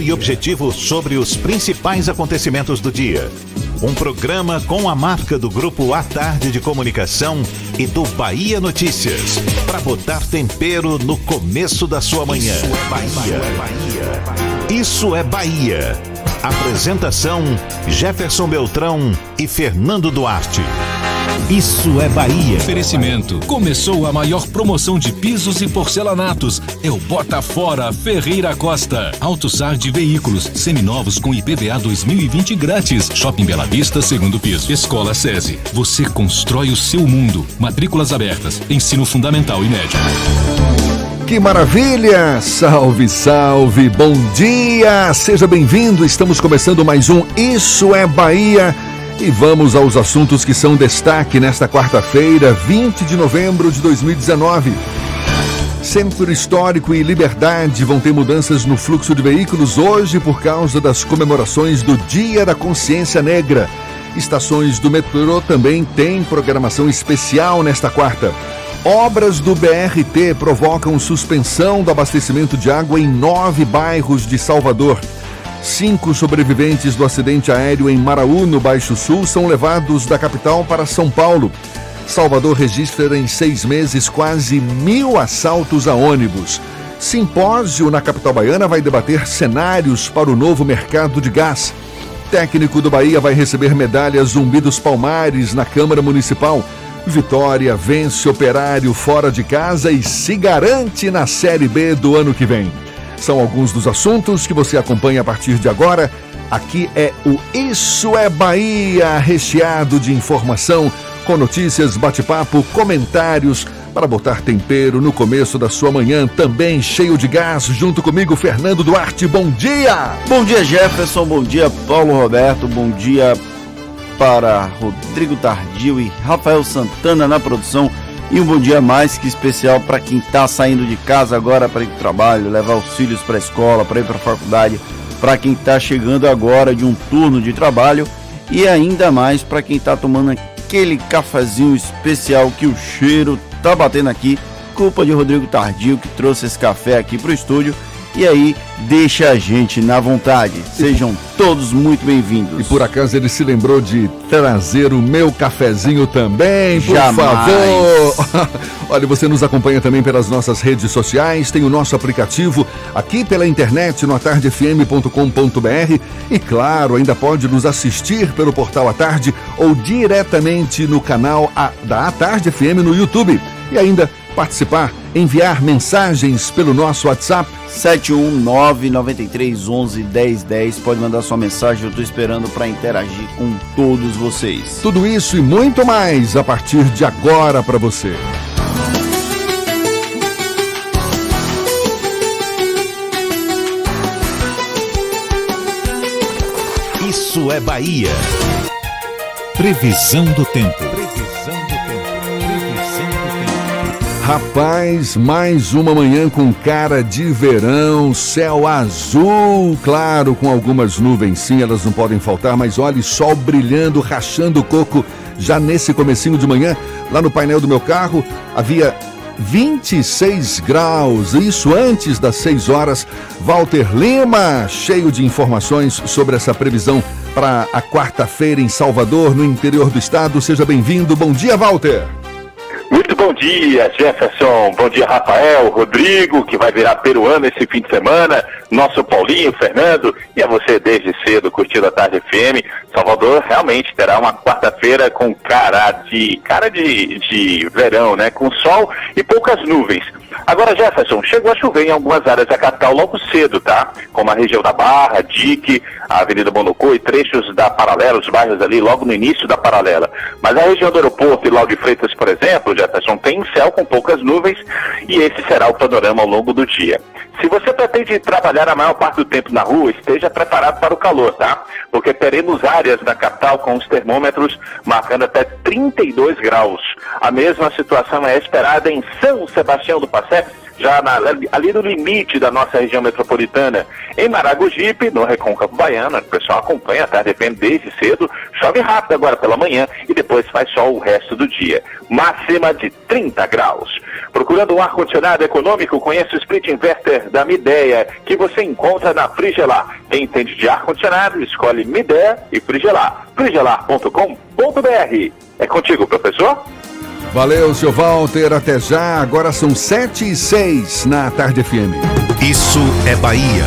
e objetivo sobre os principais acontecimentos do dia. Um programa com a marca do Grupo A Tarde de Comunicação e do Bahia Notícias. Para botar tempero no começo da sua manhã. Isso é Bahia. Isso é Bahia. Apresentação: Jefferson Beltrão e Fernando Duarte. Isso é Bahia. Oferecimento. Começou a maior promoção de pisos e porcelanatos. É o Bota Fora Ferreira Costa. AutoSar de veículos. Seminovos com IPVA 2020 grátis. Shopping Bela Vista, segundo piso. Escola SESI. Você constrói o seu mundo. Matrículas abertas. Ensino fundamental e médio. Que maravilha! Salve, salve! Bom dia! Seja bem-vindo! Estamos começando mais um Isso é Bahia. E vamos aos assuntos que são destaque nesta quarta-feira, 20 de novembro de 2019. Centro Histórico e Liberdade vão ter mudanças no fluxo de veículos hoje por causa das comemorações do Dia da Consciência Negra. Estações do metrô também têm programação especial nesta quarta. Obras do BRT provocam suspensão do abastecimento de água em nove bairros de Salvador. Cinco sobreviventes do acidente aéreo em Maraú, no Baixo Sul, são levados da capital para São Paulo. Salvador registra em seis meses quase mil assaltos a ônibus. Simpósio na capital baiana vai debater cenários para o novo mercado de gás. Técnico do Bahia vai receber medalha Zumbi dos Palmares na Câmara Municipal. Vitória vence Operário fora de casa e se garante na Série B do ano que vem. São alguns dos assuntos que você acompanha a partir de agora. Aqui é o Isso é Bahia, recheado de informação, com notícias, bate-papo, comentários, para botar tempero no começo da sua manhã, também cheio de gás, junto comigo, Fernando Duarte. Bom dia! Bom dia, Jefferson. Bom dia, Paulo Roberto. Bom dia para Rodrigo Tardio e Rafael Santana na produção. E um bom dia mais que especial para quem está saindo de casa agora para ir para o trabalho, levar os filhos para a escola, para ir para a faculdade, para quem está chegando agora de um turno de trabalho e ainda mais para quem está tomando aquele cafezinho especial que o cheiro tá batendo aqui. Culpa de Rodrigo Tardio que trouxe esse café aqui para o estúdio e aí, deixa a gente na vontade. Sejam todos muito bem-vindos. E por acaso ele se lembrou de trazer o meu cafezinho também, por Jamais. favor. Olha, você nos acompanha também pelas nossas redes sociais, tem o nosso aplicativo aqui pela internet no atardefm.com.br e claro, ainda pode nos assistir pelo portal A Tarde ou diretamente no canal da A Tarde FM no YouTube. E ainda participar, enviar mensagens pelo nosso WhatsApp 71993111010 pode mandar sua mensagem, eu tô esperando para interagir com todos vocês. Tudo isso e muito mais a partir de agora para você. Isso é Bahia. Previsão do tempo. Rapaz, mais uma manhã com cara de verão, céu azul, claro, com algumas nuvens, sim, elas não podem faltar, mas olha, sol brilhando, rachando o coco, já nesse comecinho de manhã, lá no painel do meu carro, havia 26 graus, isso antes das 6 horas. Walter Lima, cheio de informações sobre essa previsão para a quarta-feira em Salvador, no interior do estado. Seja bem-vindo. Bom dia, Walter. Bom dia, Jefferson. Bom dia, Rafael, Rodrigo, que vai virar peruano esse fim de semana. Nosso Paulinho, Fernando, e a você desde cedo curtindo a Tarde FM. Salvador realmente terá uma quarta-feira com cara de cara de, de verão, né? Com sol e poucas nuvens. Agora, Jefferson, chegou a chover em algumas áreas da capital logo cedo, tá? Como a região da Barra, Dique, a Avenida Bonocô e trechos da Paralela, os bairros ali logo no início da Paralela. Mas a região do aeroporto e Lauro de Freitas, por exemplo, Jefferson, tem céu com poucas nuvens e esse será o panorama ao longo do dia. Se você pretende trabalhar a maior parte do tempo na rua, esteja preparado para o calor, tá? Porque teremos áreas na capital com os termômetros marcando até 32 graus. A mesma situação é esperada em São Sebastião do Passé, já na, ali no limite da nossa região metropolitana. Em Maragogipe, no Recôncavo Baiano, o pessoal acompanha, tá? Depende desde cedo. Chove rápido agora pela manhã e depois faz sol o resto do dia. Máxima de 30 graus. Procurando um ar-condicionado econômico, conheça o Split Inverter da Midea, que você encontra na Frigelar. Quem entende de ar-condicionado, escolhe Midea e Frigelar. frigelar.com.br. É contigo, professor? Valeu, seu Walter. Até já. Agora são 7 e 6 na Tarde FM. Isso é Bahia.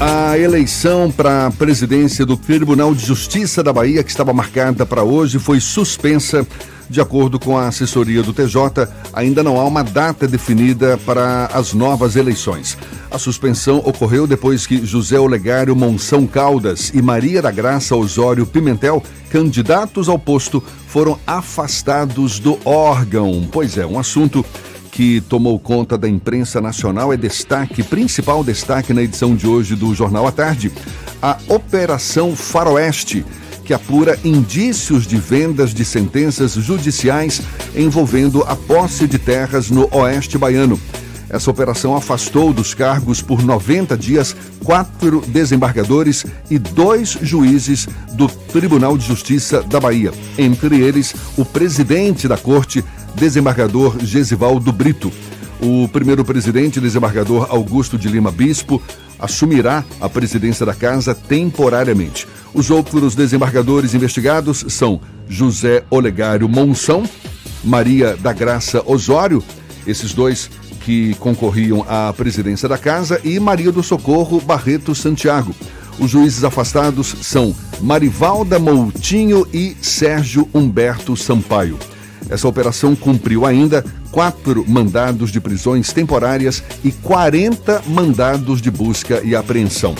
A eleição para a presidência do Tribunal de Justiça da Bahia, que estava marcada para hoje, foi suspensa. De acordo com a assessoria do TJ, ainda não há uma data definida para as novas eleições. A suspensão ocorreu depois que José Olegário Monção Caldas e Maria da Graça Osório Pimentel, candidatos ao posto, foram afastados do órgão. Pois é, um assunto que tomou conta da imprensa nacional é destaque, principal destaque na edição de hoje do Jornal à Tarde, a Operação Faroeste, que apura indícios de vendas de sentenças judiciais envolvendo a posse de terras no oeste baiano. Essa operação afastou dos cargos por 90 dias quatro desembargadores e dois juízes do Tribunal de Justiça da Bahia, entre eles o presidente da corte, desembargador Gesivaldo Brito. O primeiro presidente, desembargador Augusto de Lima Bispo, assumirá a presidência da casa temporariamente. Os outros desembargadores investigados são José Olegário Monção, Maria da Graça Osório, esses dois que concorriam à presidência da casa, e Maria do Socorro Barreto Santiago. Os juízes afastados são Marivalda Moutinho e Sérgio Humberto Sampaio. Essa operação cumpriu ainda quatro mandados de prisões temporárias e 40 mandados de busca e apreensão.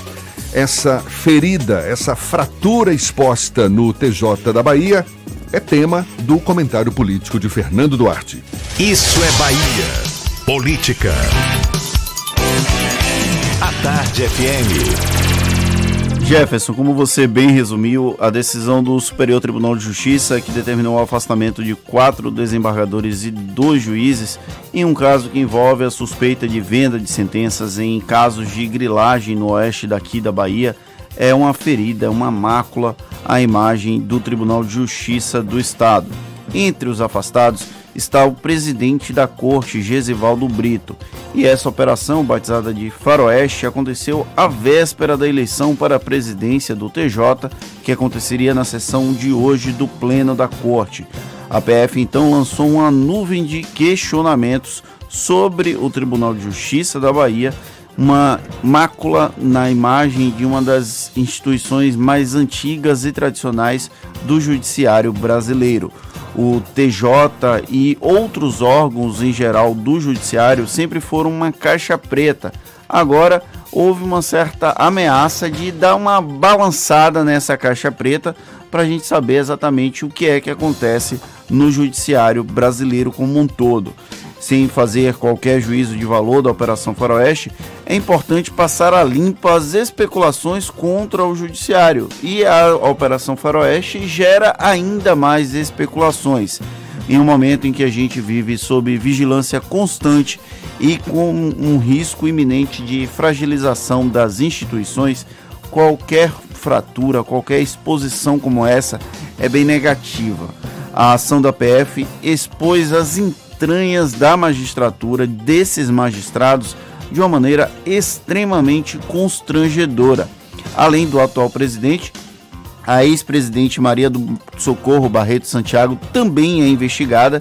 Essa ferida, essa fratura exposta no TJ da Bahia é tema do comentário político de Fernando Duarte. Isso é Bahia. Política. A Tarde FM. Jefferson, como você bem resumiu, a decisão do Superior Tribunal de Justiça que determinou o afastamento de quatro desembargadores e dois juízes em um caso que envolve a suspeita de venda de sentenças em casos de grilagem no oeste daqui da Bahia é uma ferida, uma mácula à imagem do Tribunal de Justiça do Estado. Entre os afastados está o presidente da corte, Gesivaldo Brito. E essa operação, batizada de Faroeste, aconteceu à véspera da eleição para a presidência do TJ, que aconteceria na sessão de hoje do Pleno da Corte. A PF então lançou uma nuvem de questionamentos sobre o Tribunal de Justiça da Bahia, uma mácula na imagem de uma das instituições mais antigas e tradicionais do judiciário brasileiro o TJ e outros órgãos em geral do judiciário sempre foram uma caixa preta. Agora houve uma certa ameaça de dar uma balançada nessa caixa preta para a gente saber exatamente o que é que acontece no judiciário brasileiro como um todo sem fazer qualquer juízo de valor da Operação Faroeste, é importante passar a limpo as especulações contra o Judiciário. E a Operação Faroeste gera ainda mais especulações. Em um momento em que a gente vive sob vigilância constante e com um risco iminente de fragilização das instituições, qualquer fratura, qualquer exposição como essa é bem negativa. A ação da PF expôs as entranhas da magistratura, desses magistrados, de uma maneira extremamente constrangedora. Além do atual presidente, a ex-presidente Maria do Socorro Barreto Santiago também é investigada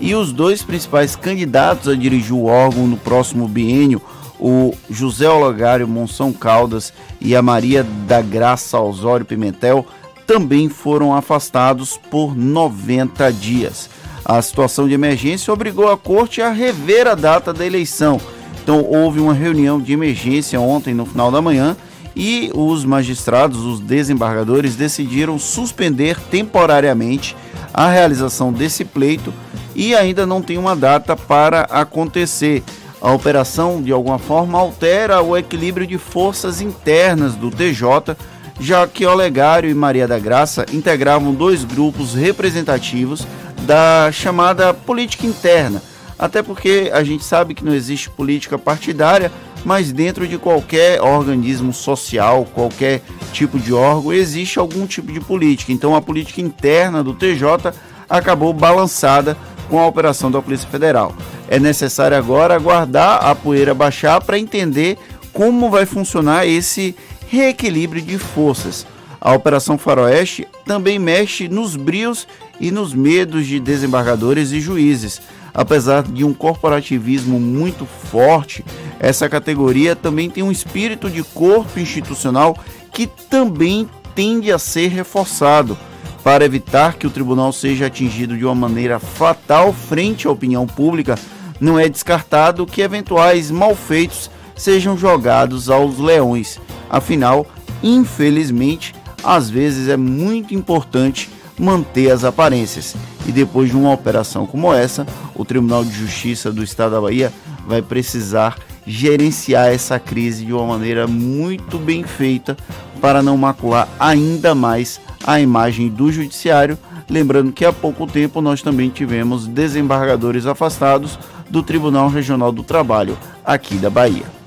e os dois principais candidatos a dirigir o órgão no próximo biênio, o José Olegário Monção Caldas e a Maria da Graça Osório Pimentel, também foram afastados por 90 dias. A situação de emergência obrigou a corte a rever a data da eleição. Então houve uma reunião de emergência ontem no final da manhã e os magistrados, os desembargadores decidiram suspender temporariamente a realização desse pleito e ainda não tem uma data para acontecer. A operação, de alguma forma, altera o equilíbrio de forças internas do TJ, já que Olegário e Maria da Graça integravam dois grupos representativos da chamada política interna. Até porque a gente sabe que não existe política partidária, mas dentro de qualquer organismo social, qualquer tipo de órgão, existe algum tipo de política. Então a política interna do TJ acabou balançada com a operação da Polícia Federal. É necessário agora aguardar a poeira baixar para entender como vai funcionar esse reequilíbrio de forças. A Operação Faroeste também mexe nos brios e nos medos de desembargadores e juízes. Apesar de um corporativismo muito forte, essa categoria também tem um espírito de corpo institucional que também tende a ser reforçado para evitar que o tribunal seja atingido de uma maneira fatal frente à opinião pública. Não é descartado que eventuais malfeitos sejam jogados aos leões. Afinal, infelizmente, às vezes é muito importante manter as aparências. E depois de uma operação como essa, o Tribunal de Justiça do Estado da Bahia vai precisar gerenciar essa crise de uma maneira muito bem feita para não macular ainda mais a imagem do judiciário. Lembrando que há pouco tempo nós também tivemos desembargadores afastados do Tribunal Regional do Trabalho aqui da Bahia.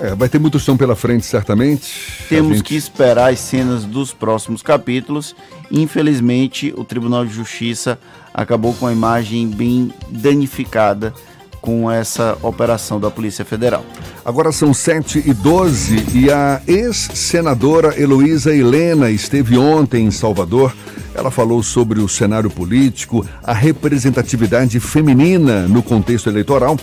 É, vai ter muito chão pela frente, certamente. Temos gente... que esperar as cenas dos próximos capítulos. Infelizmente, o Tribunal de Justiça acabou com a imagem bem danificada com essa operação da Polícia Federal. Agora são 7 e 12 e a ex-senadora Heloísa Helena esteve ontem em Salvador. Ela falou sobre o cenário político, a representatividade feminina no contexto eleitoral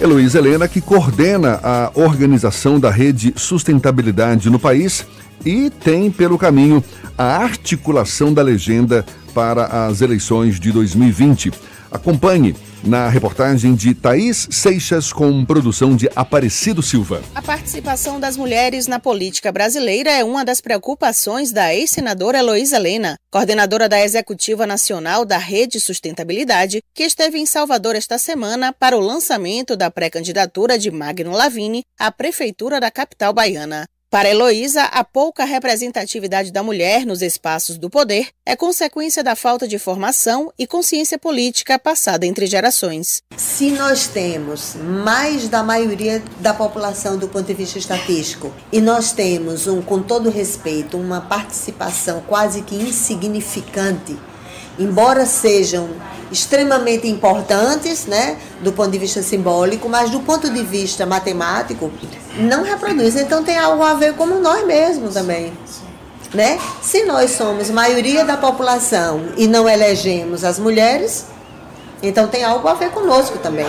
Heloísa Helena, que coordena a organização da rede Sustentabilidade no país e tem pelo caminho a articulação da legenda para as eleições de 2020. Acompanhe na reportagem de Thaís Seixas com produção de Aparecido Silva. A participação das mulheres na política brasileira é uma das preocupações da ex-senadora Heloísa Lena, coordenadora da Executiva Nacional da Rede Sustentabilidade, que esteve em Salvador esta semana para o lançamento da pré-candidatura de Magno Lavini à prefeitura da capital baiana. Para Heloísa, a pouca representatividade da mulher nos espaços do poder é consequência da falta de formação e consciência política passada entre gerações. Se nós temos mais da maioria da população do ponto de vista estatístico e nós temos, um, com todo respeito, uma participação quase que insignificante embora sejam extremamente importantes, né, do ponto de vista simbólico, mas do ponto de vista matemático, não reproduzem. Então tem algo a ver com nós mesmos também. Né? Se nós somos maioria da população e não elegemos as mulheres, então tem algo a ver conosco também.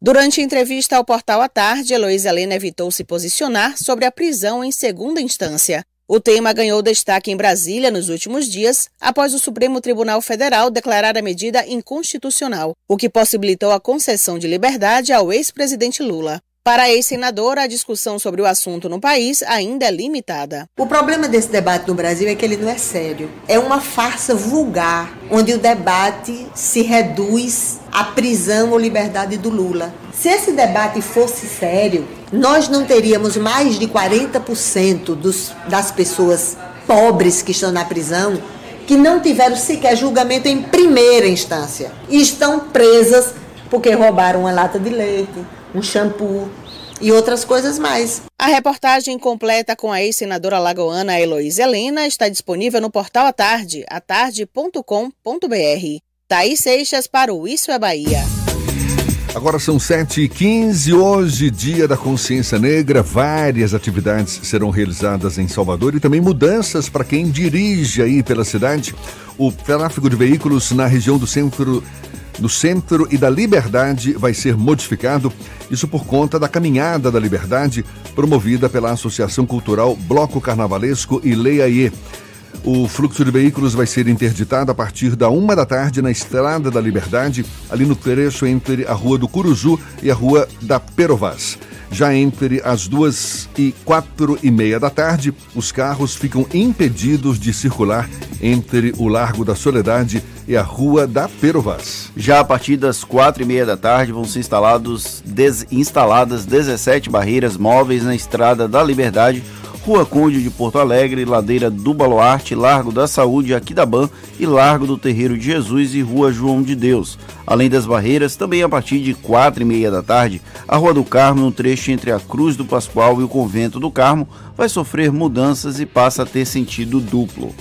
Durante entrevista ao portal à tarde, Heloísa Helena evitou se posicionar sobre a prisão em segunda instância. O tema ganhou destaque em Brasília nos últimos dias, após o Supremo Tribunal Federal declarar a medida inconstitucional, o que possibilitou a concessão de liberdade ao ex-presidente Lula. Para a ex-senadora, a discussão sobre o assunto no país ainda é limitada. O problema desse debate no Brasil é que ele não é sério. É uma farsa vulgar, onde o debate se reduz à prisão ou liberdade do Lula. Se esse debate fosse sério, nós não teríamos mais de 40% dos, das pessoas pobres que estão na prisão que não tiveram sequer julgamento em primeira instância e estão presas porque roubaram uma lata de leite, um shampoo e outras coisas mais. A reportagem completa com a ex-senadora lagoana Heloísa Helena está disponível no portal à tarde, atarde.com.br. Thaís Seixas para o Isso é Bahia. Agora são 7h15, hoje, dia da consciência negra. Várias atividades serão realizadas em Salvador e também mudanças para quem dirige aí pela cidade. O tráfego de veículos na região do centro do Centro e da Liberdade vai ser modificado, isso por conta da Caminhada da Liberdade, promovida pela Associação Cultural Bloco Carnavalesco e Leia O fluxo de veículos vai ser interditado a partir da uma da tarde na Estrada da Liberdade, ali no trecho entre a Rua do Curuzu e a Rua da Perovaz. Já entre as duas e quatro e meia da tarde, os carros ficam impedidos de circular entre o Largo da Soledade e a Rua da Perovaz. Já a partir das quatro e meia da tarde vão ser instalados, des, instaladas 17 barreiras móveis na Estrada da Liberdade, Rua Conde de Porto Alegre, Ladeira do Baluarte, Largo da Saúde, Aquidaban e Largo do Terreiro de Jesus e Rua João de Deus. Além das barreiras, também a partir de quatro e meia da tarde, a Rua do Carmo, no trecho entre a Cruz do Pascoal e o Convento do Carmo, vai sofrer mudanças e passa a ter sentido duplo.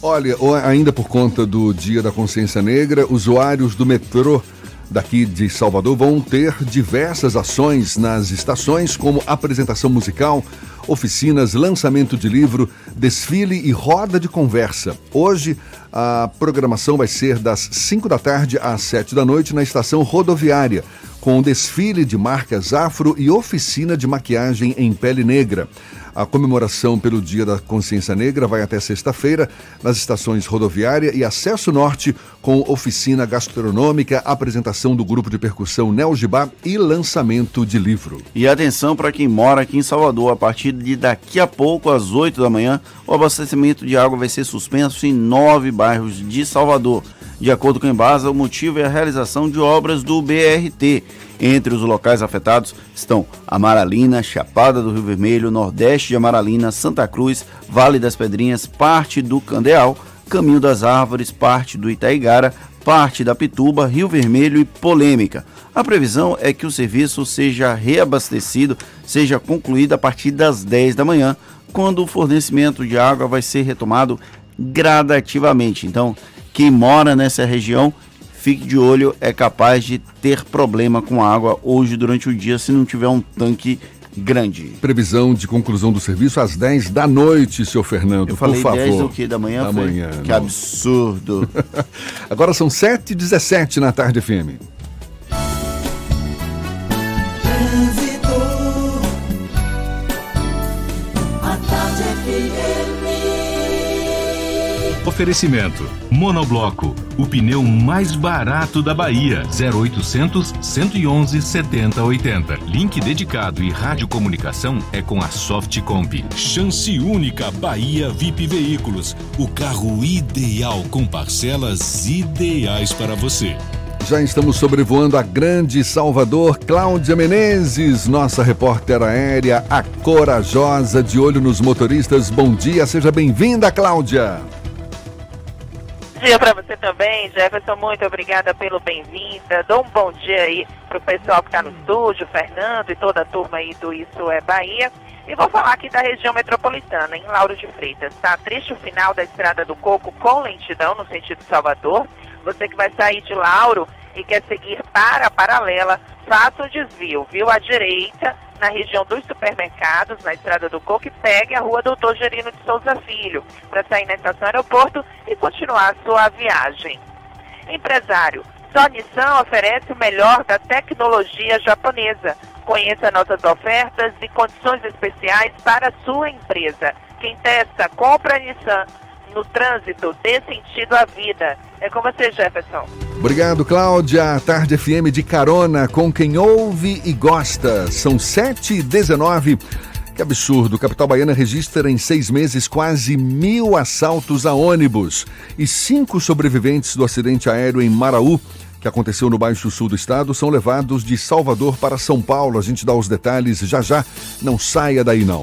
Olha, ainda por conta do Dia da Consciência Negra, usuários do metrô daqui de Salvador vão ter diversas ações nas estações, como apresentação musical, oficinas, lançamento de livro, desfile e roda de conversa. Hoje, a programação vai ser das 5 da tarde às 7 da noite na estação rodoviária, com desfile de marcas afro e oficina de maquiagem em pele negra. A comemoração pelo Dia da Consciência Negra vai até sexta-feira nas estações rodoviária e acesso norte com oficina gastronômica, apresentação do grupo de percussão Nel Gibá e lançamento de livro. E atenção para quem mora aqui em Salvador, a partir de daqui a pouco às 8 da manhã, o abastecimento de água vai ser suspenso em nove bairros de Salvador. De acordo com a Embasa, o motivo é a realização de obras do BRT. Entre os locais afetados estão Amaralina, Chapada do Rio Vermelho, Nordeste de Amaralina, Santa Cruz, Vale das Pedrinhas, parte do Candeal, Caminho das Árvores, parte do Itaigara, parte da Pituba, Rio Vermelho e Polêmica. A previsão é que o serviço seja reabastecido, seja concluído a partir das 10 da manhã, quando o fornecimento de água vai ser retomado gradativamente. Então, quem mora nessa região, fique de olho, é capaz de ter problema com água hoje durante o dia se não tiver um tanque grande. Previsão de conclusão do serviço às 10 da noite, seu Fernando, Eu falei por favor. 10 do que? Da manhã? Da manhã, Que não. absurdo. Agora são 7h17 na tarde FM. Oferecimento: Monobloco, o pneu mais barato da Bahia. 0800 111 7080. Link dedicado e radiocomunicação é com a Softcomp. Chance única Bahia VIP Veículos. O carro ideal com parcelas ideais para você. Já estamos sobrevoando a grande Salvador, Cláudia Menezes, nossa repórter aérea, a corajosa, de olho nos motoristas. Bom dia, seja bem-vinda, Cláudia. Dia para você também, Jefferson. Muito obrigada pelo bem-vinda. Dou um bom dia aí pro pessoal que está no estúdio, Fernando e toda a turma aí do Isso é Bahia. E vou falar aqui da região metropolitana, em Lauro de Freitas. Tá trecho final da Estrada do Coco com lentidão no sentido Salvador. Você que vai sair de Lauro e quer seguir para a paralela, faça o desvio, viu? À direita, na região dos supermercados, na Estrada do Coco, e pegue a rua Doutor Gerino de Souza Filho, para sair na estação aeroporto e continuar a sua viagem. Empresário, só Nissan oferece o melhor da tecnologia japonesa. Conheça nossas ofertas e condições especiais para a sua empresa. Quem testa, compra Nissan. No trânsito, dê sentido à vida. É com você, Jefferson. Obrigado, Cláudia. Tarde FM de carona com quem ouve e gosta. São 7h19. Que absurdo! Capital Baiana registra em seis meses quase mil assaltos a ônibus. E cinco sobreviventes do acidente aéreo em Maraú, que aconteceu no Baixo Sul do estado, são levados de Salvador para São Paulo. A gente dá os detalhes já já. Não saia daí, não.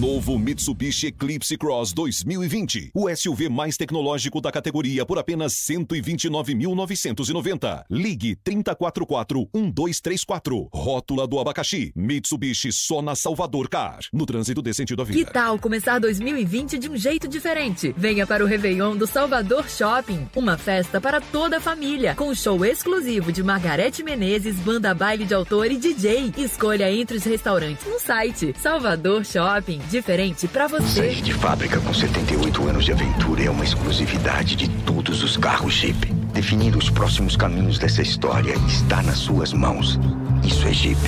Novo Mitsubishi Eclipse Cross 2020. O SUV mais tecnológico da categoria por apenas 129.990. Ligue 3044-1234. Rótula do abacaxi. Mitsubishi só na Salvador Car. No trânsito dê sentido à Que vida. tal começar 2020 de um jeito diferente? Venha para o Réveillon do Salvador Shopping, uma festa para toda a família, com show exclusivo de Margarete Menezes, banda baile de autor e DJ. Escolha entre os restaurantes no site Salvador Shopping, diferente para você. Sair de fábrica com 78 anos de aventura é uma exclusividade de todos os carros Jeep. Definir os próximos caminhos dessa história está nas suas mãos. Isso é Jeep.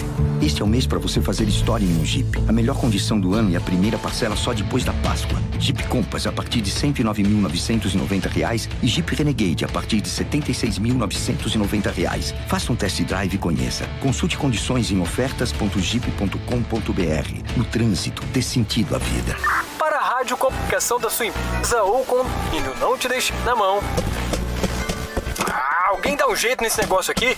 Este é o mês para você fazer história em um Jeep. A melhor condição do ano e a primeira parcela só depois da Páscoa. Jeep Compass a partir de R$ 109.990 e Jeep Renegade a partir de R$ 76.990. Faça um test drive e conheça. Consulte condições em ofertas.jeep.com.br. No trânsito, dê sentido à vida. Para a rádio comunicação da sua empresa ou condomínio, não te deixe na mão. Ah, alguém dá um jeito nesse negócio aqui?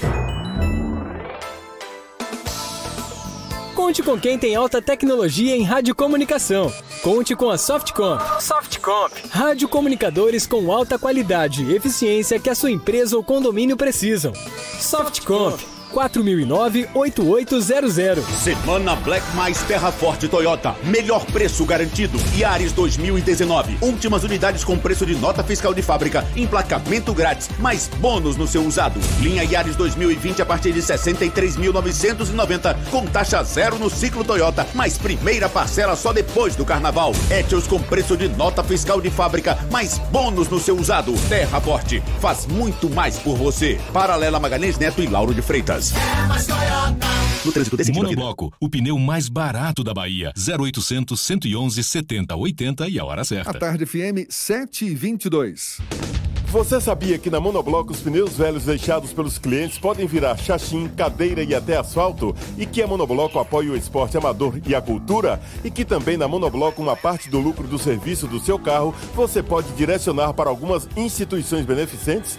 Conte com quem tem alta tecnologia em radiocomunicação. Conte com a Softcomp. Softcomp. Radiocomunicadores com alta qualidade e eficiência que a sua empresa ou condomínio precisam. Softcomp. 4009-8800. Semana Black Mais Terra Forte Toyota. Melhor preço garantido. Yaris 2019. Últimas unidades com preço de nota fiscal de fábrica. Emplacamento grátis. Mais bônus no seu usado. Linha Yaris 2020 a partir de 63.990. Com taxa zero no ciclo Toyota. Mais primeira parcela só depois do carnaval. Etios com preço de nota fiscal de fábrica. Mais bônus no seu usado. Terra Forte. Faz muito mais por você. Paralela Magalhães Neto e Lauro de Freitas. No trânsito desse Monobloco, o pneu mais barato da Bahia. 0800 111 70 80 e a hora certa. A tarde FM 7 e 22. Você sabia que na Monobloco os pneus velhos deixados pelos clientes podem virar chachim, cadeira e até asfalto? E que a Monobloco apoia o esporte amador e a cultura? E que também na Monobloco uma parte do lucro do serviço do seu carro você pode direcionar para algumas instituições beneficentes?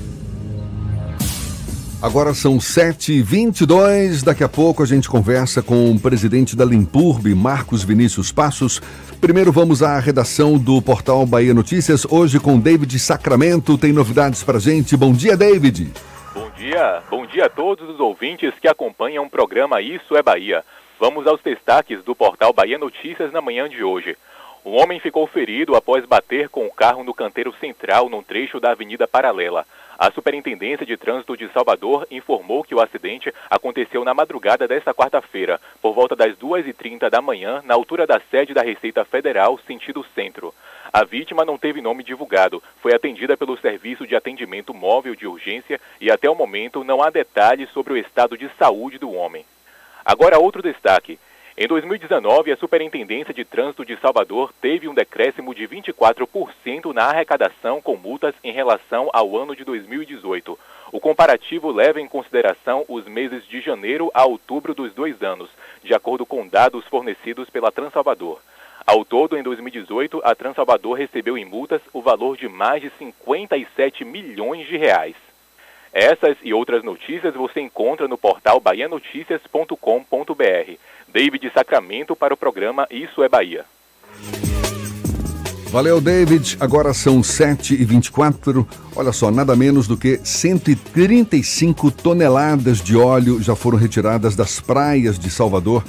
Agora são 7h22. Daqui a pouco a gente conversa com o presidente da Limpurb, Marcos Vinícius Passos. Primeiro vamos à redação do portal Bahia Notícias. Hoje com David Sacramento. Tem novidades pra gente. Bom dia, David. Bom dia. Bom dia a todos os ouvintes que acompanham o programa Isso é Bahia. Vamos aos destaques do portal Bahia Notícias na manhã de hoje. Um homem ficou ferido após bater com o carro no canteiro central num trecho da Avenida Paralela. A Superintendência de Trânsito de Salvador informou que o acidente aconteceu na madrugada desta quarta-feira, por volta das 2h30 da manhã, na altura da sede da Receita Federal, sentido centro. A vítima não teve nome divulgado, foi atendida pelo Serviço de Atendimento Móvel de Urgência e até o momento não há detalhes sobre o estado de saúde do homem. Agora, outro destaque. Em 2019, a Superintendência de Trânsito de Salvador teve um decréscimo de 24% na arrecadação com multas em relação ao ano de 2018. O comparativo leva em consideração os meses de janeiro a outubro dos dois anos, de acordo com dados fornecidos pela Transalvador. Ao todo, em 2018, a Transalvador recebeu em multas o valor de mais de 57 milhões de reais. Essas e outras notícias você encontra no portal bahianoticias.com.br. David Sacramento para o programa Isso é Bahia. Valeu, David. Agora são 7h24. Olha só, nada menos do que 135 toneladas de óleo já foram retiradas das praias de Salvador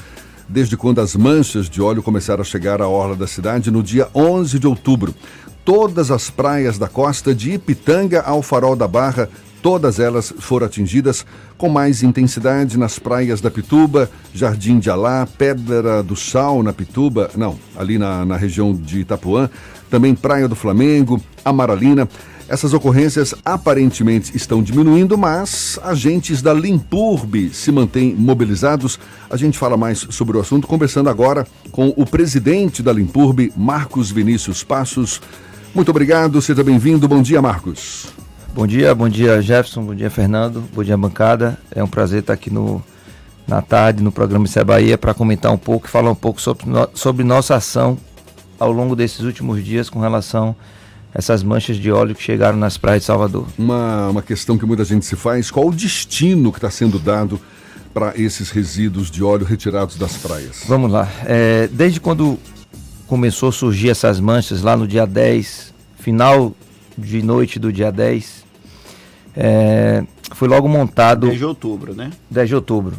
desde quando as manchas de óleo começaram a chegar à orla da cidade no dia 11 de outubro. Todas as praias da costa, de Ipitanga ao Farol da Barra, Todas elas foram atingidas com mais intensidade nas praias da Pituba, Jardim de Alá, Pedra do Sal na Pituba, não, ali na, na região de Itapuã, também Praia do Flamengo, Amaralina. Essas ocorrências aparentemente estão diminuindo, mas agentes da Limpurb se mantêm mobilizados. A gente fala mais sobre o assunto conversando agora com o presidente da Limpurb, Marcos Vinícius Passos. Muito obrigado, seja bem-vindo. Bom dia, Marcos. Bom dia, bom dia Jefferson, bom dia Fernando, bom dia bancada. É um prazer estar aqui no, na tarde no programa Isso é Bahia para comentar um pouco e falar um pouco sobre, no, sobre nossa ação ao longo desses últimos dias com relação a essas manchas de óleo que chegaram nas praias de Salvador. Uma, uma questão que muita gente se faz, qual o destino que está sendo dado para esses resíduos de óleo retirados das praias? Vamos lá. É, desde quando começou a surgir essas manchas, lá no dia 10, final de noite do dia 10, é, foi logo montado. 10 de outubro, né? 10 de outubro.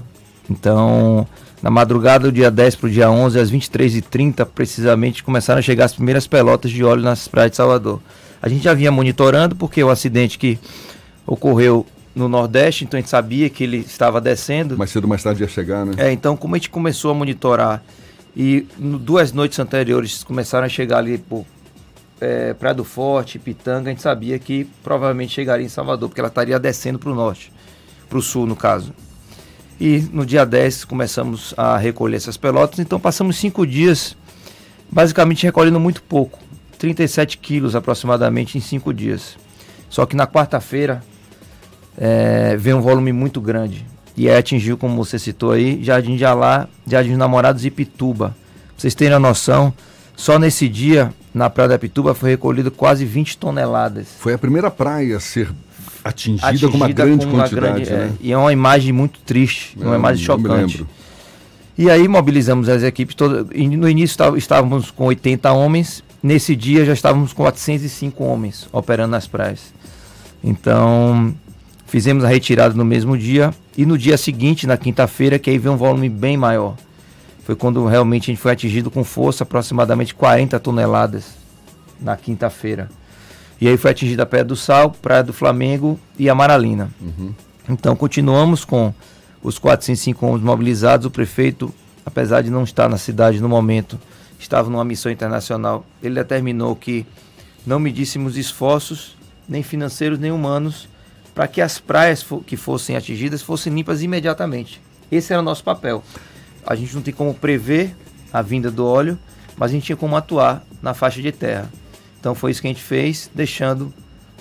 Então, na madrugada do dia 10 para o dia 11, às 23h30, precisamente, começaram a chegar as primeiras pelotas de óleo nas praias de Salvador. A gente já vinha monitorando porque o acidente que ocorreu no Nordeste, então a gente sabia que ele estava descendo. Mais cedo ou mais tarde ia chegar, né? É, então como a gente começou a monitorar e no, duas noites anteriores começaram a chegar ali por é, Praia do Forte, Pitanga, a gente sabia que provavelmente chegaria em Salvador, porque ela estaria descendo para o norte, para o sul no caso. E no dia 10 começamos a recolher essas pelotas, então passamos cinco dias basicamente recolhendo muito pouco, 37 quilos aproximadamente em cinco dias. Só que na quarta-feira é, veio um volume muito grande. E aí atingiu, como você citou aí, Jardim de Alá, Jardim dos Namorados e Pituba. Pra vocês terem a noção, só nesse dia, na Praia da Pituba, foi recolhido quase 20 toneladas. Foi a primeira praia a ser atingida, atingida com uma grande com uma quantidade. Grande, né? é, e é uma imagem muito triste, uma imagem chocante. E aí mobilizamos as equipes todas. No início estávamos com 80 homens, nesse dia já estávamos com 405 homens operando nas praias. Então, fizemos a retirada no mesmo dia e no dia seguinte, na quinta-feira, que aí veio um volume bem maior. Foi quando realmente a gente foi atingido com força, aproximadamente 40 toneladas na quinta-feira. E aí foi atingida a Praia do Sal, Praia do Flamengo e a Maralina. Uhum. Então continuamos com os 405 homens mobilizados. O prefeito, apesar de não estar na cidade no momento, estava numa missão internacional. Ele determinou que não medíssemos esforços, nem financeiros, nem humanos, para que as praias que fossem atingidas fossem limpas imediatamente. Esse era o nosso papel. A gente não tem como prever a vinda do óleo, mas a gente tinha como atuar na faixa de terra. Então foi isso que a gente fez, deixando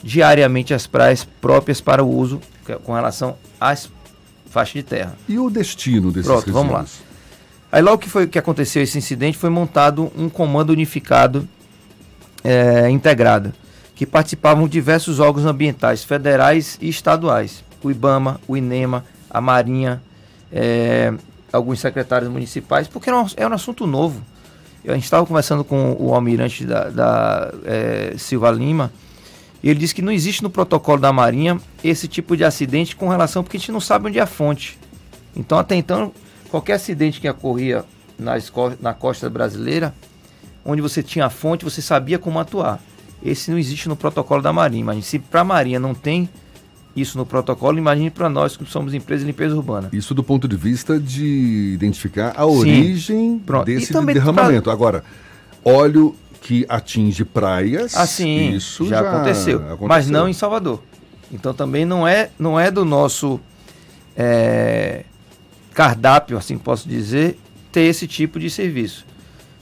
diariamente as praias próprias para o uso com relação às faixas de terra. E o destino desses Pronto, vamos lá. Aí logo que foi que aconteceu esse incidente, foi montado um comando unificado é, integrado, que participavam diversos órgãos ambientais federais e estaduais, o IBAMA, o INEMA, a Marinha, é, alguns secretários municipais, porque era um, um assunto novo. A gente estava conversando com o almirante da, da é, Silva Lima, e ele disse que não existe no protocolo da Marinha esse tipo de acidente com relação, porque a gente não sabe onde é a fonte. Então, até então, qualquer acidente que ocorria nas, na costa brasileira, onde você tinha a fonte, você sabia como atuar. Esse não existe no protocolo da Marinha. Mas se para a Marinha não tem isso no protocolo, imagine para nós que somos empresa de limpeza urbana. Isso do ponto de vista de identificar a Sim. origem Pronto. desse derramamento. Pra... Agora, óleo que atinge praias, assim, isso já, já aconteceu, aconteceu, mas não em Salvador. Então também não é, não é do nosso é, cardápio, assim posso dizer, ter esse tipo de serviço.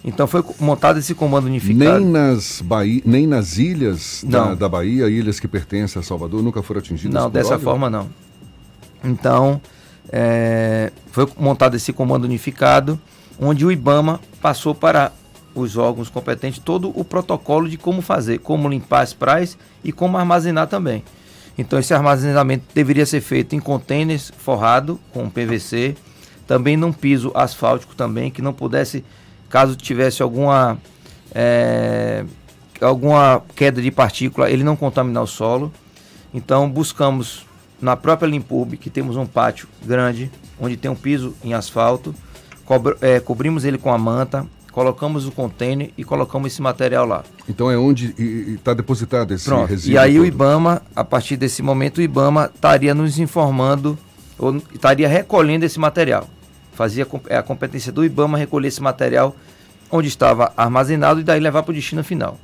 Então foi montado esse comando unificado. Nem nas, Bahia, nem nas ilhas da, da, Bahia, ilhas que pertencem a Salvador, nunca foram atingidas Não, dessa óleo? forma não. Então, é, foi montado esse comando unificado, onde o IBAMA passou para os órgãos competentes todo o protocolo de como fazer, como limpar as praias e como armazenar também. Então esse armazenamento deveria ser feito em contêineres forrado com PVC, também num piso asfáltico também, que não pudesse caso tivesse alguma, é, alguma queda de partícula, ele não contaminar o solo. Então buscamos na própria Limpub, que temos um pátio grande, onde tem um piso em asfalto, é, cobrimos ele com a manta, colocamos o container e colocamos esse material lá. Então é onde está depositado esse Pronto. resíduo? E aí todo. o IBAMA, a partir desse momento, o IBAMA estaria nos informando, ou estaria recolhendo esse material fazia é a competência do IBAMA recolher esse material onde estava armazenado e daí levar para o destino final.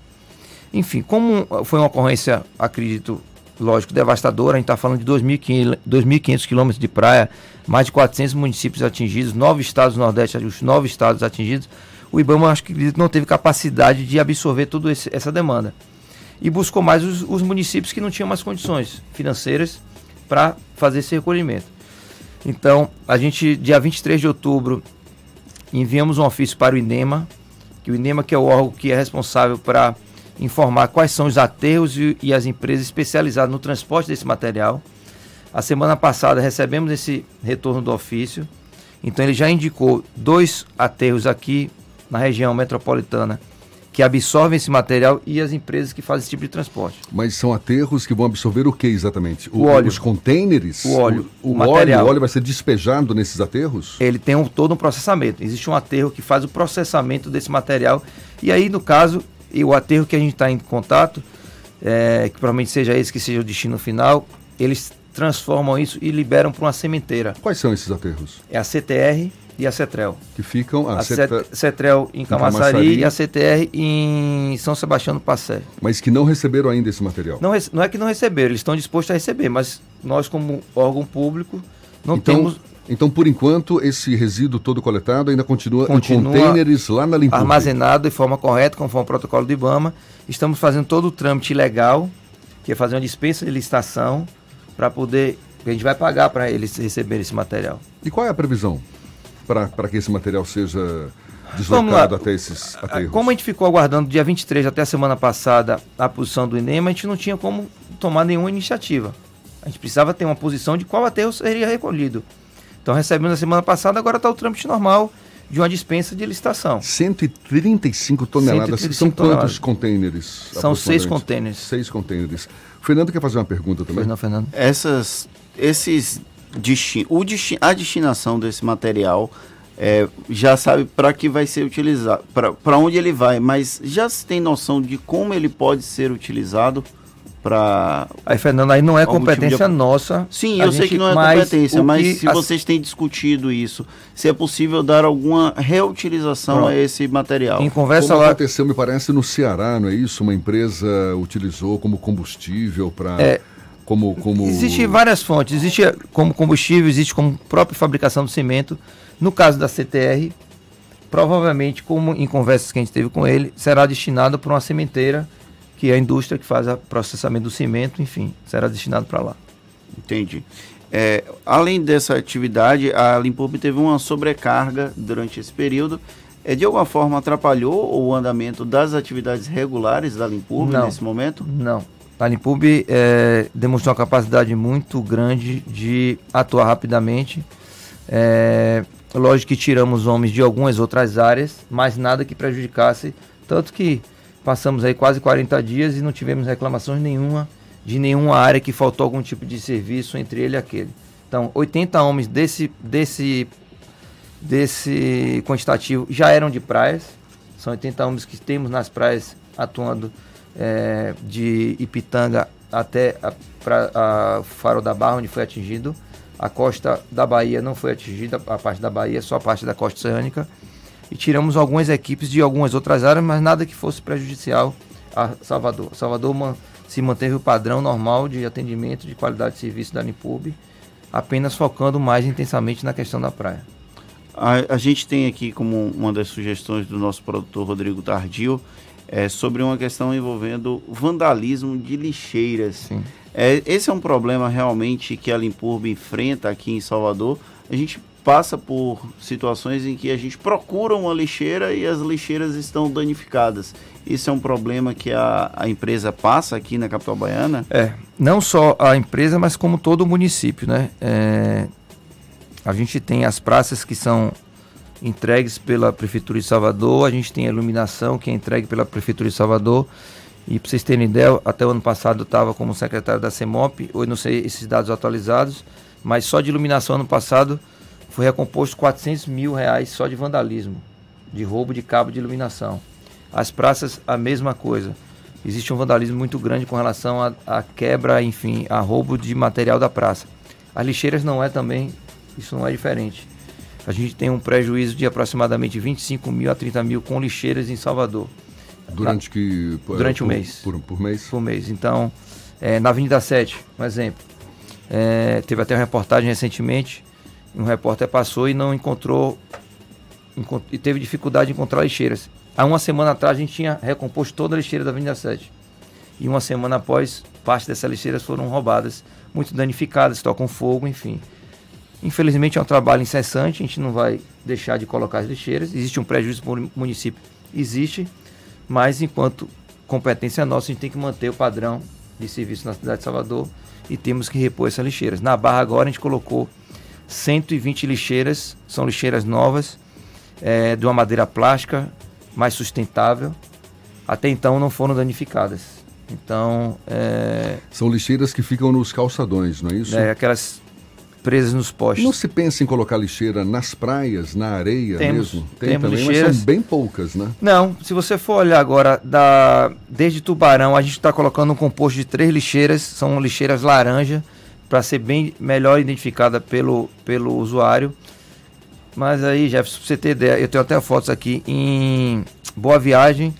Enfim, como foi uma ocorrência, acredito, lógico, devastadora, a gente está falando de 2.500 quilômetros de praia, mais de 400 municípios atingidos, nove estados do Nordeste, os nove estados atingidos, o IBAMA acho que não teve capacidade de absorver toda essa demanda. E buscou mais os, os municípios que não tinham mais condições financeiras para fazer esse recolhimento. Então, a gente, dia 23 de outubro, enviamos um ofício para o INEMA, que o INEMA que é o órgão que é responsável para informar quais são os aterros e, e, as empresas especializadas no transporte desse material. A semana passada recebemos esse retorno do ofício, então ele já indicou dois aterros aqui na região metropolitana que absorvem esse material e as empresas que fazem esse tipo de transporte. Mas são aterros que vão absorver o que exatamente? O, o óleo. Os containers? O óleo. O, o, o óleo, o óleo vai ser despejado nesses aterros? Ele tem um, todo um processamento. Existe um aterro que faz o processamento desse material. E aí, no caso, e o aterro que a gente está em contato é, que provavelmente seja esse que seja o destino final, eles transformam isso e liberam para uma sementeira. Quais são esses aterros? É a CTR e a CETREL. Que ficam a, a CET- CETREL em Camaçari, e a CTR em São Sebastião do Passé. Mas que não receberam ainda esse material. Não, não é que não receberam, eles estão dispostos a receber, mas nós como órgão público não então, temos então, por enquanto, esse resíduo todo coletado ainda continua, Continua em containers lá na Limpurbe. armazenado de forma correta, conforme o protocolo do IBAMA. Estamos fazendo todo o trâmite legal, que é fazer uma dispensa de licitação, para poder. A gente vai pagar para eles receberem esse material. E qual é a previsão para que esse material seja deslocado até esses aterros? Como a gente ficou aguardando dia 23 até a semana passada a posição do INEMA, a gente não tinha como tomar nenhuma iniciativa. A gente precisava ter uma posição de qual aterro seria recolhido. Então recebemos na semana passada, agora está o trâmite normal de uma dispensa de licitação. 135 toneladas. 135 São toneladas. quantos containers? São seis containers. Seis containers. Fernando quer fazer uma pergunta também? Não, Fernando. Essas, esses desti o desti a destinação desse material é, já sabe para que vai ser utilizado, para onde ele vai, mas já se tem noção de como ele pode ser utilizado para. Aí, Fernando, aí não é algum tipo de competência nossa. Sim, eu sei gente- que não é mas competência, mas que se as- vocês têm discutido isso, se é possível dar alguma reutilização Pronto. a esse material. Em conversa como lá- aconteceu, me parece, no Ceará, não é isso? Uma empresa utilizou como combustível para... É. Como, como... Existem várias fontes. Existe como combustível, existe como própria fabricação do cimento. No caso da CTR, provavelmente, como em conversas que a gente teve com ele, será destinado para uma sementeira, que é a indústria que faz o processamento do cimento, enfim, será destinado para lá. Entendi. É, além dessa atividade, a Limpurbe teve uma sobrecarga durante esse período. É, de alguma forma atrapalhou o andamento das atividades regulares da Limpurbe nesse momento? Não. A Limpub é, demonstrou uma capacidade muito grande de atuar rapidamente. É, lógico que tiramos homens de algumas outras áreas, mas nada que prejudicasse. Tanto que passamos aí quase 40 dias e não tivemos reclamações nenhuma de nenhuma área que faltou algum tipo de serviço entre ele e aquele. Então, 80 homens desse, desse, desse quantitativo já eram de praias. São 80 homens que temos nas praias atuando é, de Ipitanga até a, pra, a Faro da Barra, onde foi atingido. A costa da Bahia não foi atingida, a parte da Bahia, só a parte da costa oceânica. E tiramos algumas equipes de algumas outras áreas, mas nada que fosse prejudicial a Salvador. Salvador man- se manteve o padrão normal de atendimento, de qualidade de serviço da Nipub, apenas focando mais intensamente na questão da praia. A, a gente tem aqui como uma das sugestões do nosso produtor Rodrigo Tardio é, sobre uma questão envolvendo vandalismo de lixeiras. É, esse é um problema realmente que a Limpurbe enfrenta aqui em Salvador. A gente passa por situações em que a gente procura uma lixeira e as lixeiras estão danificadas. Isso é um problema que a, a empresa passa aqui na capital baiana? É, não só a empresa, mas como todo o município, né? É, a gente tem as praças que são entregues pela Prefeitura de Salvador, a gente tem a iluminação que é entregue pela Prefeitura de Salvador. E para vocês terem ideia, até o ano passado eu estava como secretário da CEMOP, hoje não sei esses dados atualizados, mas só de iluminação ano passado foi recomposto 400 mil reais só de vandalismo, de roubo de cabo de iluminação. As praças, a mesma coisa. Existe um vandalismo muito grande com relação à quebra, enfim, a roubo de material da praça. As lixeiras não é também, isso não é diferente. A gente tem um prejuízo de aproximadamente 25 mil a 30 mil com lixeiras em Salvador. Durante que... Durante o por- mês. Por, por mês? Por mês. Então, é, na Avenida 7, um exemplo. É, teve até uma reportagem recentemente. Um repórter passou e não encontrou. encont- e teve dificuldade de encontrar lixeiras. Há uma semana atrás a gente tinha recomposto toda a lixeira da Avenida 7. E uma semana após, parte dessas lixeiras foram roubadas, muito danificadas, tocam fogo, enfim. Infelizmente é um trabalho incessante, a gente não vai deixar de colocar as lixeiras. Existe um prejuízo para o município? Existe, mas enquanto competência nossa, a gente tem que manter o padrão de serviço na cidade de Salvador e temos que repor essas lixeiras. Na Barra agora a gente colocou 120 lixeiras, são lixeiras novas, é, de uma madeira plástica, mais sustentável. Até então não foram danificadas. Então, é, São lixeiras que ficam nos calçadões, não é isso? é, aquelas presas nos postes. Não se pensa em colocar lixeira nas praias, na areia Temos, mesmo? Tem temos também, lixeiras. mas são bem poucas, né? Não, se você for olhar agora, da, desde Tubarão, a gente está colocando um composto de três lixeiras, são lixeiras laranja, para ser bem melhor identificada pelo, pelo usuário. Mas aí, Jefferson, pra você ter ideia, eu tenho até fotos aqui em Boa Viagem,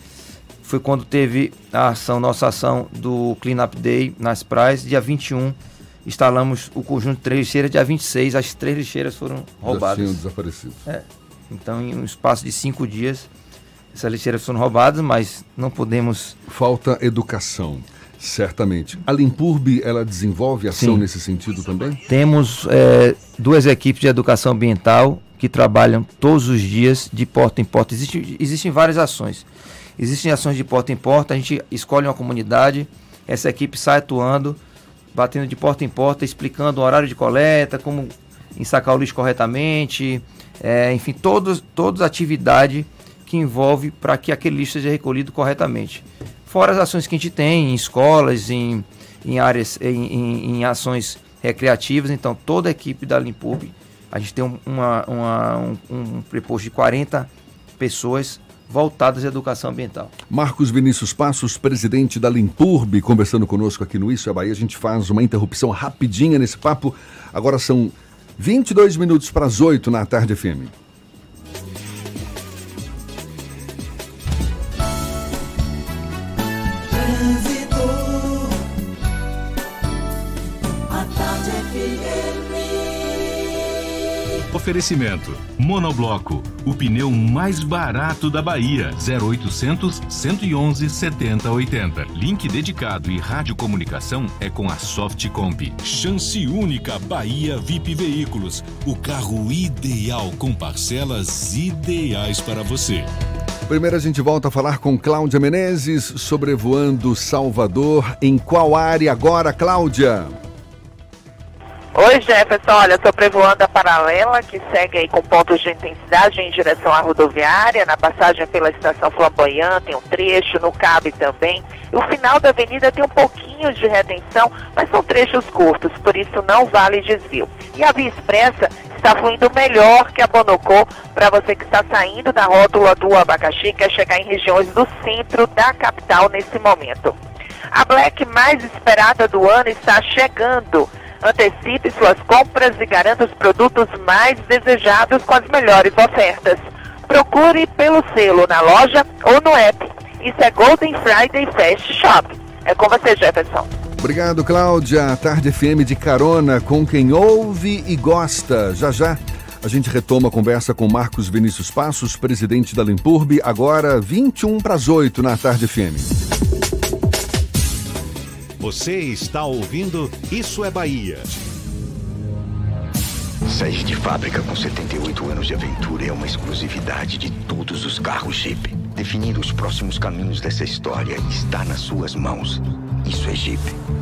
foi quando teve a ação, nossa ação do Clean Up Day nas praias, dia 21, instalamos o conjunto de três lixeiras, dia 26 as três lixeiras foram Já roubadas. tinham desaparecido. É. Então, em um espaço de cinco dias, essas lixeiras foram roubadas, mas não podemos. Falta educação, certamente. A Limpurb, ela desenvolve ação Sim. nesse sentido também? Temos é, duas equipes de educação ambiental que trabalham todos os dias de porta em porta. Existe, existem várias ações. Existem ações de porta em porta, a gente escolhe uma comunidade, essa equipe sai atuando, batendo de porta em porta, explicando o horário de coleta, como ensacar o lixo corretamente, é, enfim, todos, todas as atividades que envolve para que aquele lixo seja recolhido corretamente. Fora as ações que a gente tem em escolas, em, em áreas, em, em- em ações recreativas, então toda a equipe da Limpub, a gente tem um, uma, uma- um, um preposto de 40 pessoas voltadas à educação ambiental. Marcos Vinícius Passos, presidente da Limpurb, conversando conosco aqui no Isso é Bahia. A gente faz uma interrupção rapidinha nesse papo. Agora são 22 minutos para as 8 na tarde FM. Oferecimento: Monobloco, o pneu mais barato da Bahia. 0800 111 7080. Link dedicado e radiocomunicação é com a Softcomp. Chance única Bahia VIP Veículos. O carro ideal com parcelas ideais para você. Primeiro a gente volta a falar com Cláudia Menezes, sobrevoando Salvador. Em qual área agora, Cláudia? Oi, Jefferson. Olha, sobrevoando a paralela, que segue aí com pontos de intensidade em direção à rodoviária, na passagem pela estação Flamboyant, tem um trecho, no Cabe também. O final da avenida tem um pouquinho de retenção, mas são trechos curtos, por isso não vale desvio. E a Via Expressa está fluindo melhor que a Bonocô para você que está saindo da rótula do abacaxi, quer chegar em regiões do centro da capital nesse momento. A Black mais esperada do ano está chegando. Antecipe suas compras e garanta os produtos mais desejados com as melhores ofertas. Procure pelo selo na loja ou no app. Isso é Golden Friday Fast Shop. É com você, Jefferson. Obrigado, Cláudia. Tarde FM de carona com quem ouve e gosta. Já já a gente retoma a conversa com Marcos Vinícius Passos, presidente da Limpurb, agora 21 para as 8 na Tarde FM. Você está ouvindo Isso é Bahia. Sair de fábrica com 78 anos de aventura é uma exclusividade de todos os carros Jeep. Definir os próximos caminhos dessa história está nas suas mãos. Isso é Jeep.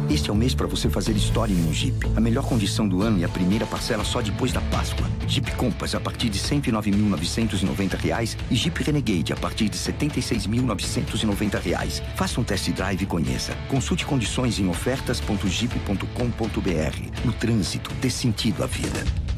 Este é o mês para você fazer história em um Jeep. A melhor condição do ano e a primeira parcela só depois da Páscoa. Jeep Compass a partir de 109.990 reais e Jeep Renegade a partir de 76.990 reais. Faça um test drive e conheça. Consulte condições em ofertas.jeep.com.br. No trânsito, dê sentido à vida.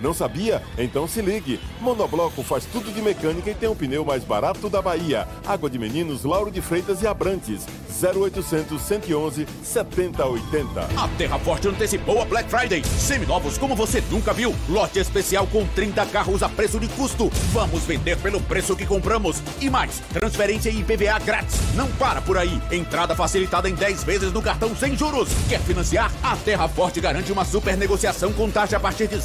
Não sabia? Então se ligue. Monobloco faz tudo de mecânica e tem o pneu mais barato da Bahia. Água de Meninos, Lauro de Freitas e Abrantes. 0800 111 7080. A Terra Forte antecipou a Black Friday. Seminovos como você nunca viu. Lote especial com 30 carros a preço de custo. Vamos vender pelo preço que compramos. E mais, transferência e IPVA grátis. Não para por aí. Entrada facilitada em 10 vezes no cartão sem juros. Quer financiar? A Terra Forte garante uma super negociação com taxa a partir de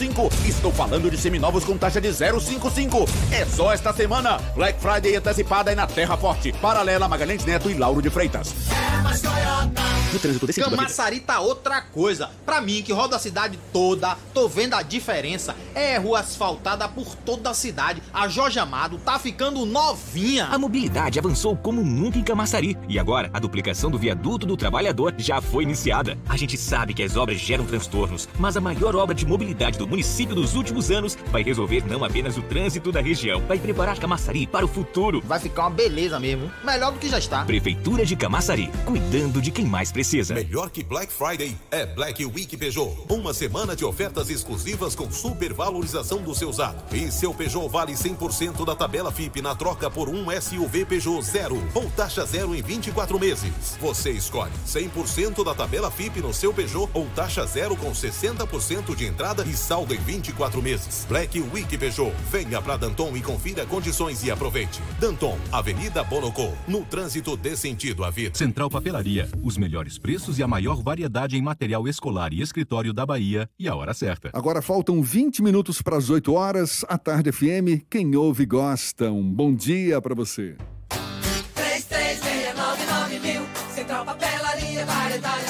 0,55. Estou falando de seminovos com taxa de 0,55. É só esta semana. Black Friday antecipada é na Terra Forte. Paralela Magalhães Neto e Lauro de Freitas. É mais Toyota. no trânsito desse sentido. Camaçari tá outra coisa. Pra mim, que roda a cidade toda, tô vendo a diferença. É rua asfaltada por toda a cidade. A Jorge Amado tá ficando novinha. A mobilidade avançou como nunca em Camaçari. E agora, a duplicação do viaduto do trabalhador já foi iniciada. A gente sabe que as obras geram transtornos, mas a maior obra de mobilidade do município dos últimos anos vai resolver não apenas o trânsito da região, vai preparar Camaçari para o futuro. Vai ficar uma beleza mesmo. Melhor do que já está. Prefeitura de Camaçari, cuidando de quem mais precisa. Melhor que Black Friday é Black Week Peugeot. Uma semana de ofertas exclusivas com supervalorização do seu usado. E seu Peugeot vale 100% da tabela FIP na troca por um SUV Peugeot zero ou taxa zero em 24 meses. Você escolhe 100% da tabela FIP no seu Peugeot ou taxa zero com 60% de entrada e saldo em 24 meses. Black Week Peugeot. Venha para Danton e confira condições e aproveite. Danton, Avenida Bonocô. No trânsito dê sentido à vida. Central Papelaria. Os melhores preços e a maior variedade em material escolar e escritório da Bahia e a hora certa. Agora faltam 20 minutos para as 8 horas. A Tarde FM, quem ouve gosta. Um bom dia para você. 3369 mil. Central Papelaria, variedade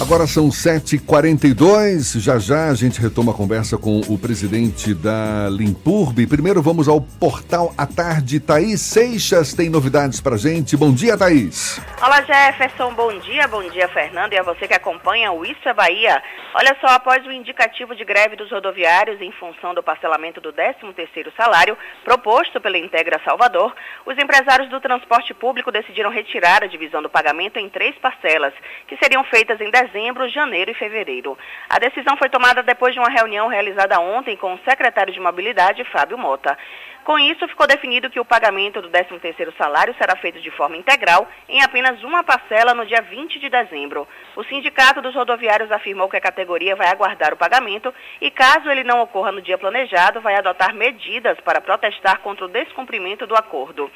Agora são 7h42. Já já a gente retoma a conversa com o presidente da Limpurb. Primeiro vamos ao portal à tarde. Thaís Seixas tem novidades pra gente. Bom dia, Thaís. Olá, Jefferson. Bom dia, bom dia, Fernando, e a você que acompanha o Isso é Bahia. Olha só, após o indicativo de greve dos rodoviários em função do parcelamento do 13º salário proposto pela Integra Salvador, os empresários do transporte público decidiram retirar a divisão do pagamento em três parcelas, que seriam feitas em dezembro, janeiro e fevereiro. A decisão foi tomada depois de uma reunião realizada ontem com o secretário de Mobilidade, Fábio Mota. Com isso, ficou definido que o pagamento do 13º salário será feito de forma integral em apenas uma parcela no dia 20 de dezembro. O Sindicato dos Rodoviários afirmou que a categoria vai aguardar o pagamento e, caso ele não ocorra no dia planejado, vai adotar medidas para protestar contra o descumprimento do acordo.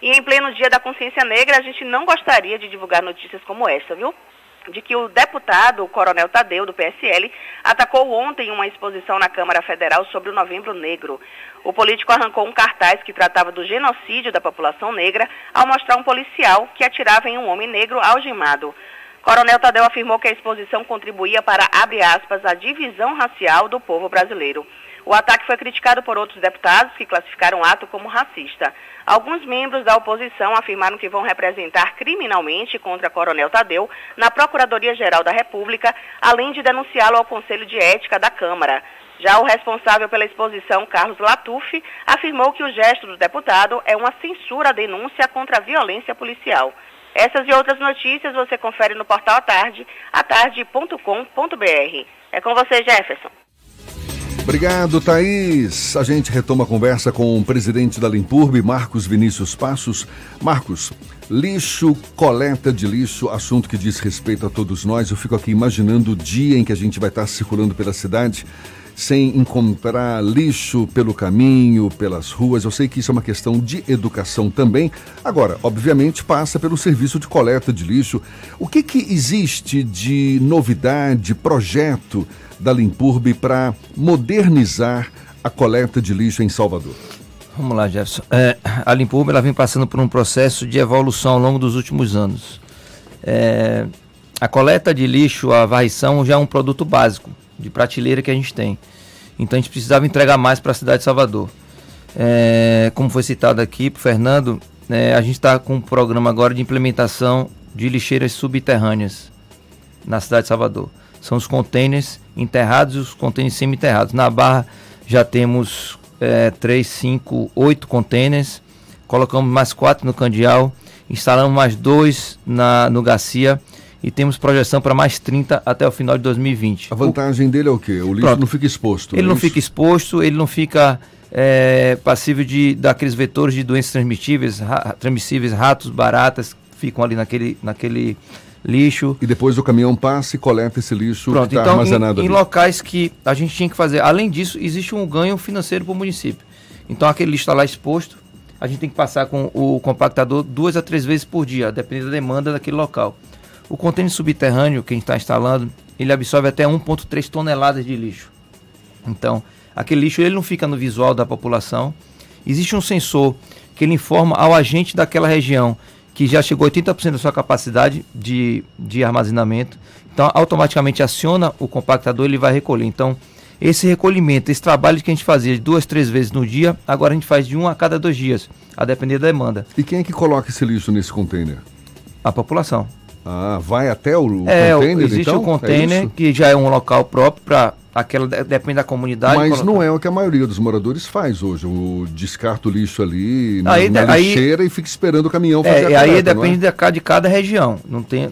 E em pleno dia da consciência negra, a gente não gostaria de divulgar notícias como essa, viu? De que o deputado, o coronel Tadeu, do PSL, atacou ontem uma exposição na Câmara Federal sobre o Novembro Negro. O político arrancou um cartaz que tratava do genocídio da população negra ao mostrar um policial que atirava em um homem negro algemado. Coronel Tadeu afirmou que a exposição contribuía para, abre aspas, a divisão racial do povo brasileiro. O ataque foi criticado por outros deputados que classificaram o ato como racista. Alguns membros da oposição afirmaram que vão representar criminalmente contra Coronel Tadeu na Procuradoria-Geral da República, além de denunciá-lo ao Conselho de Ética da Câmara. Já o responsável pela exposição, Carlos Latuf, afirmou que o gesto do deputado é uma censura à denúncia contra a violência policial. Essas e outras notícias você confere no portal Atarde, atarde.com.br. É com você, Jefferson. Obrigado, Thaís. A gente retoma a conversa com o presidente da Limpurb, Marcos Vinícius Passos. Marcos, lixo, coleta de lixo, assunto que diz respeito a todos nós. Eu fico aqui imaginando o dia em que a gente vai estar circulando pela cidade sem encontrar lixo pelo caminho, pelas ruas. Eu sei que isso é uma questão de educação também. Agora, obviamente, passa pelo serviço de coleta de lixo. O que, que existe de novidade, projeto da Limpurb para modernizar a coleta de lixo em Salvador? Vamos lá, Jefferson. É, a Limpurb ela vem passando por um processo de evolução ao longo dos últimos anos. É, a coleta de lixo, a varrição, já é um produto básico de prateleira que a gente tem. Então a gente precisava entregar mais para a cidade de Salvador. É, como foi citado aqui por Fernando, é, a gente está com um programa agora de implementação de lixeiras subterrâneas na cidade de Salvador. São os containers enterrados e os containers semi-enterrados. Na Barra já temos é, 3, 5, 8 containers. Colocamos mais quatro no Candial. Instalamos mais dois na, no Garcia. E temos projeção para mais 30 até o final de 2020. A vantagem o... dele é o quê? O lixo Pronto. não fica exposto. Ele é não fica exposto, ele não fica é, passível de daqueles vetores de doenças transmissíveis, ra, transmissíveis, ratos, baratas, ficam ali naquele, naquele lixo. E depois o caminhão passa e coleta esse lixo Pronto, que está então, armazenado em, ali. em locais que a gente tinha que fazer. Além disso, existe um ganho financeiro para o município. Então aquele lixo está lá exposto, a gente tem que passar com o compactador duas a três vezes por dia, dependendo da demanda daquele local. O contêiner subterrâneo que a gente está instalando, ele absorve até 1,3 toneladas de lixo. Então, aquele lixo ele não fica no visual da população. Existe um sensor que ele informa ao agente daquela região que já chegou a 80% da sua capacidade de, de armazenamento. Então, automaticamente aciona o compactador e ele vai recolher. Então, esse recolhimento, esse trabalho que a gente fazia duas, três vezes no dia, agora a gente faz de um a cada dois dias, a depender da demanda. E quem é que coloca esse lixo nesse container? A população. Ah, vai até o é, container, existe então? o container, é que já é um local próprio para aquela depende da comunidade. Mas colocar. não é o que a maioria dos moradores faz hoje. O descarta o lixo ali na, Aí- na aí- lixeira e fica esperando o caminhão fazer É, a aí coleta, não é? depende de, ca- de cada região. Não tem,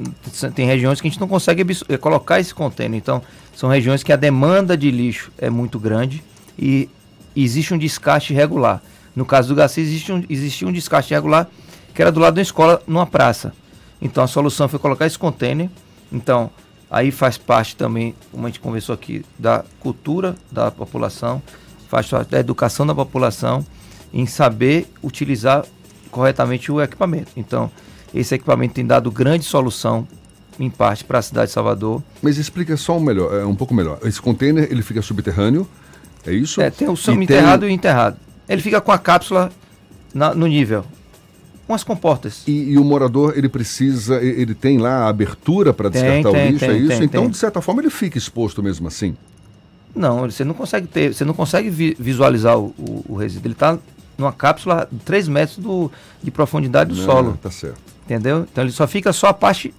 tem regiões que a gente não consegue eh, colocar esse container. Então, são regiões que a demanda de lixo é muito grande e existe um descarte regular. No caso do Garcia, existe um, existia um descarte regular que era do lado da escola, numa praça. Então, a solução foi colocar esse container. Então, aí faz parte também, como a gente conversou aqui, da cultura da população, faz parte da educação da população em saber utilizar corretamente o equipamento. Então, esse equipamento tem dado grande solução, em parte, para a cidade de Salvador. Mas explica só um, melhor, é, um pouco melhor. Esse container ele fica subterrâneo, é isso? É, tem o E semi-enterrado e enterrado. Ele fica com a cápsula na- no nível. Com as comportas. E, e o morador, ele precisa, ele tem lá a abertura para descartar tem, o lixo, tem, é isso? tem, então, de certa forma, ele fica exposto mesmo assim. Não, você não consegue ter, você não consegue vi- visualizar o, o- o resíduo. Ele está numa cápsula de 3 metros do, de profundidade do Não, solo. Tá certo. Entendeu? Então ele só fica só a parte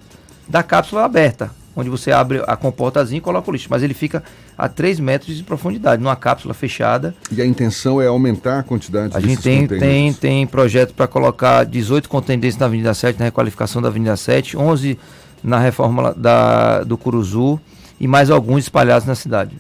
da cápsula aberta, onde você abre a comportazinha e coloca o lixo. Mas ele fica a 3 metros de profundidade, numa cápsula fechada. E a intenção é aumentar a quantidade A desses gente tem, tem, tem projeto para colocar 18 contendentes na Avenida 7, na requalificação da Avenida 7, 11 na reforma da, do Curuzu e mais alguns espalhados na cidade.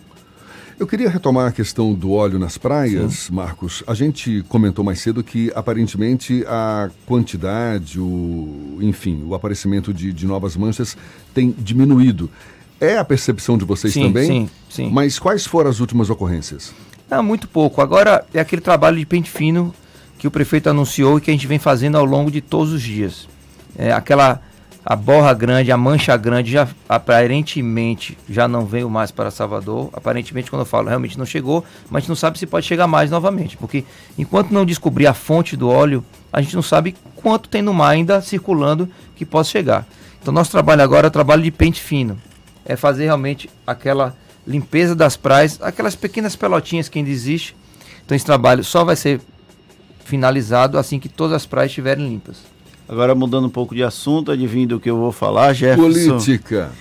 Eu queria retomar a questão do óleo nas praias, Marcos. A gente comentou mais cedo que aparentemente a quantidade, o, enfim, o aparecimento de, de novas manchas tem diminuído. É a percepção de vocês Sim, também? sim, sim. Mas quais foram as últimas ocorrências? Ah, muito pouco. Agora é aquele trabalho de pente fino que o prefeito anunciou e que a gente vem fazendo ao longo de todos os dias. É, aquela a borra grande, a mancha grande já aparentemente já não veio mais para Salvador. Aparentemente, quando eu falo, realmente não chegou, mas a gente não sabe se pode chegar mais novamente, porque enquanto não descobrir a fonte do óleo, a gente não sabe quanto tem no mar ainda circulando que possa chegar. Então, nosso trabalho agora é o trabalho de pente fino. É fazer realmente aquela limpeza das praias, aquelas pequenas pelotinhas que ainda existe. Então, esse trabalho só vai ser finalizado assim que todas as praias estiverem limpas. Agora mudando um pouco de assunto, adivinha do que eu vou falar, Jefferson? Política.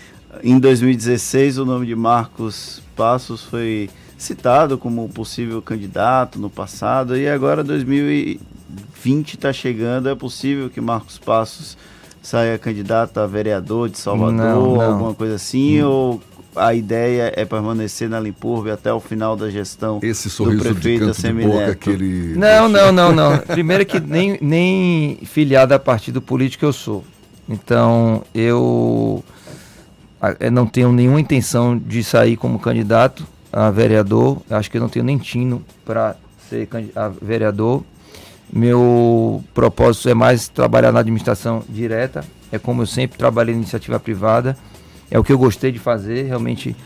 Em 2016, o nome de Marcos Passos foi citado como possível candidato no passado e agora 2020 está chegando. É possível que Marcos Passos saia candidato a vereador de Salvador, Não, não. alguma coisa assim, ou a ideia é permanecer na Limpurbe até o final da gestão Esse do sorriso de prefeito de que ele... Não, não, não, não. Primeiro que nem, nem filiado a partido político eu sou. Então, eu, não tenho nenhuma intenção de sair como candidato a vereador. Acho que eu não tenho nem tino para ser vereador. Meu propósito é mais trabalhar na administração direta. É como eu sempre trabalhei na iniciativa privada. É o que eu gostei de fazer. Realmente,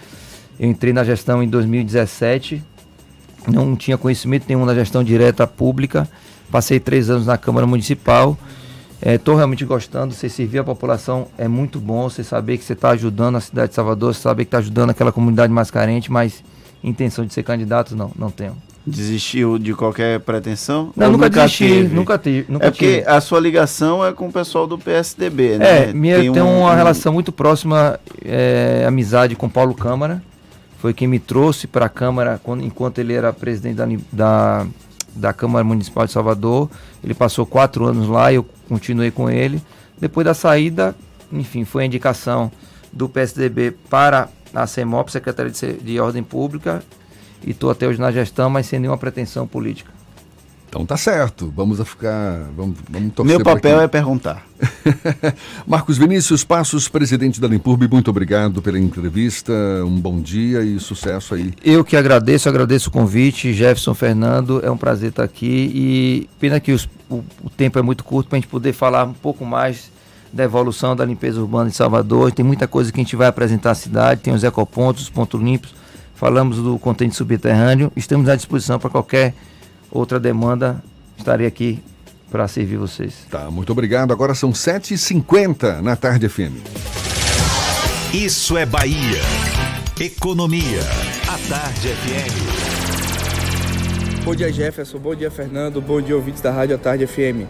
eu entrei na gestão em 2017 não tinha conhecimento nenhum da gestão direta pública. Passei três anos na Câmara Municipal. Estou realmente gostando. Você servir a população é muito bom. Você saber que você está ajudando a cidade de Salvador, você saber que está ajudando aquela comunidade mais carente, mas intenção de ser candidato, não, não tenho. Desistiu de qualquer pretensão? Não, Ou nunca desisti, teve? nunca tive, nunca é porque tive. a sua ligação é com o pessoal do PSDB, né? É, minha, tem, um- uma um- relação muito próxima, é, amizade com Paulo Câmara. Foi quem me trouxe para a Câmara quando, enquanto ele era presidente da, da, da Câmara Municipal de Salvador. Ele passou quatro anos lá e eu continuei com ele. Depois da saída, enfim, foi a indicação do PSDB para a CEMOP, Secretaria de, de Ordem Pública, e estou até hoje na gestão, mas sem nenhuma pretensão política. Então tá certo, vamos a ficar, vamos, vamos torcer Meu papel é perguntar. Marcos Vinícius Passos, presidente da Limpurb, muito obrigado pela entrevista, um bom dia e sucesso aí. Eu que agradeço, agradeço o convite, Jefferson Fernando, é um prazer estar aqui e pena que os, o, o tempo é muito curto para a gente poder falar um pouco mais da evolução da limpeza urbana de Salvador, tem muita coisa que a gente vai apresentar à cidade, tem os ecopontos, os pontos limpos, falamos do contente subterrâneo, estamos à disposição para qualquer outra demanda, estarei aqui para servir vocês. Tá, muito obrigado. Agora são 7h50 na Tarde FM. Isso é Bahia. Economia. A Tarde FM. Bom dia, Jefferson. Bom dia, Fernando. Bom dia, ouvintes da Rádio A Tarde FM.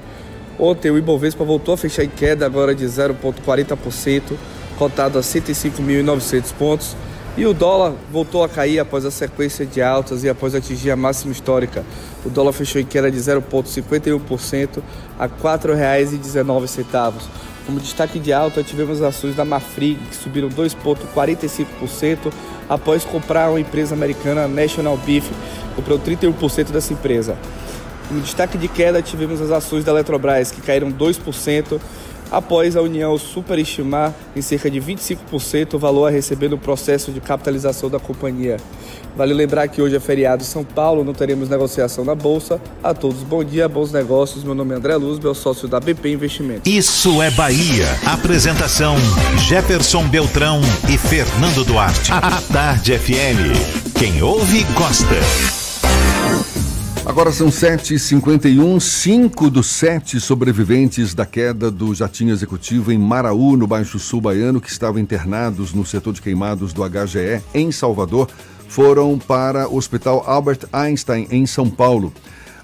Ontem o Ibovespa voltou a fechar em queda agora de 0,40%, cotado a 105.900 pontos. E o dólar voltou a cair após a sequência de altas e após atingir a máxima histórica. O dólar fechou em queda de 0,51% a R$ 4,19. Como destaque de alta, tivemos ações da Mafrig, que subiram 2,45% após comprar uma empresa americana, National Beef, comprou 31% dessa empresa. Como destaque de queda, tivemos as ações da Eletrobras, que caíram 2%, após a União superestimar em cerca de 25% o valor a receber no processo de capitalização da companhia. Vale lembrar que hoje é feriado em São Paulo, não teremos negociação na Bolsa. A todos, bom dia, bons negócios. Meu nome é André Luz, meu sócio da BP Investimentos. Isso é Bahia. Apresentação: Jefferson Beltrão e Fernando Duarte. A Tarde FM. Quem ouve, gosta. Agora são 7h51, cinco dos sete sobreviventes da queda do jatinho executivo em Maraú, no Baixo Sul Baiano, que estavam internados no setor de queimados do HGE em Salvador, foram para o Hospital Albert Einstein, em São Paulo.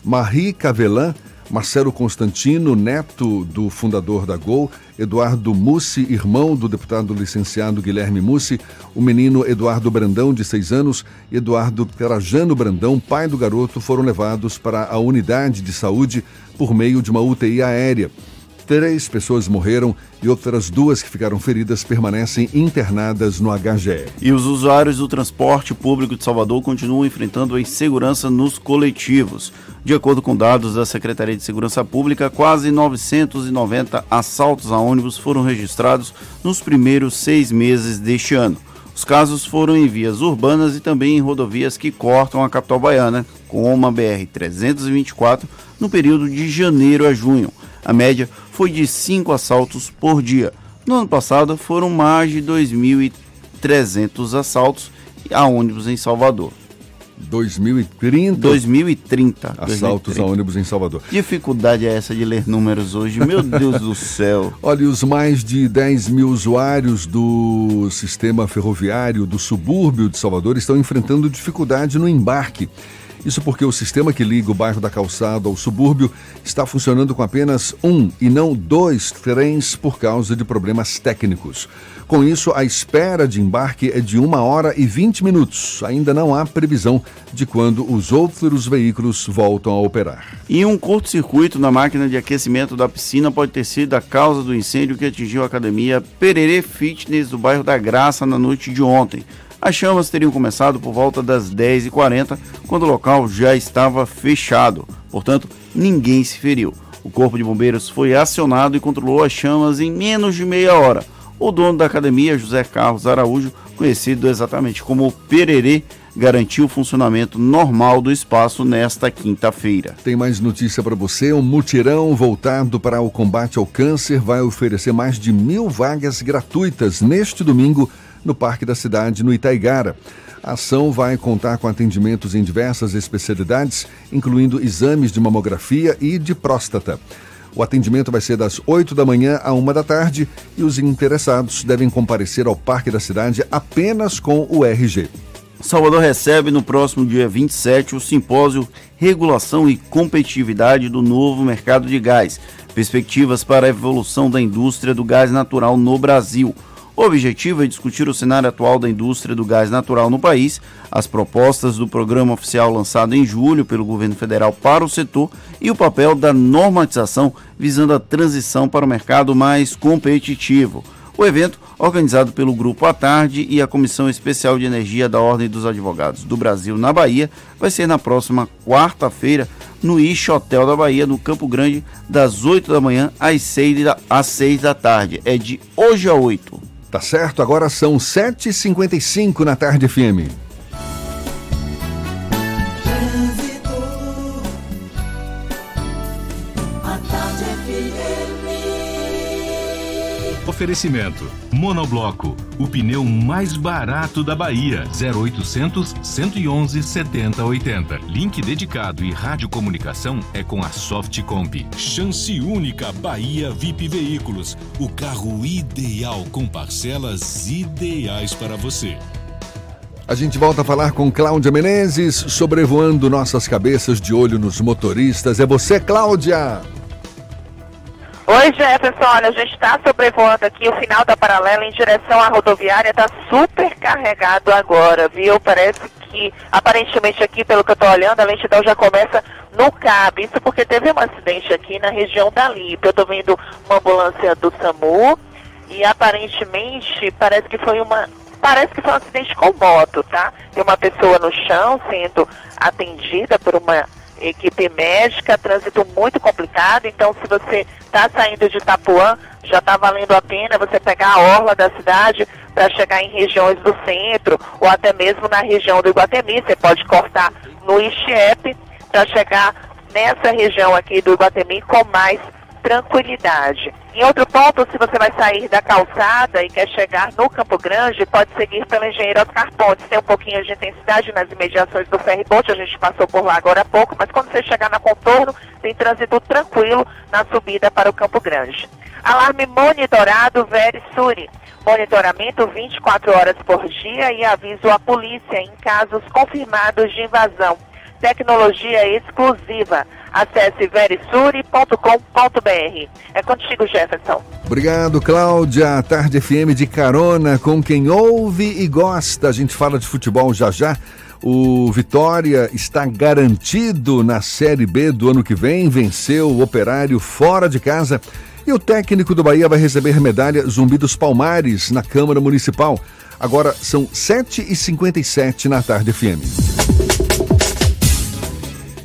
Marie Cavelan Marcelo Constantino, neto do fundador da Gol, Eduardo Mussi, irmão do deputado licenciado Guilherme Mussi, o menino Eduardo Brandão, de seis anos, e Eduardo Trajano Brandão, pai do garoto, foram levados para a unidade de saúde por meio de uma UTI aérea. Três pessoas morreram e outras duas que ficaram feridas permanecem internadas no HGE. E os usuários do transporte público de Salvador continuam enfrentando a insegurança nos coletivos. De acordo com dados da Secretaria de Segurança Pública, quase 990 assaltos a ônibus foram registrados nos primeiros seis meses deste ano. Os casos foram em vias urbanas e também em rodovias que cortam a capital baiana, como a BR-324, no período de janeiro a junho. A média foi de 5 assaltos por dia. No ano passado foram mais de 2.300 assaltos a ônibus em Salvador. 2030? 2030. Assaltos 2030. a ônibus em Salvador. Dificuldade é essa de ler números hoje, meu Deus do céu. Olha, os mais de 10 mil usuários do sistema ferroviário do subúrbio de Salvador estão enfrentando dificuldade no embarque. Isso porque o sistema que liga o bairro da Calçada ao subúrbio está funcionando com apenas um e não dois trens por causa de problemas técnicos. Com isso, a espera de embarque é de uma hora e 20 minutos. Ainda não há previsão de quando os outros veículos voltam a operar. E um curto-circuito na máquina de aquecimento da piscina pode ter sido a causa do incêndio que atingiu a academia Pererê Fitness do bairro da Graça na noite de ontem. As chamas teriam começado por volta das 10h40, quando o local já estava fechado. Portanto, ninguém se feriu. O corpo de bombeiros foi acionado e controlou as chamas em menos de meia hora. O dono da academia, José Carlos Araújo, conhecido exatamente como Pererê, garantiu o funcionamento normal do espaço nesta quinta-feira. Tem mais notícia para você. Um mutirão voltado para o combate ao câncer vai oferecer mais de mil vagas gratuitas neste domingo no Parque da Cidade, no Itaigara. A ação vai contar com atendimentos em diversas especialidades, incluindo exames de mamografia e de próstata. O atendimento vai ser das 8 da manhã à 1 da tarde e os interessados devem comparecer ao Parque da Cidade apenas com o RG. Salvador recebe no próximo dia 27 o simpósio Regulação e Competitividade do Novo Mercado de Gás. Perspectivas para a evolução da indústria do gás natural no Brasil. O objetivo é discutir o cenário atual da indústria do gás natural no país, as propostas do programa oficial lançado em julho pelo governo federal para o setor e o papel da normatização visando a transição para o mercado mais competitivo. O evento, organizado pelo Grupo à Tarde e a Comissão Especial de Energia da Ordem dos Advogados do Brasil na Bahia, vai ser na próxima quarta-feira no Ish Hotel da Bahia, no Campo Grande, das 8 da manhã às 6 da, às 6 da tarde. É de hoje a 8. Tá certo, agora são 7h55 na tarde FM. Oferecimento: Monobloco, o pneu mais barato da Bahia. 0800 111 7080. Link dedicado e radiocomunicação é com a Softcomp. Chance única Bahia VIP Veículos. O carro ideal com parcelas ideais para você. A gente volta a falar com Cláudia Menezes, sobrevoando nossas cabeças de olho nos motoristas. É você, Cláudia! Oi, Jefferson. Olha, a gente está sobrevoando aqui o final da paralela em direção à rodoviária. Está super carregado agora, viu? Parece que, aparentemente aqui, pelo que eu estou olhando, a lentidão já começa no CAB. Isso porque teve um acidente aqui na região da Lipe. Eu estou vendo uma ambulância do SAMU e aparentemente parece que foi uma parece que foi um acidente com moto, tá? Tem uma pessoa no chão sendo atendida por uma equipe médica, trânsito muito complicado, então se você está saindo de Itapuã, já está valendo a pena você pegar a orla da cidade para chegar em regiões do centro ou até mesmo na região do Iguatemi. Você pode cortar no Ixiepe para chegar nessa região aqui do Iguatemi com mais tranquilidade. Em outro ponto, se você vai sair da calçada e quer chegar no Campo Grande, pode seguir pela Engenheiro Oscar Pontes. Tem um pouquinho de intensidade nas imediações do ferryboat, a gente passou por lá agora há pouco, mas quando você chegar na contorno, tem trânsito tranquilo na subida para o Campo Grande. Alarme monitorado Verisuri. Monitoramento 24 horas por dia e aviso à polícia em casos confirmados de invasão. Tecnologia exclusiva. Acesse verisuri.com.br. É contigo, Jefferson. Obrigado, Cláudia. Tarde FM de carona com quem ouve e gosta. A gente fala de futebol já já. O Vitória está garantido na Série B do ano que vem, venceu o Operário fora de casa. E o técnico do Bahia vai receber medalha Zumbi dos Palmares na Câmara Municipal. Agora são 7h57 na Tarde FM.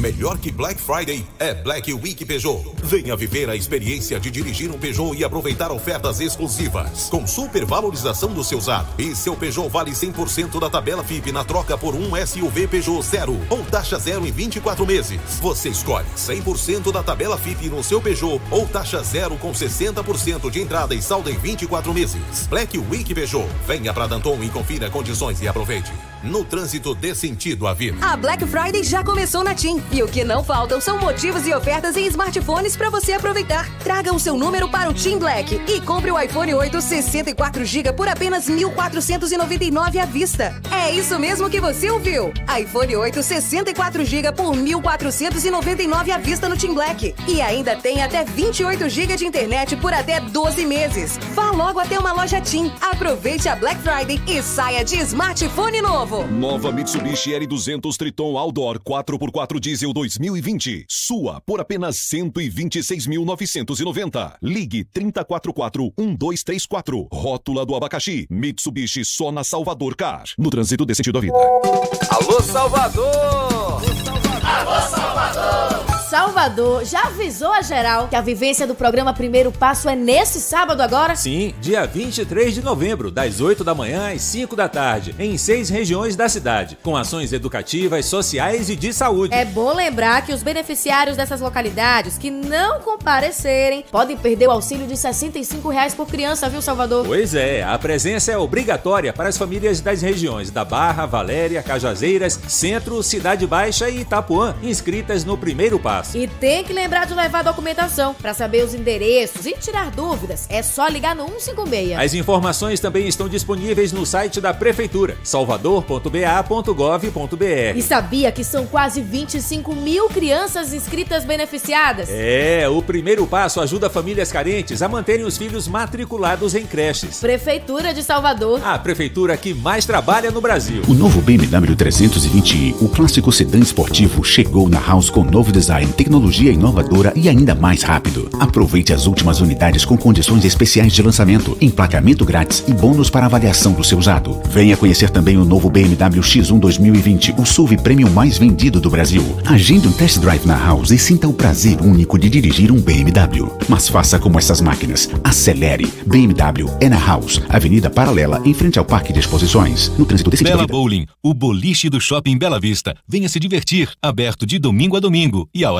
Melhor que Black Friday é Black Week Peugeot. Venha viver a experiência de dirigir um Peugeot e aproveitar ofertas exclusivas. Com super valorização do seu usado. E seu Peugeot vale 100% da tabela FIP na troca por um SUV Peugeot zero ou taxa zero em 24 meses. Você escolhe 100% da tabela FIP no seu Peugeot ou taxa zero com 60% de entrada e saldo em 24 meses. Black Week Peugeot. Venha para Danton e confira condições e aproveite. No trânsito dê sentido à vida. A Black Friday já começou na TIM. E o que não faltam são motivos e ofertas em smartphones para você aproveitar. Traga o seu número para o TIM Black e compre o iPhone 8 64GB por apenas 1.499 à vista. É isso mesmo que você ouviu. iPhone 8 64GB por 1.499 à vista no TIM Black. E ainda tem até 28GB de internet por até 12 meses. Vá logo até uma loja TIM. Aproveite a Black Friday e saia de smartphone novo. Nova Mitsubishi L200 Triton Outdoor 4x4 Diesel 2020. Sua por apenas 126.990. Ligue 3044-1234. Rótula do abacaxi. Mitsubishi só na Salvador Car. No trânsito desse sentido da vida. Alô, Salvador! Alô, Salvador! Salvador já avisou a geral que a vivência do programa Primeiro Passo é nesse sábado agora? Sim, dia 23 de novembro, das 8 da manhã às 5 da tarde, em seis regiões da cidade, com ações educativas, sociais e de saúde. É bom lembrar que os beneficiários dessas localidades que não comparecerem podem perder o auxílio de 65 reais por criança, viu, Salvador? Pois é, a presença é obrigatória para as famílias das regiões da Barra, Valéria, Cajazeiras, Centro, Cidade Baixa e Itapuã, inscritas no Primeiro Passo. E tem que lembrar de levar a documentação para saber os endereços e tirar dúvidas. É só ligar no 156. As informações também estão disponíveis no site da Prefeitura, salvador.ba.gov.br. E sabia que são quase 25 mil crianças inscritas beneficiadas? É, o primeiro passo ajuda famílias carentes a manterem os filhos matriculados em creches. Prefeitura de Salvador. A prefeitura que mais trabalha no Brasil. O novo BMW 320i, o clássico sedã esportivo, chegou na House com novo design tecnologia inovadora e ainda mais rápido. Aproveite as últimas unidades com condições especiais de lançamento, emplacamento grátis e bônus para avaliação do seu usado. Venha conhecer também o novo BMW X1 2020, o SUV premium mais vendido do Brasil. Agende um test drive na House e sinta o prazer único de dirigir um BMW. Mas faça como essas máquinas. Acelere. BMW é na House, Avenida Paralela, em frente ao Parque de Exposições. No trânsito desse Bela Bowling, o boliche do Shopping Bela Vista. Venha se divertir, aberto de domingo a domingo e a hora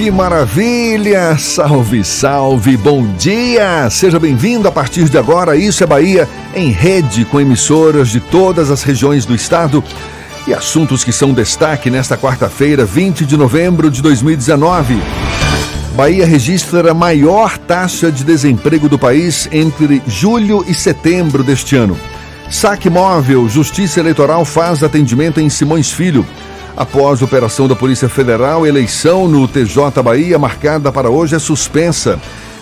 Que maravilha! Salve, salve, bom dia! Seja bem-vindo a partir de agora, Isso é Bahia, em rede com emissoras de todas as regiões do estado e assuntos que são destaque nesta quarta-feira, 20 de novembro de 2019. Bahia registra a maior taxa de desemprego do país entre julho e setembro deste ano. Saque móvel, Justiça Eleitoral faz atendimento em Simões Filho. Após operação da Polícia Federal, eleição no TJ Bahia marcada para hoje é suspensa.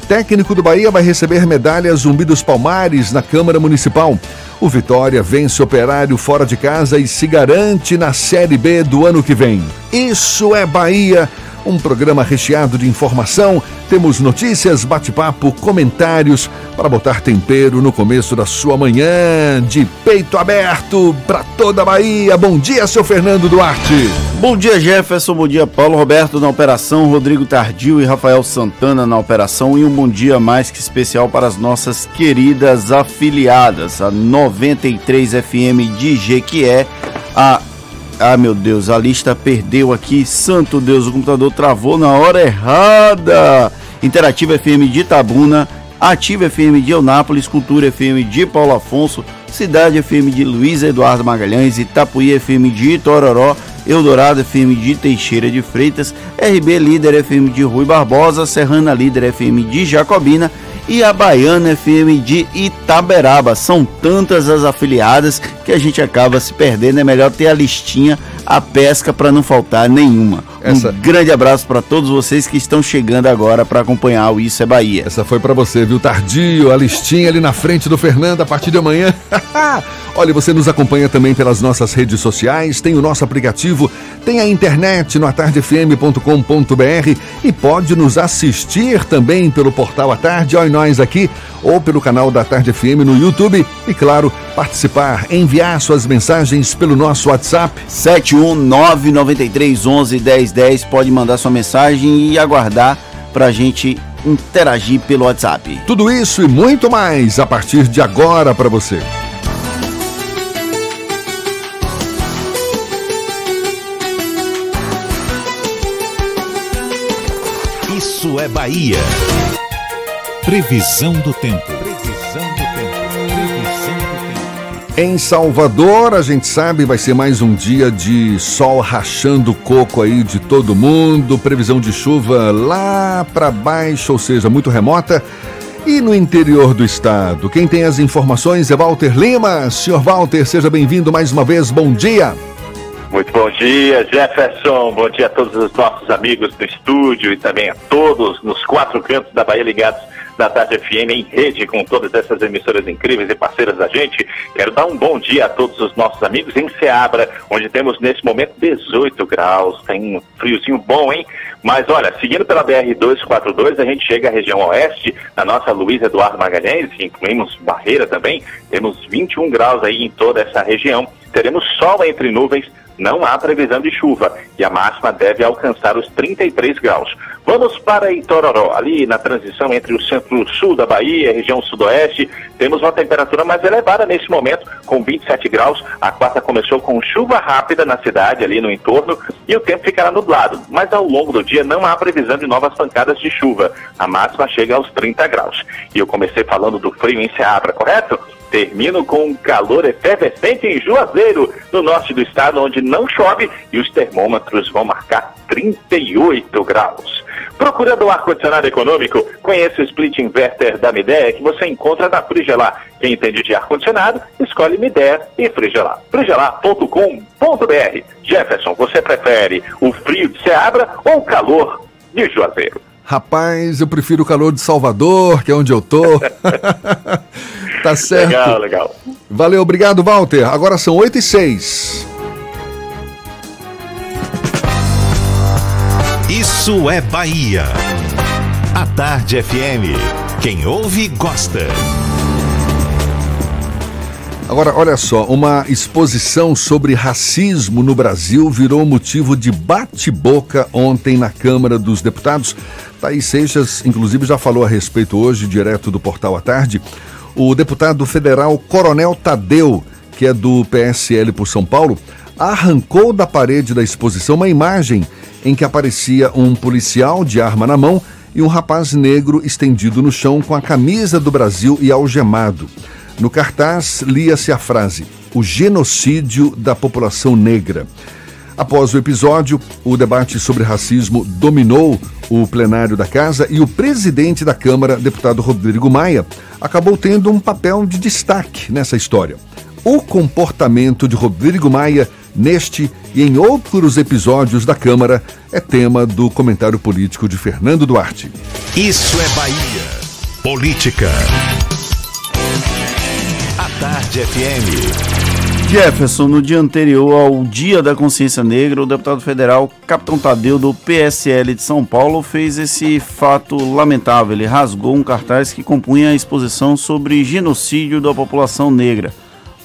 Técnico do Bahia vai receber medalha Zumbi dos Palmares na Câmara Municipal. O Vitória vence Operário fora de casa e se garante na Série B do ano que vem. Isso é Bahia. Um programa recheado de informação. Temos notícias, bate-papo, comentários para botar tempero no começo da sua manhã. De peito aberto para toda a Bahia. Bom dia, seu Fernando Duarte. Bom dia, Jefferson. Bom dia, Paulo Roberto na operação, Rodrigo Tardio e Rafael Santana na operação. E um bom dia mais que especial para as nossas queridas afiliadas, a 93 FM de Jequié, a ah, meu Deus, a lista perdeu aqui. Santo Deus, o computador travou na hora errada. Interativa FM de Itabuna, Ativa FM de Eunápolis, Cultura FM de Paulo Afonso, Cidade FM de Luiz Eduardo Magalhães, Itapuí FM de Itororó, Eldorado FM de Teixeira de Freitas, RB Líder FM de Rui Barbosa, Serrana Líder FM de Jacobina e a Baiana FM de Itaberaba. São tantas as afiliadas que a gente acaba se perdendo. É melhor ter a listinha, a pesca para não faltar nenhuma. Essa... Um grande abraço para todos vocês que estão chegando agora para acompanhar o Isso é Bahia. Essa foi para você, viu? Tardio, a listinha ali na frente do Fernando a partir de amanhã. Olha, você nos acompanha também pelas nossas redes sociais, tem o nosso aplicativo, tem a internet no atardefm.com.br e pode nos assistir também pelo portal A Tarde, olha nós aqui, ou pelo canal da Tarde FM no YouTube e, claro, participar, enviar suas mensagens pelo nosso WhatsApp 71993111010. Pode mandar sua mensagem e aguardar para a gente interagir pelo WhatsApp. Tudo isso e muito mais a partir de agora para você. Isso é Bahia. Previsão do tempo. Em Salvador, a gente sabe, vai ser mais um dia de sol rachando coco aí de todo mundo. Previsão de chuva lá para baixo, ou seja, muito remota. E no interior do estado, quem tem as informações é Walter Lima. Senhor Walter, seja bem-vindo mais uma vez. Bom dia. Muito bom dia, Jefferson. Bom dia a todos os nossos amigos do estúdio e também a todos nos quatro cantos da Bahia ligados da Tarde FM em rede com todas essas emissoras incríveis e parceiras da gente. Quero dar um bom dia a todos os nossos amigos em Seabra, onde temos nesse momento 18 graus. Tem um friozinho bom, hein? Mas olha, seguindo pela BR-242, a gente chega à região oeste, na nossa Luiz Eduardo Magalhães, incluímos Barreira também, temos 21 graus aí em toda essa região. Teremos sol entre nuvens, não há previsão de chuva e a máxima deve alcançar os 33 graus. Vamos para Itororó, ali na transição entre o centro-sul da Bahia e a região sudoeste, temos uma temperatura mais elevada nesse momento, com 27 graus. A quarta começou com chuva rápida na cidade, ali no entorno, e o tempo ficará nublado. Mas ao longo do dia não há previsão de novas pancadas de chuva. A máxima chega aos 30 graus. E eu comecei falando do frio em Seabra, correto? Termino com um calor efervescente em Juazeiro, no norte do estado, onde não chove e os termômetros vão marcar 38 graus. Procurando um ar-condicionado econômico, conheça o split inverter da Midea que você encontra na Frigelar. Quem entende de ar-condicionado, escolhe Midea e Frigelar. frigelar.com.br Jefferson, você prefere o frio de Seabra ou o calor de Juazeiro? Rapaz, eu prefiro o calor de Salvador, que é onde eu tô. tá certo. Legal, legal. Valeu, obrigado, Walter. Agora são 8 e 6. Isso é Bahia. A Tarde FM. Quem ouve, gosta. Agora, olha só, uma exposição sobre racismo no Brasil virou motivo de bate-boca ontem na Câmara dos Deputados. Thaís Seixas, inclusive, já falou a respeito hoje, direto do Portal à Tarde. O deputado federal Coronel Tadeu, que é do PSL por São Paulo, arrancou da parede da exposição uma imagem em que aparecia um policial de arma na mão e um rapaz negro estendido no chão com a camisa do Brasil e algemado. No cartaz lia-se a frase: O genocídio da população negra. Após o episódio, o debate sobre racismo dominou o plenário da casa e o presidente da Câmara, deputado Rodrigo Maia, acabou tendo um papel de destaque nessa história. O comportamento de Rodrigo Maia neste e em outros episódios da Câmara é tema do comentário político de Fernando Duarte. Isso é Bahia. Política. A Tarde FM. Jefferson, no dia anterior ao Dia da Consciência Negra, o deputado federal Capitão Tadeu, do PSL de São Paulo, fez esse fato lamentável. Ele rasgou um cartaz que compunha a exposição sobre genocídio da população negra.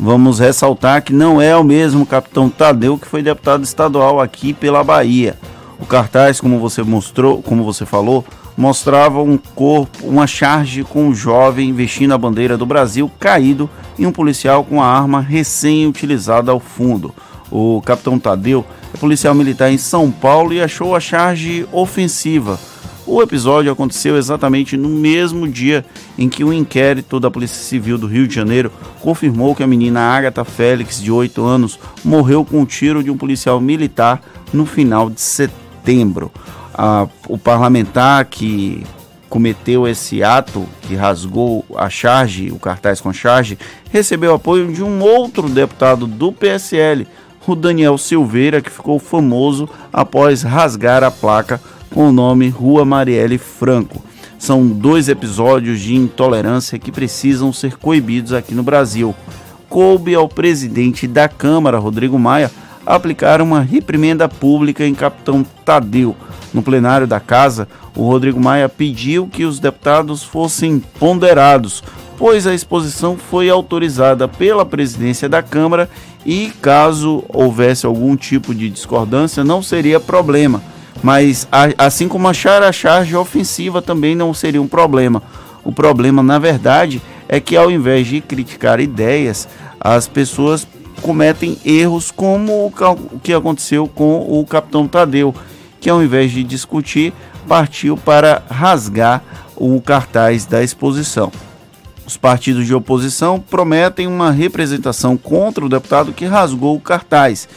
Vamos ressaltar que não é o mesmo Capitão Tadeu que foi deputado estadual aqui pela Bahia. O cartaz, como você mostrou, como você falou, mostrava um corpo, uma charge com um jovem vestindo a bandeira do Brasil caído e um policial com a arma recém-utilizada ao fundo. O capitão Tadeu é policial militar em São Paulo e achou a charge ofensiva. O episódio aconteceu exatamente no mesmo dia em que um inquérito da Polícia Civil do Rio de Janeiro confirmou que a menina Agatha Félix, de 8 anos, morreu com um tiro de um policial militar no final de setembro. A, o parlamentar que cometeu esse ato, que rasgou a charge, o cartaz com charge, recebeu apoio de um outro deputado do PSL, o Daniel Silveira, que ficou famoso após rasgar a placa com o nome Rua Marielle Franco. São dois episódios de intolerância que precisam ser coibidos aqui no Brasil. Coube ao presidente da Câmara, Rodrigo Maia, aplicar uma reprimenda pública em Capitão Tadeu, no plenário da casa, o Rodrigo Maia pediu que os deputados fossem ponderados, pois a exposição foi autorizada pela presidência da Câmara e, caso houvesse algum tipo de discordância, não seria problema. Mas, assim como achar a charge ofensiva também não seria um problema. O problema, na verdade, é que ao invés de criticar ideias, as pessoas cometem erros como o que aconteceu com o capitão Tadeu que ao invés de discutir, partiu para rasgar o cartaz da exposição. Os partidos de oposição prometem uma representação contra o deputado que rasgou o cartaz.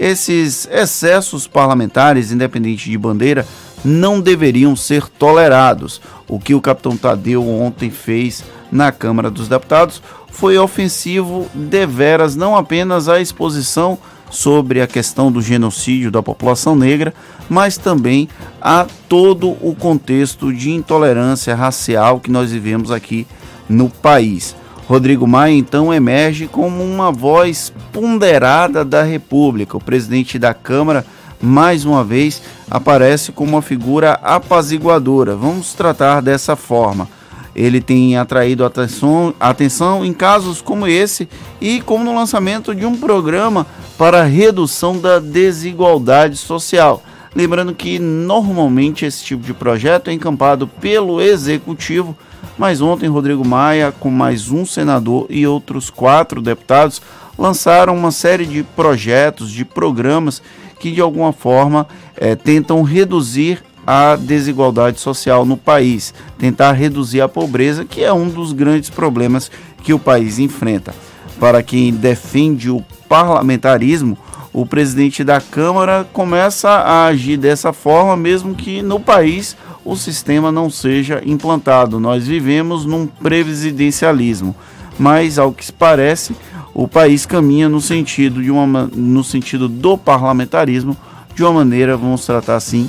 Esses excessos parlamentares, independente de bandeira, não deveriam ser tolerados. O que o capitão Tadeu ontem fez na Câmara dos Deputados foi ofensivo deveras não apenas à exposição sobre a questão do genocídio da população negra, mas também a todo o contexto de intolerância racial que nós vivemos aqui no país. Rodrigo Maia então emerge como uma voz ponderada da República. O presidente da Câmara, mais uma vez, aparece como uma figura apaziguadora. Vamos tratar dessa forma. Ele tem atraído atenção, atenção em casos como esse e como no lançamento de um programa para redução da desigualdade social. Lembrando que normalmente esse tipo de projeto é encampado pelo executivo mas ontem, Rodrigo Maia, com mais um senador e outros quatro deputados, lançaram uma série de projetos, de programas que de alguma forma é, tentam reduzir a desigualdade social no país, tentar reduzir a pobreza, que é um dos grandes problemas que o país enfrenta. Para quem defende o parlamentarismo, o presidente da Câmara começa a agir dessa forma, mesmo que no país o sistema não seja implantado. Nós vivemos num presidencialismo, mas ao que parece, o país caminha no sentido de uma no sentido do parlamentarismo de uma maneira, vamos tratar assim,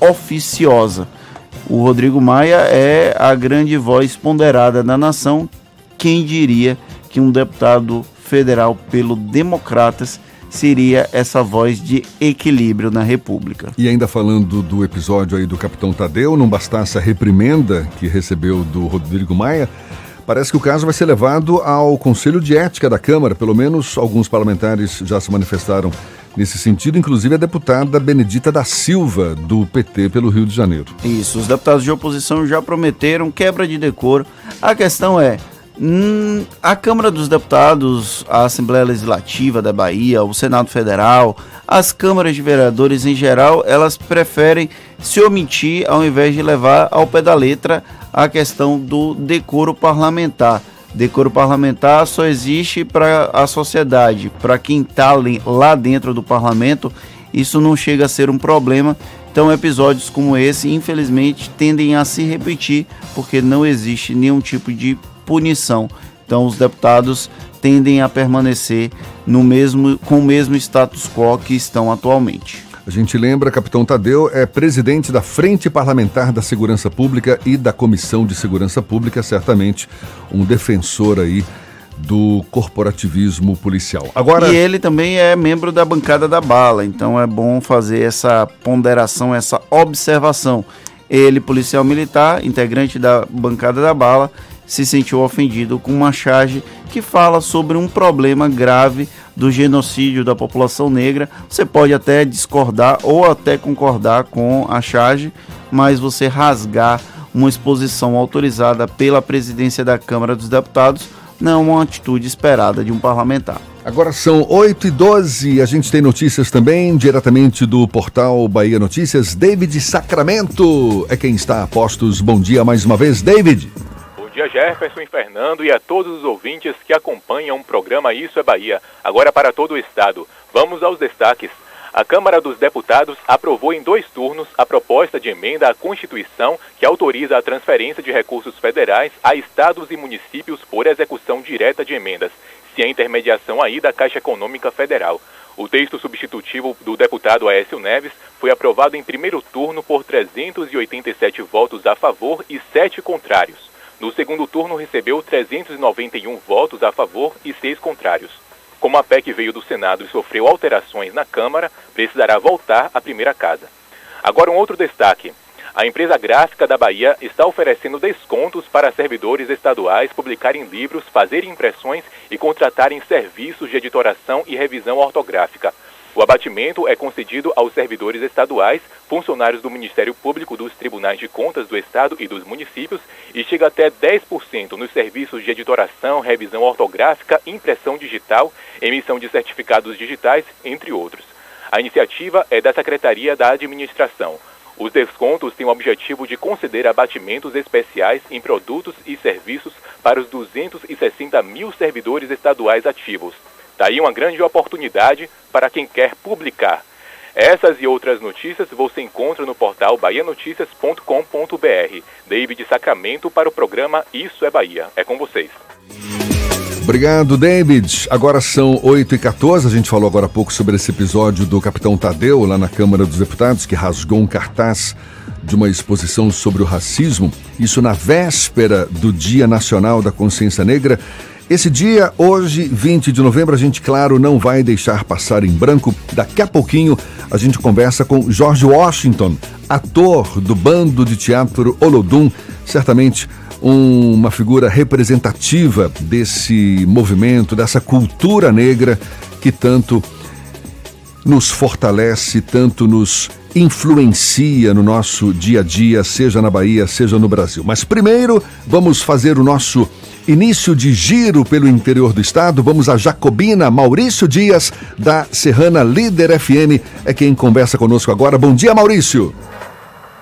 oficiosa. O Rodrigo Maia é a grande voz ponderada da nação. Quem diria que um deputado federal pelo Democratas seria essa voz de equilíbrio na República. E ainda falando do episódio aí do Capitão Tadeu, não bastasse a reprimenda que recebeu do Rodrigo Maia, parece que o caso vai ser levado ao Conselho de Ética da Câmara. Pelo menos alguns parlamentares já se manifestaram nesse sentido, inclusive a deputada Benedita da Silva, do PT pelo Rio de Janeiro. Isso, os deputados de oposição já prometeram quebra de decoro. A questão é Hum, a Câmara dos Deputados, a Assembleia Legislativa da Bahia, o Senado Federal, as câmaras de vereadores em geral, elas preferem se omitir ao invés de levar ao pé da letra a questão do decoro parlamentar. Decoro parlamentar só existe para a sociedade, para quem está lá dentro do parlamento, isso não chega a ser um problema. Então, episódios como esse, infelizmente, tendem a se repetir porque não existe nenhum tipo de punição. Então, os deputados tendem a permanecer no mesmo, com o mesmo status quo que estão atualmente. A gente lembra, capitão Tadeu é presidente da Frente Parlamentar da Segurança Pública e da Comissão de Segurança Pública, certamente um defensor aí do corporativismo policial. Agora E ele também é membro da bancada da bala, então é bom fazer essa ponderação, essa observação. Ele, policial militar, integrante da bancada da bala, se sentiu ofendido com uma charge que fala sobre um problema grave do genocídio da população negra. Você pode até discordar ou até concordar com a charge, mas você rasgar uma exposição autorizada pela presidência da Câmara dos Deputados não é uma atitude esperada de um parlamentar. Agora são 8 e 12 a gente tem notícias também, diretamente do portal Bahia Notícias. David Sacramento é quem está a postos. Bom dia mais uma vez, David dia, Jefferson e Fernando, e a todos os ouvintes que acompanham o programa Isso é Bahia, agora para todo o estado. Vamos aos destaques. A Câmara dos Deputados aprovou em dois turnos a proposta de emenda à Constituição que autoriza a transferência de recursos federais a estados e municípios por execução direta de emendas, sem a intermediação aí da Caixa Econômica Federal. O texto substitutivo do deputado Aécio Neves foi aprovado em primeiro turno por 387 votos a favor e 7 contrários. No segundo turno, recebeu 391 votos a favor e seis contrários. Como a PEC veio do Senado e sofreu alterações na Câmara, precisará voltar à primeira casa. Agora, um outro destaque. A empresa gráfica da Bahia está oferecendo descontos para servidores estaduais publicarem livros, fazerem impressões e contratarem serviços de editoração e revisão ortográfica. O abatimento é concedido aos servidores estaduais, funcionários do Ministério Público, dos Tribunais de Contas do Estado e dos municípios e chega até 10% nos serviços de editoração, revisão ortográfica, impressão digital, emissão de certificados digitais, entre outros. A iniciativa é da Secretaria da Administração. Os descontos têm o objetivo de conceder abatimentos especiais em produtos e serviços para os 260 mil servidores estaduais ativos. Daí uma grande oportunidade para quem quer publicar. Essas e outras notícias você encontra no portal bahianoticias.com.br. David Sacramento para o programa Isso é Bahia. É com vocês. Obrigado, David. Agora são 8h14. A gente falou agora há pouco sobre esse episódio do Capitão Tadeu, lá na Câmara dos Deputados, que rasgou um cartaz de uma exposição sobre o racismo. Isso na véspera do Dia Nacional da Consciência Negra. Esse dia, hoje, 20 de novembro, a gente, claro, não vai deixar passar em branco. Daqui a pouquinho a gente conversa com George Washington, ator do bando de teatro Olodum, certamente um, uma figura representativa desse movimento, dessa cultura negra que tanto nos fortalece, tanto nos influencia no nosso dia a dia, seja na Bahia, seja no Brasil. Mas primeiro, vamos fazer o nosso Início de giro pelo interior do estado, vamos a Jacobina. Maurício Dias, da Serrana Líder FM, é quem conversa conosco agora. Bom dia, Maurício.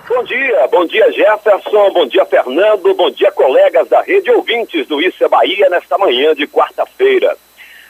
Bom dia, bom dia Jefferson, bom dia Fernando, bom dia colegas da rede ouvintes do Isso é Bahia nesta manhã de quarta-feira.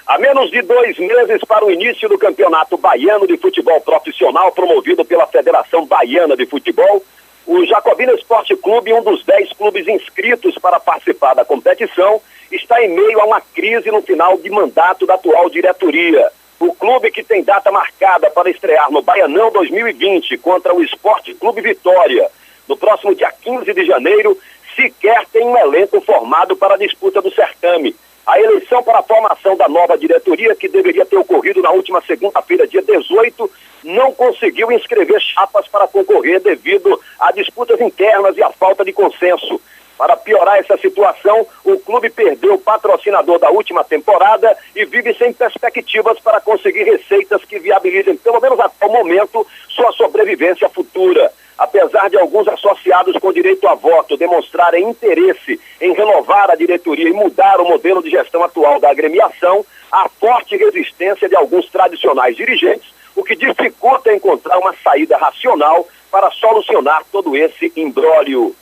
Há menos de dois meses para o início do Campeonato Baiano de Futebol Profissional promovido pela Federação Baiana de Futebol, o Jacobina Esporte Clube, um dos dez clubes inscritos para participar da competição, está em meio a uma crise no final de mandato da atual diretoria. O clube que tem data marcada para estrear no Baianão 2020 contra o Esporte Clube Vitória, no próximo dia 15 de janeiro, sequer tem um elenco formado para a disputa do certame. A eleição para a formação da nova diretoria, que deveria ter ocorrido na última segunda-feira, dia 18, não conseguiu inscrever chapas para concorrer devido a disputas internas e a falta de consenso. Para piorar essa situação, o clube perdeu o patrocinador da última temporada e vive sem perspectivas para conseguir receitas que viabilizem, pelo menos até o momento, sua sobrevivência futura. Apesar de alguns associados com direito a voto demonstrarem interesse em renovar a diretoria e mudar o modelo de gestão atual da agremiação, há forte resistência de alguns tradicionais dirigentes o que dificulta encontrar uma saída racional para solucionar todo esse imbróglio.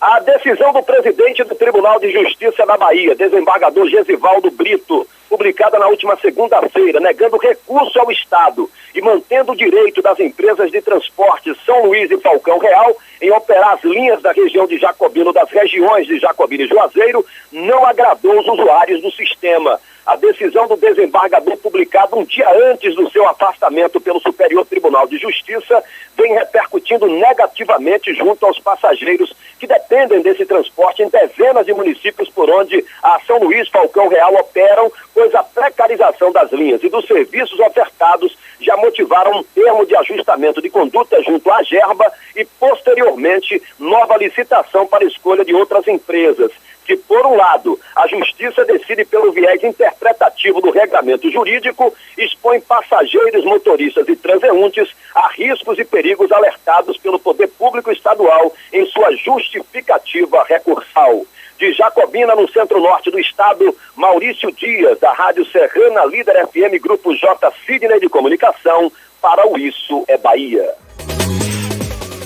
A decisão do presidente do Tribunal de Justiça da Bahia, desembargador Gesivaldo Brito, publicada na última segunda-feira, negando recurso ao Estado e mantendo o direito das empresas de transporte São Luís e Falcão Real em operar as linhas da região de Jacobino, das regiões de Jacobino e Juazeiro, não agradou os usuários do sistema a decisão do desembargador publicada um dia antes do seu afastamento pelo Superior Tribunal de Justiça vem repercutindo negativamente junto aos passageiros que dependem desse transporte em dezenas de municípios por onde a São Luís Falcão Real operam, pois a precarização das linhas e dos serviços ofertados já motivaram um termo de ajustamento de conduta junto à Gerba e, posteriormente, nova licitação para escolha de outras empresas que, por um lado, a justiça decide pelo viés interpretativo do regulamento jurídico, expõe passageiros, motoristas e transeuntes a riscos e perigos alertados pelo poder público estadual em sua justificativa recursal. De Jacobina, no centro-norte do estado, Maurício Dias, da Rádio Serrana Líder FM Grupo J Sidney de Comunicação, para o Isso é Bahia.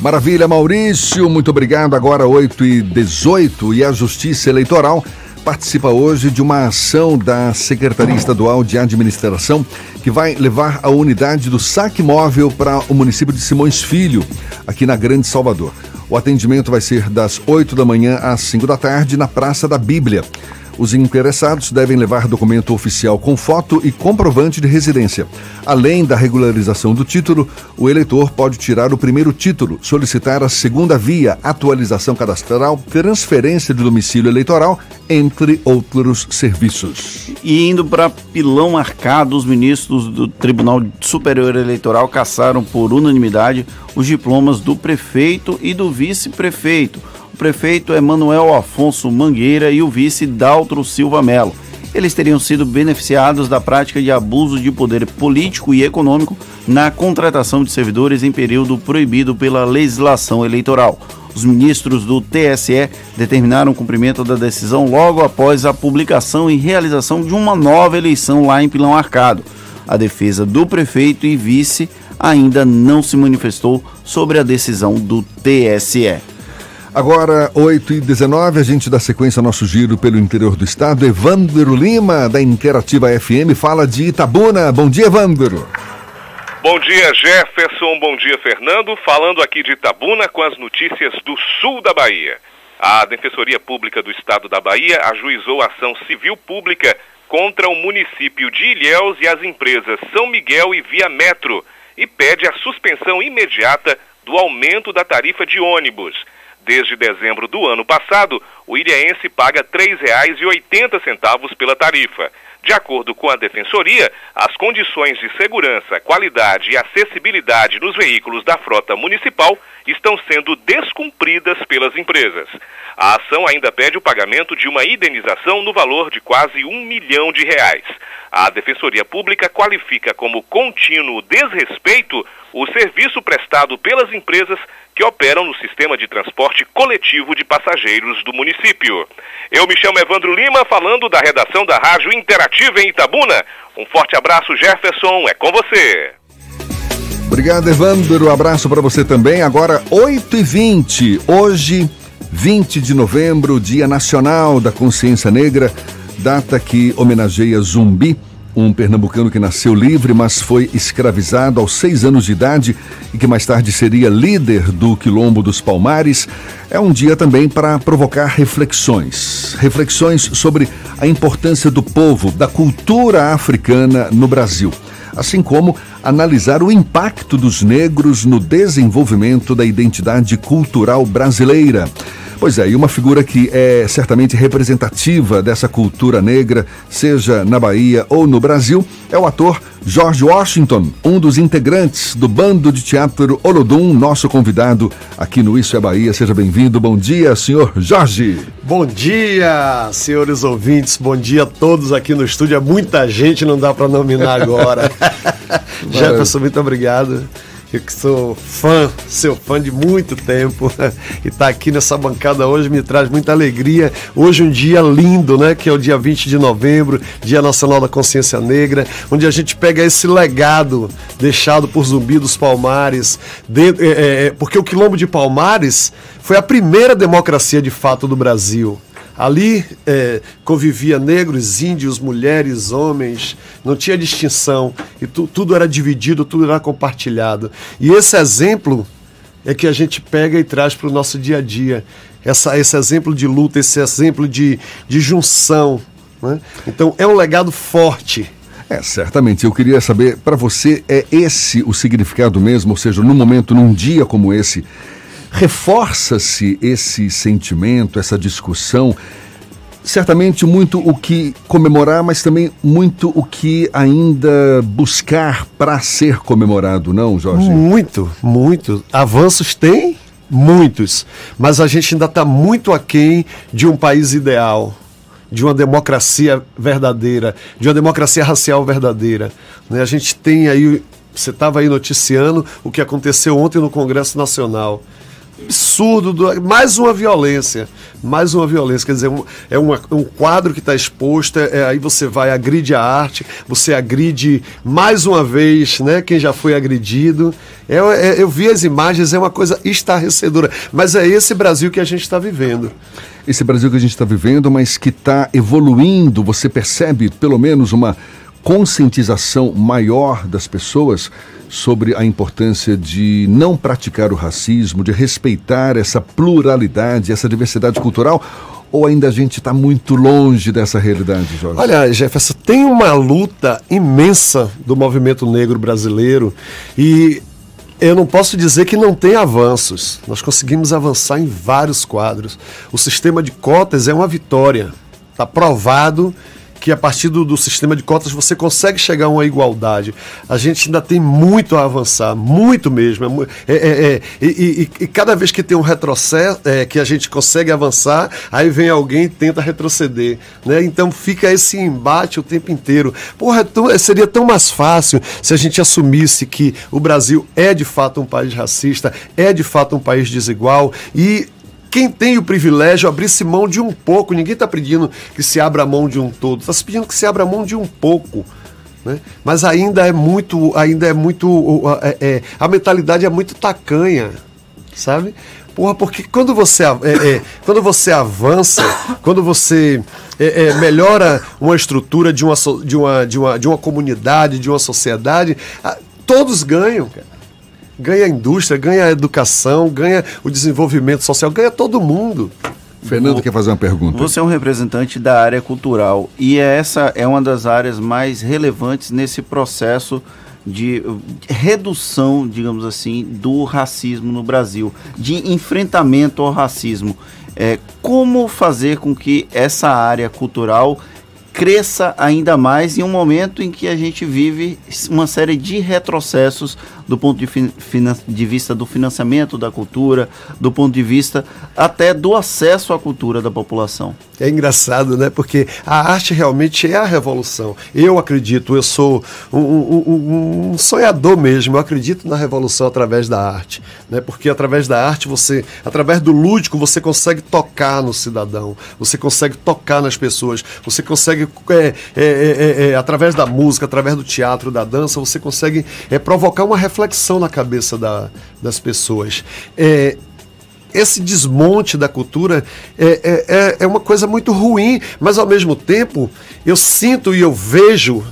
Maravilha, Maurício, muito obrigado. Agora 8 e 18 e a Justiça Eleitoral participa hoje de uma ação da Secretaria Estadual de Administração que vai levar a unidade do saque móvel para o município de Simões Filho, aqui na Grande Salvador. O atendimento vai ser das 8 da manhã às 5 da tarde na Praça da Bíblia. Os interessados devem levar documento oficial com foto e comprovante de residência. Além da regularização do título, o eleitor pode tirar o primeiro título, solicitar a segunda via, atualização cadastral, transferência de domicílio eleitoral, entre outros serviços. E indo para Pilão Arcado, os ministros do Tribunal Superior Eleitoral caçaram por unanimidade os diplomas do prefeito e do vice-prefeito o prefeito Emanuel Afonso Mangueira e o vice Daltro Silva Melo. Eles teriam sido beneficiados da prática de abuso de poder político e econômico na contratação de servidores em período proibido pela legislação eleitoral. Os ministros do TSE determinaram o cumprimento da decisão logo após a publicação e realização de uma nova eleição lá em Pilão Arcado. A defesa do prefeito e vice ainda não se manifestou sobre a decisão do TSE. Agora, 8 e 19 a gente dá sequência ao nosso giro pelo interior do estado. Evandro Lima, da Interativa FM, fala de Itabuna. Bom dia, Evandro. Bom dia, Jefferson. Bom dia, Fernando. Falando aqui de Itabuna com as notícias do sul da Bahia. A Defensoria Pública do Estado da Bahia ajuizou ação civil pública contra o município de Ilhéus e as empresas São Miguel e Via Metro e pede a suspensão imediata do aumento da tarifa de ônibus. Desde dezembro do ano passado, o ilhaense paga R$ 3,80 pela tarifa. De acordo com a Defensoria, as condições de segurança, qualidade e acessibilidade nos veículos da frota municipal estão sendo descumpridas pelas empresas. A ação ainda pede o pagamento de uma indenização no valor de quase um milhão de reais. A Defensoria Pública qualifica como contínuo desrespeito o serviço prestado pelas empresas que operam no sistema de transporte coletivo de passageiros do município. Eu me chamo Evandro Lima, falando da redação da Rádio Interativa em Itabuna. Um forte abraço, Jefferson, é com você. Obrigado, Evandro. Abraço para você também. Agora, 8h20. Hoje, 20 de novembro, Dia Nacional da Consciência Negra, data que homenageia Zumbi um pernambucano que nasceu livre, mas foi escravizado aos seis anos de idade e que mais tarde seria líder do Quilombo dos Palmares, é um dia também para provocar reflexões. Reflexões sobre a importância do povo, da cultura africana no Brasil, assim como analisar o impacto dos negros no desenvolvimento da identidade cultural brasileira. Pois é, e uma figura que é certamente representativa dessa cultura negra, seja na Bahia ou no Brasil, é o ator George Washington, um dos integrantes do bando de teatro Olodum, nosso convidado aqui no Isso é Bahia. Seja bem-vindo. Bom dia, senhor Jorge. Bom dia, senhores ouvintes. Bom dia a todos aqui no estúdio. É muita gente, não dá para nominar agora. Jefferson, muito obrigado. Eu que sou fã, seu fã de muito tempo, e estar tá aqui nessa bancada hoje me traz muita alegria. Hoje um dia lindo, né? Que é o dia 20 de novembro, Dia Nacional da Consciência Negra, onde a gente pega esse legado deixado por Zumbi dos Palmares, de, é, é, porque o Quilombo de Palmares foi a primeira democracia de fato do Brasil. Ali é, convivia negros, índios, mulheres, homens, não tinha distinção, e tu, tudo era dividido, tudo era compartilhado. E esse exemplo é que a gente pega e traz para o nosso dia a dia. Essa, esse exemplo de luta, esse exemplo de, de junção. Né? Então é um legado forte. É, certamente. Eu queria saber, para você, é esse o significado mesmo? Ou seja, num momento, num dia como esse, reforça-se esse sentimento, essa discussão. Certamente muito o que comemorar, mas também muito o que ainda buscar para ser comemorado, não, Jorge? Muito, muito. Avanços tem muitos, mas a gente ainda está muito aquém de um país ideal, de uma democracia verdadeira, de uma democracia racial verdadeira. Né? A gente tem aí, você estava aí noticiando o que aconteceu ontem no Congresso Nacional absurdo, do, mais uma violência, mais uma violência, quer dizer, um, é uma, um quadro que está exposto, é, aí você vai, agride a arte, você agride mais uma vez, né, quem já foi agredido, é, é, eu vi as imagens, é uma coisa estarrecedora, mas é esse Brasil que a gente está vivendo. Esse Brasil que a gente está vivendo, mas que está evoluindo, você percebe pelo menos uma conscientização maior das pessoas sobre a importância de não praticar o racismo, de respeitar essa pluralidade, essa diversidade cultural? Ou ainda a gente está muito longe dessa realidade, Jorge? Olha, Jefferson, tem uma luta imensa do movimento negro brasileiro e eu não posso dizer que não tem avanços. Nós conseguimos avançar em vários quadros. O sistema de cotas é uma vitória. Está provado que a partir do, do, sistema de cotas você consegue chegar a uma igualdade. A gente ainda tem muito a avançar, muito mesmo. É, é, é, e, e, e, cada vez que tem um retrocesso, é, que a gente consegue avançar, aí vem alguém e tenta retroceder. Né? Então fica esse embate o tempo inteiro. Porra, é tão, seria tão mais fácil se a gente assumisse que o Brasil é de fato um país racista, é de fato um país desigual e quem tem o privilégio abrisse mão de um pouco. Ninguém está pedindo que se abra mão de um todo, está se pedindo que se abra mão de um pouco. Né? Mas ainda é muito, ainda é muito, é, é, a mentalidade é muito tacanha, sabe? Porra, porque quando você, é, é, quando você avança, quando você é, é, melhora uma estrutura de uma, de, uma, de, uma, de uma comunidade, de uma sociedade, todos ganham, cara ganha a indústria, ganha a educação, ganha o desenvolvimento social, ganha todo mundo. Fernando quer fazer uma pergunta. Você é um representante da área cultural e essa é uma das áreas mais relevantes nesse processo de redução, digamos assim, do racismo no Brasil, de enfrentamento ao racismo. É, como fazer com que essa área cultural cresça ainda mais em um momento em que a gente vive uma série de retrocessos do ponto de, de, vista do financiamento da cultura, do ponto de vista até do acesso à cultura da população. É engraçado, né? Porque a arte realmente é a revolução. Eu acredito, eu sou um, um, um sonhador mesmo, eu acredito na revolução através da arte. Né? Porque através da arte, você, através do lúdico, você consegue tocar no cidadão, você consegue tocar nas pessoas, você consegue, é, é, é, é através da música, através do teatro, da dança, você consegue é, provocar uma reflexão na cabeça da, das pessoas. É, esse desmonte da cultura é, é, é, é uma coisa muito ruim, mas ao mesmo tempo eu sinto e eu vejo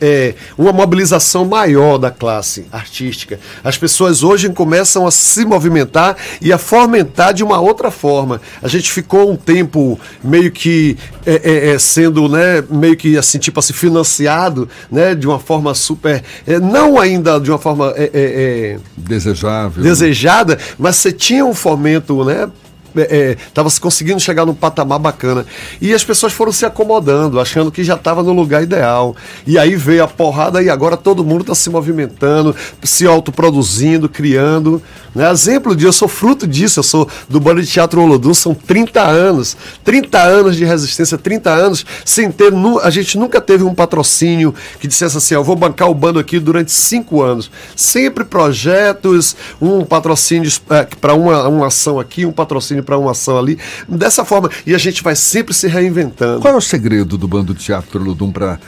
é, uma mobilização maior da classe artística. As pessoas hoje começam a se movimentar e a fomentar de uma outra forma. A gente ficou um tempo meio que é, é, é sendo, né, meio que assim, tipo assim, financiado, né, de uma forma super, é, não ainda de uma forma é, desejável, desejada, mas você tinha um fomento, né, estava é, conseguindo chegar num patamar bacana. E as pessoas foram se acomodando, achando que já estava no lugar ideal. E aí veio a porrada e agora todo mundo está se movimentando, se autoproduzindo, criando. Né? Exemplo disso, eu sou fruto disso, eu sou do Bando de Teatro Olodum, são 30 anos. 30 anos de resistência, 30 anos sem ter. A gente nunca teve um patrocínio que dissesse assim: eu vou bancar o bando aqui durante cinco anos. Sempre projetos, um patrocínio é, para uma, uma ação aqui, um patrocínio para uma ação ali. Dessa forma, e a gente vai sempre se reinventando. Qual é o segredo do Bando de Teatro Olodum para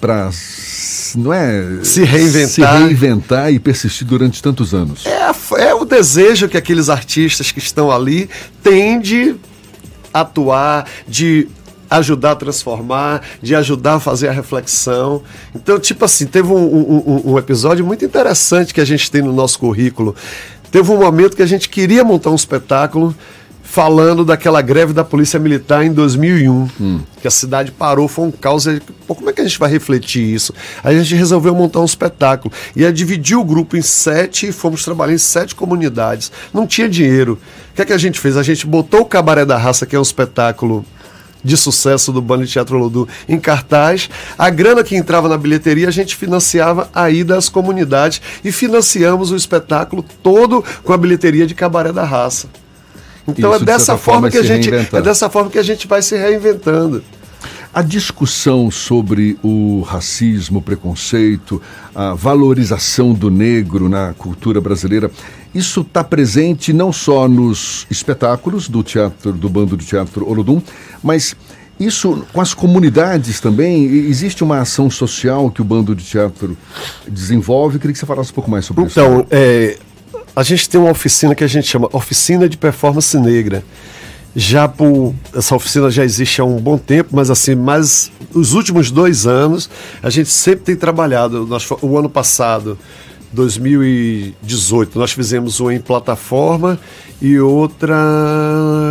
para não é se reinventar. se reinventar e persistir durante tantos anos. É, é o desejo que aqueles artistas que estão ali têm de atuar, de ajudar a transformar, de ajudar a fazer a reflexão. Então, tipo assim, teve um, um, um, episódio muito interessante que a gente tem no nosso currículo. Teve um momento que a gente queria montar um espetáculo falando daquela greve da Polícia Militar em 2001, hum. que a cidade parou, foi um caos. Pô, como é que a gente vai refletir isso? A gente resolveu montar um espetáculo. E dividiu o grupo em sete e fomos trabalhar em sete comunidades. Não tinha dinheiro. O que é que a gente fez? A gente botou o Cabaré da Raça, que é um espetáculo de sucesso do Bando Teatro Lodu em cartaz. A grana que entrava na bilheteria, a gente financiava a ida às comunidades e financiamos o espetáculo todo com a bilheteria de Cabaré da Raça. Então Isso, é dessa forma, forma que a gente é dessa forma que a gente vai se reinventando. A discussão sobre o racismo, o preconceito, a valorização do negro na cultura brasileira, isso está presente não só nos espetáculos do teatro, do bando de teatro Olodum, mas isso com as comunidades também? Existe uma ação social que o bando de teatro desenvolve? Eu queria que você falasse um pouco mais sobre então, isso. Então, é, a gente tem uma oficina que a gente chama Oficina de Performance Negra. Já por essa oficina já existe há um bom tempo, mas assim, mas os últimos dois anos a gente sempre tem trabalhado. Nós, o ano passado 2018. Nós fizemos uma em plataforma e outra.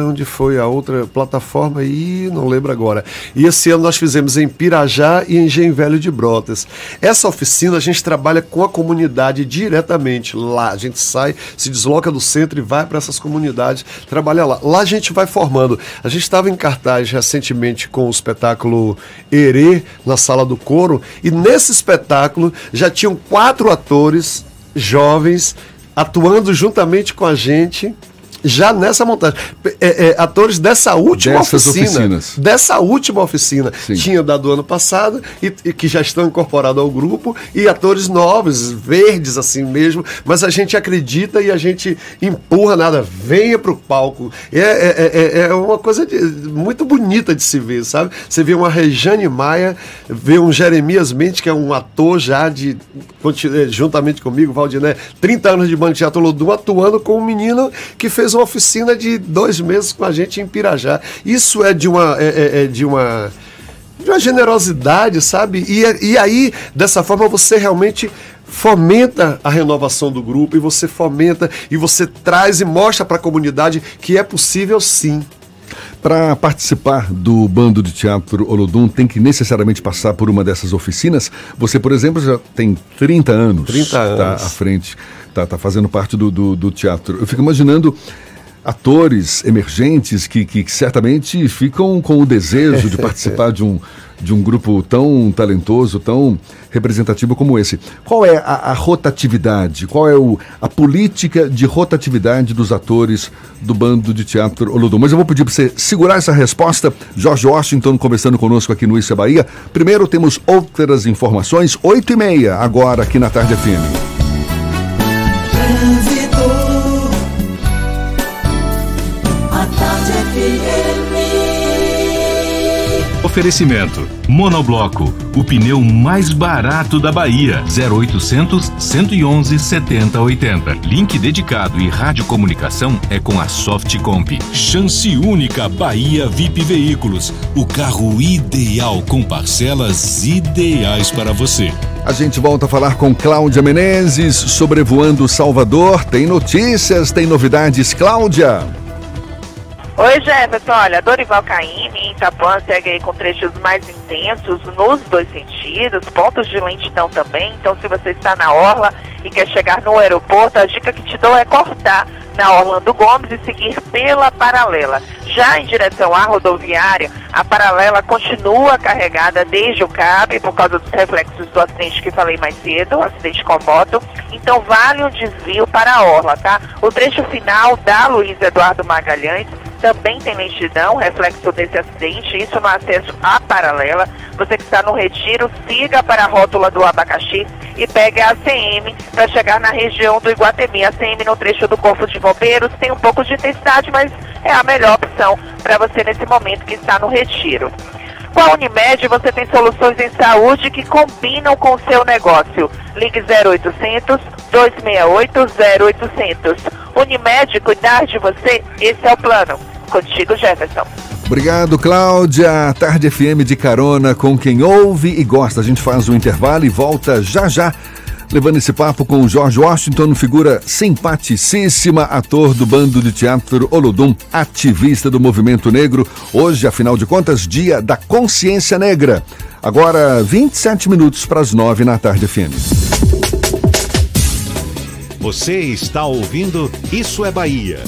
Onde foi a outra plataforma? aí não lembro agora. E esse ano nós fizemos em Pirajá e em Engenho Velho de Brotas. Essa oficina a gente trabalha com a comunidade diretamente lá. A gente sai, se desloca do centro e vai para essas comunidades, trabalha lá. Lá a gente vai formando. A gente estava em cartaz recentemente com o espetáculo Herê na Sala do Coro e nesse espetáculo já tinham quatro atores jovens atuando juntamente com a gente já nessa montagem. É, é, atores dessa última Dessas oficina. Oficinas. Dessa última oficina. Sim. Tinha da do ano passado e, e, que já estão incorporados ao grupo, e atores novos, verdes assim mesmo, mas a gente acredita e a gente empurra nada, venha para o palco. É, é, é, é, uma coisa de, muito bonita de se ver, sabe? Você vê uma Rejane Maia, vê um Jeremias Mendes, que é um ator já de, juntamente comigo, Valdiné, 30 anos de banda de teatro Lodum, atuando com um menino que fez fez uma oficina de dois meses com a gente em Pirajá. Isso é de uma. É, é, é de uma de uma generosidade, sabe? E, e aí, dessa forma, você realmente fomenta a renovação do grupo e você fomenta e você traz e mostra para a comunidade que é possível sim. Para participar do bando de teatro Olodum, tem que necessariamente passar por uma dessas oficinas. Você, por exemplo, já tem 30 anos. 30 anos. Tá à frente, tá, tá fazendo parte do, do, do teatro. Eu fico imaginando atores emergentes que, que, certamente ficam com o desejo de participar de um, de um grupo tão talentoso, tão representativo como esse. Qual é a, a rotatividade? Qual é o, a política de rotatividade dos atores do bando de teatro Olodum? Mas eu vou pedir para você segurar essa resposta. Jorge Washington conversando conosco aqui no Isso é Bahia. Primeiro temos outras informações, 8 e meia, agora aqui na Tarde FM. friends. Oferecimento: Monobloco, o pneu mais barato da Bahia. 0800 111 7080. Link dedicado e radiocomunicação é com a Softcomp. Chance única Bahia VIP Veículos. O carro ideal com parcelas ideais para você. A gente volta a falar com Cláudia Menezes, sobrevoando Salvador. Tem notícias, tem novidades. Cláudia! Oi, Jefferson. Olha, Dorival Caymmi em Itapuã segue aí com trechos mais intensos nos dois sentidos, pontos de lentidão também. Então, se você está na Orla e quer chegar no aeroporto, a dica que te dou é cortar na Orlando Gomes e seguir pela paralela. Já em direção à rodoviária, a paralela continua carregada desde o CAB, por causa dos reflexos do acidente que falei mais cedo, acidente com moto. Então vale um desvio para a Orla, tá? O trecho final da Luiz Eduardo Magalhães também tem lentidão, reflexo desse acidente, isso no acesso à paralela. Você que está no retiro, siga para a rótula do abacaxi e pegue a ACM para chegar na região do Iguatemi. A ACM no trecho do Corpo de Bombeiros tem um pouco de intensidade, mas é a melhor opção para você nesse momento que está no retiro. Com a Unimed, você tem soluções em saúde que combinam com o seu negócio. Ligue 0800 268 0800. Unimed, cuidar de você, esse é o plano. Contigo, Jefferson. Obrigado, Cláudia. Tarde FM de carona com quem ouve e gosta. A gente faz um intervalo e volta já já. Levando esse papo com o Jorge Washington, figura simpaticíssima, ator do bando de teatro Olodum, ativista do movimento negro. Hoje, afinal de contas, dia da consciência negra. Agora, 27 minutos para as 9 na tarde FM. Você está ouvindo Isso é Bahia.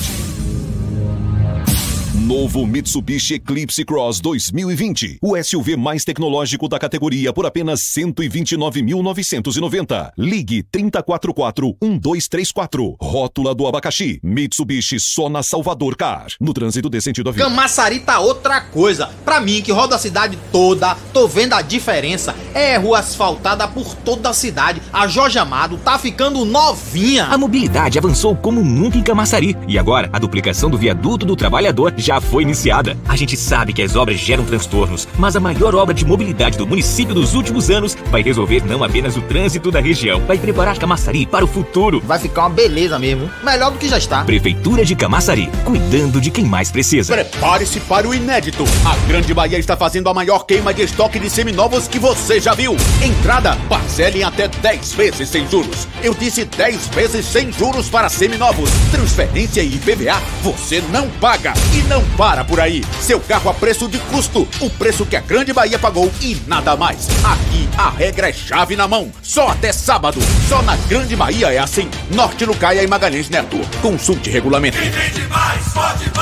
Novo Mitsubishi Eclipse Cross 2020. O SUV mais tecnológico da categoria por apenas 129.990. Ligue 3044-1234. Rótula do abacaxi. Mitsubishi só na Salvador Car. No trânsito desse sentido à vida. Camaçari tá outra coisa. Pra mim, que roda a cidade toda, tô vendo a diferença. É rua asfaltada por toda a cidade. A Jorge Amado tá ficando novinha. A mobilidade avançou como nunca em Camaçari. E agora, a duplicação do viaduto do trabalhador já foi iniciada. A gente sabe que as obras geram transtornos, mas a maior obra de mobilidade do município dos últimos anos vai resolver não apenas o trânsito da região, vai preparar Camaçari para o futuro. Vai ficar uma beleza mesmo. Melhor do que já está. Prefeitura de Camaçari, cuidando de quem mais precisa. Prepare-se para o inédito. A Grande Bahia está fazendo a maior queima de estoque de seminovos que você já viu. Entrada, parcele em até 10 vezes sem juros. Eu disse 10 vezes sem juros para seminovos. Transferência e IPVA, você não paga e não para por aí. Seu carro a preço de custo. O preço que a Grande Bahia pagou e nada mais. Aqui a regra é chave na mão. Só até sábado. Só na Grande Bahia é assim. Norte Lucaia e Magalhães Neto. Consulte regulamento.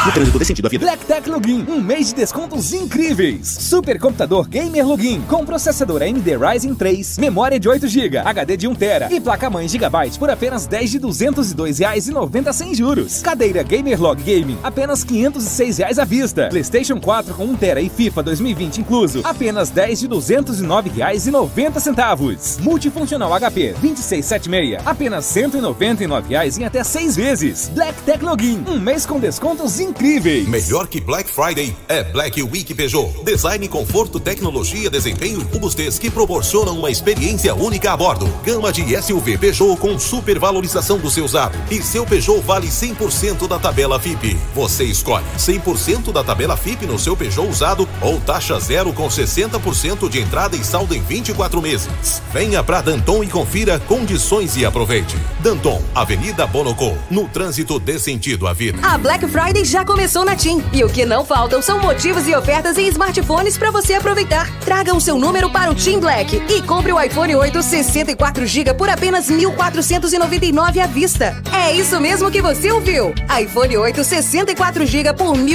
No trânsito desse sentido à vida. Black Tech Login, um mês de descontos incríveis. Supercomputador Gamer Login com processador AMD Ryzen 3, memória de 8 GB, HD de 1 TB e placa-mãe Gigabyte por apenas 10 de R$ 202,90 sem juros. Cadeira Gamer Log Gaming, apenas R$ 506 reais à vista. PlayStation 4 com 1 TB e FIFA 2020 incluso, apenas 10 de R$ 209,90. Multifuncional HP 2676, apenas 199 reais em até 6 vezes. Black Tech Login, um mês com descontos incríveis. Melhor que Black Friday é Black Week Peugeot. Design, conforto, tecnologia, desempenho e robustez que proporcionam uma experiência única a bordo. Gama de SUV Peugeot com supervalorização do seu usado. E seu Peugeot vale 100% da tabela FIP. Você escolhe 100% 100% da tabela FIP no seu Peugeot usado ou taxa zero com 60% de entrada e saldo em 24 meses. Venha pra Danton e confira condições e aproveite. Danton, Avenida Bonocô, no trânsito dê sentido à vida. A Black Friday já começou na TIM e o que não faltam são motivos e ofertas em smartphones para você aproveitar. Traga o seu número para o TIM Black e compre o iPhone 8 64GB por apenas 1.499 à vista. É isso mesmo que você ouviu. iPhone 8 64GB por 1.499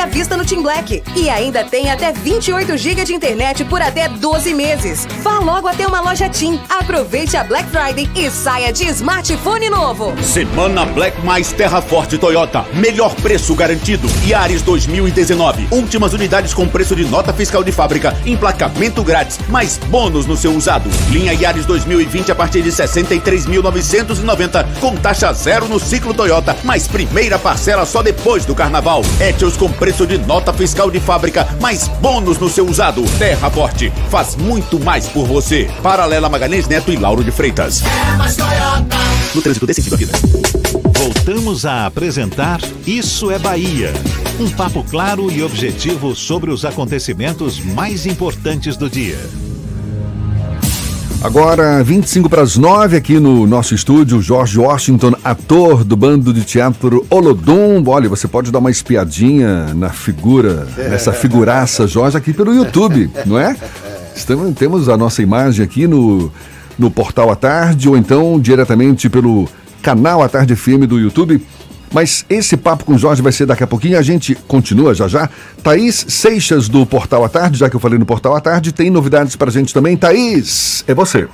à vista no Team Black. E ainda tem até 28 GB de internet por até 12 meses. Vá logo até uma loja Team. Aproveite a Black Friday e saia de smartphone novo. Semana Black mais Terra Forte Toyota. Melhor preço garantido. Yaris 2019. Últimas unidades com preço de nota fiscal de fábrica. Emplacamento grátis. Mais bônus no seu usado. Linha Yaris 2020 a partir de 63.990 com taxa zero no ciclo Toyota. Mais primeira parcela só depois do carnaval. Etios com preço de nota fiscal de fábrica. Mais bônus no seu usado. Terra Forte. Faz muito mais por você. Paralela Magalhães Neto e Lauro de Freitas. No trânsito desse sentido à vida. Voltamos a apresentar Isso é Bahia. Um papo claro e objetivo sobre os acontecimentos mais importantes do dia. Agora, 25 para as 9, aqui no nosso estúdio, Jorge Washington, ator do bando de teatro Olodum. Olha, você pode dar uma espiadinha na figura, nessa figuraça, Jorge, aqui pelo YouTube, não é? Estamos, temos a nossa imagem aqui no, no Portal à Tarde, ou então diretamente pelo canal à Tarde FM do YouTube. Mas esse papo com o Jorge vai ser daqui a pouquinho. A gente continua já já. Thaís Seixas, do Portal à Tarde, já que eu falei no Portal à Tarde, tem novidades pra gente também. Thaís, é você.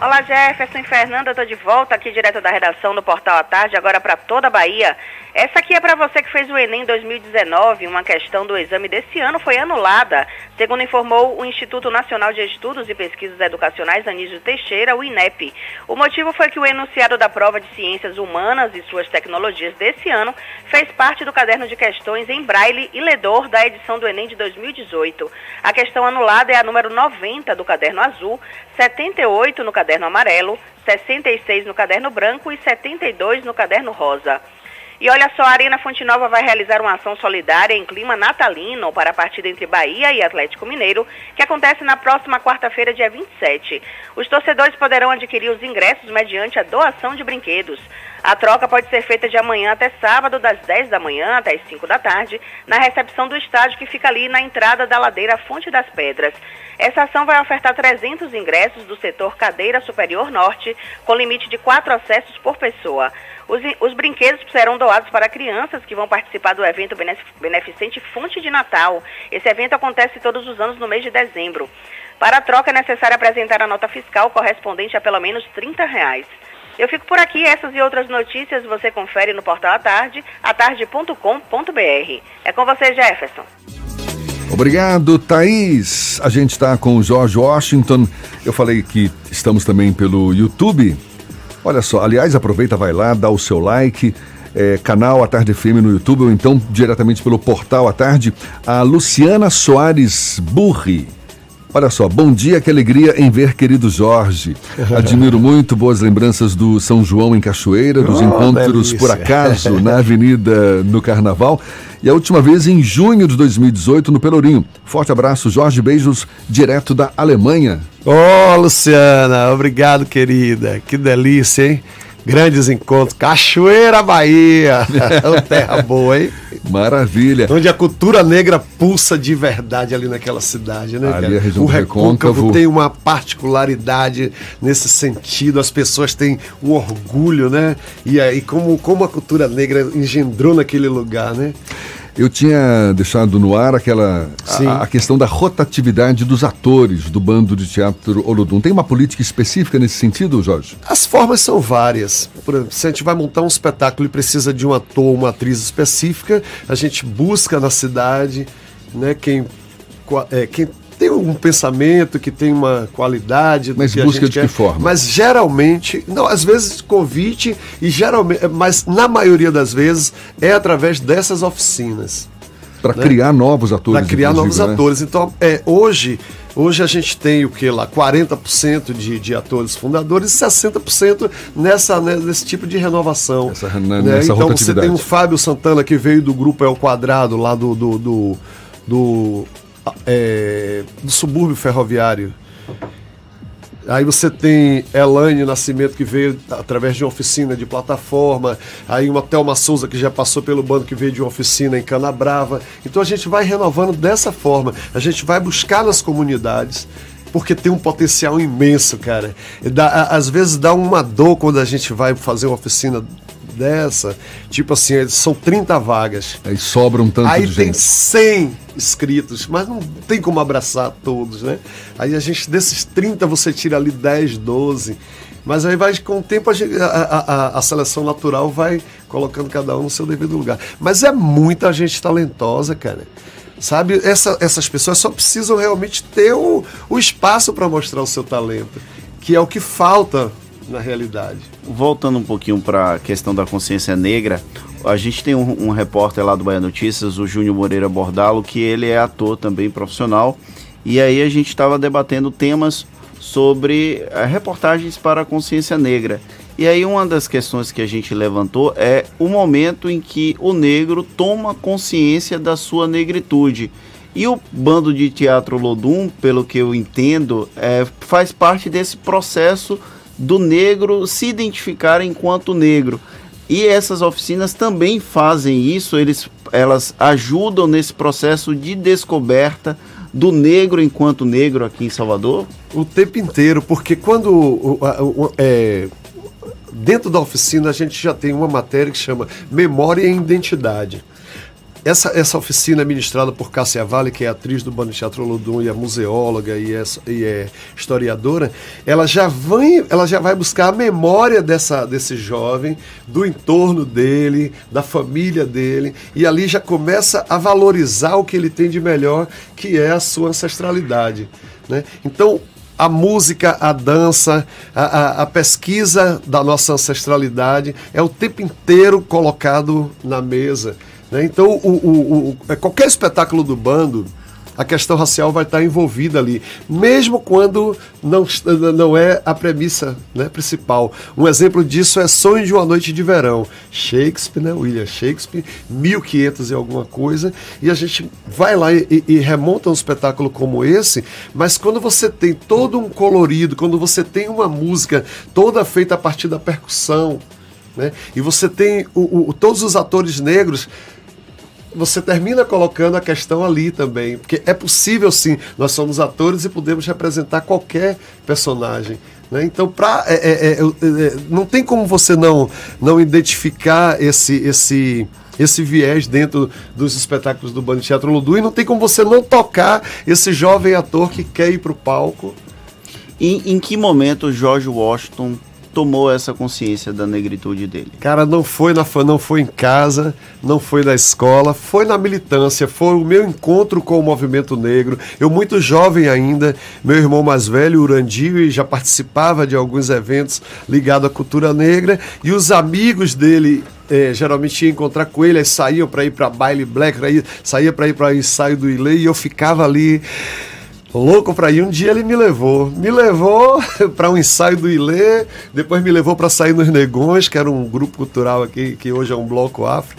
Olá, Jefferson e Fernanda, tô de volta aqui direto da redação do Portal à Tarde, agora para toda a Bahia. Essa aqui é para você que fez o Enem 2019. Uma questão do exame desse ano foi anulada, segundo informou o Instituto Nacional de Estudos e Pesquisas Educacionais Anísio Teixeira, o INEP. O motivo foi que o enunciado da prova de Ciências Humanas e suas tecnologias desse ano fez parte do caderno de questões em braille e ledor da edição do Enem de 2018. A questão anulada é a número 90 do caderno azul, 78 no caderno amarelo, 66 no caderno branco e 72 no caderno rosa. E olha só, a Arena Fonte Nova vai realizar uma ação solidária em clima natalino para a partida entre Bahia e Atlético Mineiro, que acontece na próxima quarta-feira, dia 27. Os torcedores poderão adquirir os ingressos mediante a doação de brinquedos. A troca pode ser feita de amanhã até sábado, das 10 da manhã até as 5 da tarde, na recepção do estádio que fica ali na entrada da ladeira Fonte das Pedras. Essa ação vai ofertar 300 ingressos do setor Cadeira Superior Norte, com limite de quatro acessos por pessoa. Os, os brinquedos serão doados para crianças que vão participar do evento beneficente Fonte de Natal. Esse evento acontece todos os anos no mês de dezembro. Para a troca é necessário apresentar a nota fiscal correspondente a pelo menos 30 reais. Eu fico por aqui, essas e outras notícias você confere no portal à tarde, atarde.com.br. É com você, Jefferson. Obrigado, Thaís. A gente está com o Jorge Washington. Eu falei que estamos também pelo YouTube. Olha só, aliás, aproveita, vai lá, dá o seu like. É, canal A Tarde FM no YouTube ou então diretamente pelo portal A Tarde. A Luciana Soares Burri. Olha só, bom dia, que alegria em ver querido Jorge. Admiro muito boas lembranças do São João em Cachoeira, dos Oh, encontros delícia. por acaso na Avenida no Carnaval e a última vez em junho de 2018 no Pelourinho. Forte abraço, Jorge, beijos direto da Alemanha. Ô, Luciana, obrigado, querida. Que delícia, hein? Grandes encontros. Cachoeira, Bahia. Ô, terra boa, hein? Maravilha. Onde a cultura negra pulsa de verdade ali naquela cidade, né? Ali cara? a região o Recôncavo Recôncavo. tem uma particularidade nesse sentido. As pessoas têm um orgulho, né? E aí, como, como a cultura negra engendrou naquele lugar, né? Eu tinha deixado no ar aquela a, a questão da rotatividade dos atores do bando de teatro Olodum. Tem uma política específica nesse sentido, Jorge? As formas são várias. Por exemplo, se a gente vai montar um espetáculo e precisa de um ator, uma atriz específica, a gente busca na cidade, né, quem, é, quem tem um pensamento, que tem uma qualidade. Mas que busca de quer. que forma? Mas geralmente, não, às vezes convite e geralmente, mas na maioria das vezes é através dessas oficinas. Para né? criar novos atores. Para criar novos né? atores. Então, é, hoje, Hoje a gente tem o que lá? 40% de, de atores fundadores e 60% nessa, né, nesse tipo de renovação. Essa, né? nessa Então você tem o Fábio Santana que veio do grupo El Quadrado, lá do, do, do, do, é, do subúrbio ferroviário. Aí você tem Elaine Nascimento, que veio através de uma oficina de plataforma. Aí uma Thelma Souza, que já passou pelo bando, que veio de uma oficina em Canabrava. Então a gente vai renovando dessa forma. A gente vai buscar nas comunidades. Porque tem um potencial imenso, cara. Dá- às vezes dá uma dor quando a gente vai fazer uma oficina dessa. Tipo assim, são 30 vagas. Aí sobra um tanto Aí de tem gente. 100 inscritos, mas não tem como abraçar todos, né? Aí a gente, desses 30, você tira ali 10, 12. Mas aí vai, com o tempo, a- a- a seleção natural vai colocando cada um no seu devido lugar. Mas é muita gente talentosa, cara. Sabe, Essa- essas pessoas só precisam realmente ter o, o espaço para mostrar o seu talento, que é o que falta na realidade. Voltando um pouquinho para a questão da consciência negra, a gente tem um, um repórter lá do Bahia Notícias, o Júnior Moreira Bordalo, que ele é ator também profissional, e aí a gente estava debatendo temas sobre eh, reportagens para a consciência negra. E aí uma das questões que a gente levantou é o momento em que o negro toma consciência da sua negritude. E o bando de teatro Lodum, pelo que eu entendo, é, faz parte desse processo do negro se identificar enquanto negro. E essas oficinas também fazem isso, eles, elas ajudam nesse processo de descoberta do negro enquanto negro aqui em Salvador? O tempo inteiro, porque quando é, dentro da oficina a gente já tem uma matéria que chama Memória e Identidade. Essa, essa oficina é ministrada por Cássia Vale, que é atriz do Bando Teatro Lodum e é museóloga e é, e é historiadora, ela já, vai, ela já vai buscar a memória dessa, desse jovem, do entorno dele, da família dele, e ali já começa a valorizar o que ele tem de melhor, que é a sua ancestralidade. Né? Então, a música, a dança, a, a- a pesquisa da nossa ancestralidade é o tempo inteiro colocado na mesa. Né? Então, o, o- o- qualquer espetáculo do bando, a questão racial vai estar envolvida ali, mesmo quando não, não é a premissa né, principal. Um exemplo disso é Sonho de uma Noite de Verão. Shakespeare, né, William Shakespeare, 1500 e alguma coisa, e a gente vai lá e, e- remonta um espetáculo como esse, mas quando você tem todo um colorido, quando você tem uma música toda feita a partir da percussão, né, e você tem o- o- todos os atores negros você termina colocando a questão ali também. Porque é possível sim, nós somos atores e podemos representar qualquer personagem. né? Então, pra, é- é- é- é- não tem como você não, não identificar esse, esse, esse viés dentro dos espetáculos do Bando Teatro Ludu e não tem como você não tocar esse jovem ator que quer ir para o palco. Em, em que momento George Washington tomou essa consciência da negritude dele? Cara, não foi, na, não foi em casa, não foi na escola, foi na militância, foi o meu encontro com o movimento negro. Eu, muito jovem ainda, meu irmão mais velho, Urandio, já participava de alguns eventos ligados à cultura negra, e os amigos dele. eh, geralmente ia encontrar com ele, aí saíam para ir para baile black, aí saía para ir para ensaio do Ilê e eu ficava ali louco pra ir. Um dia ele me levou. Me levou para um ensaio do Ilê, depois me levou para sair nos Negões, que era um grupo cultural aqui, que hoje é um bloco afro.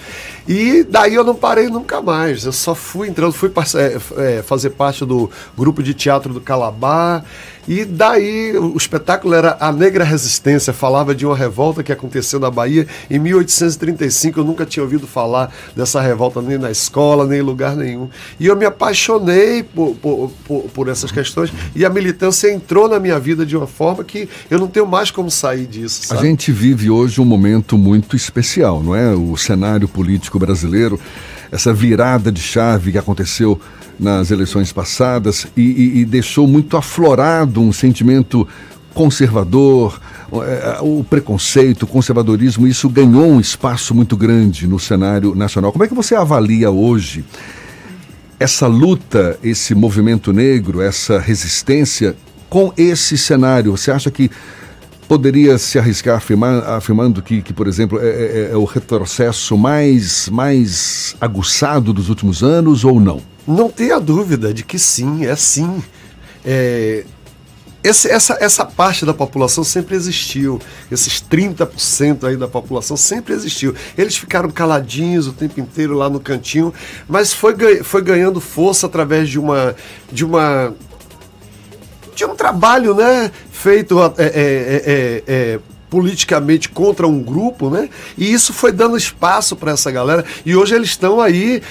E daí eu não parei nunca mais. Eu só fui entrando, fui é, é, fazer parte do grupo de teatro do Calabar. E daí o espetáculo era A Negra Resistência, falava de uma revolta que aconteceu na Bahia em 1835. Eu nunca tinha ouvido falar dessa revolta nem na escola, nem em lugar nenhum. E eu me apaixonei por, por, por, por essas questões e a militância entrou na minha vida de uma forma que eu não tenho mais como sair disso. A Sabe? gente vive hoje um momento muito especial, não é? O cenário político brasileiro, essa virada de chave que aconteceu nas eleições passadas e, e- e deixou muito aflorado um sentimento conservador, o- é, o preconceito, o conservadorismo, isso ganhou um espaço muito grande no cenário nacional. Como é que você avalia hoje essa luta, esse movimento negro, essa resistência com esse cenário? Você acha que poderia se arriscar afirmar, afirmando que, que, por exemplo, é, é- é o retrocesso mais, mais aguçado dos últimos anos ou não? Não tenha dúvida de que sim, é sim. é, esse, essa, essa parte da população sempre existiu. Esses 30% aí da população sempre existiu. Eles ficaram caladinhos o tempo inteiro lá no cantinho, mas foi, foi ganhando força através de uma. De uma de um trabalho né, feito é, é, é, é politicamente contra um grupo, né? E isso foi dando espaço para essa galera. E hoje eles estão aí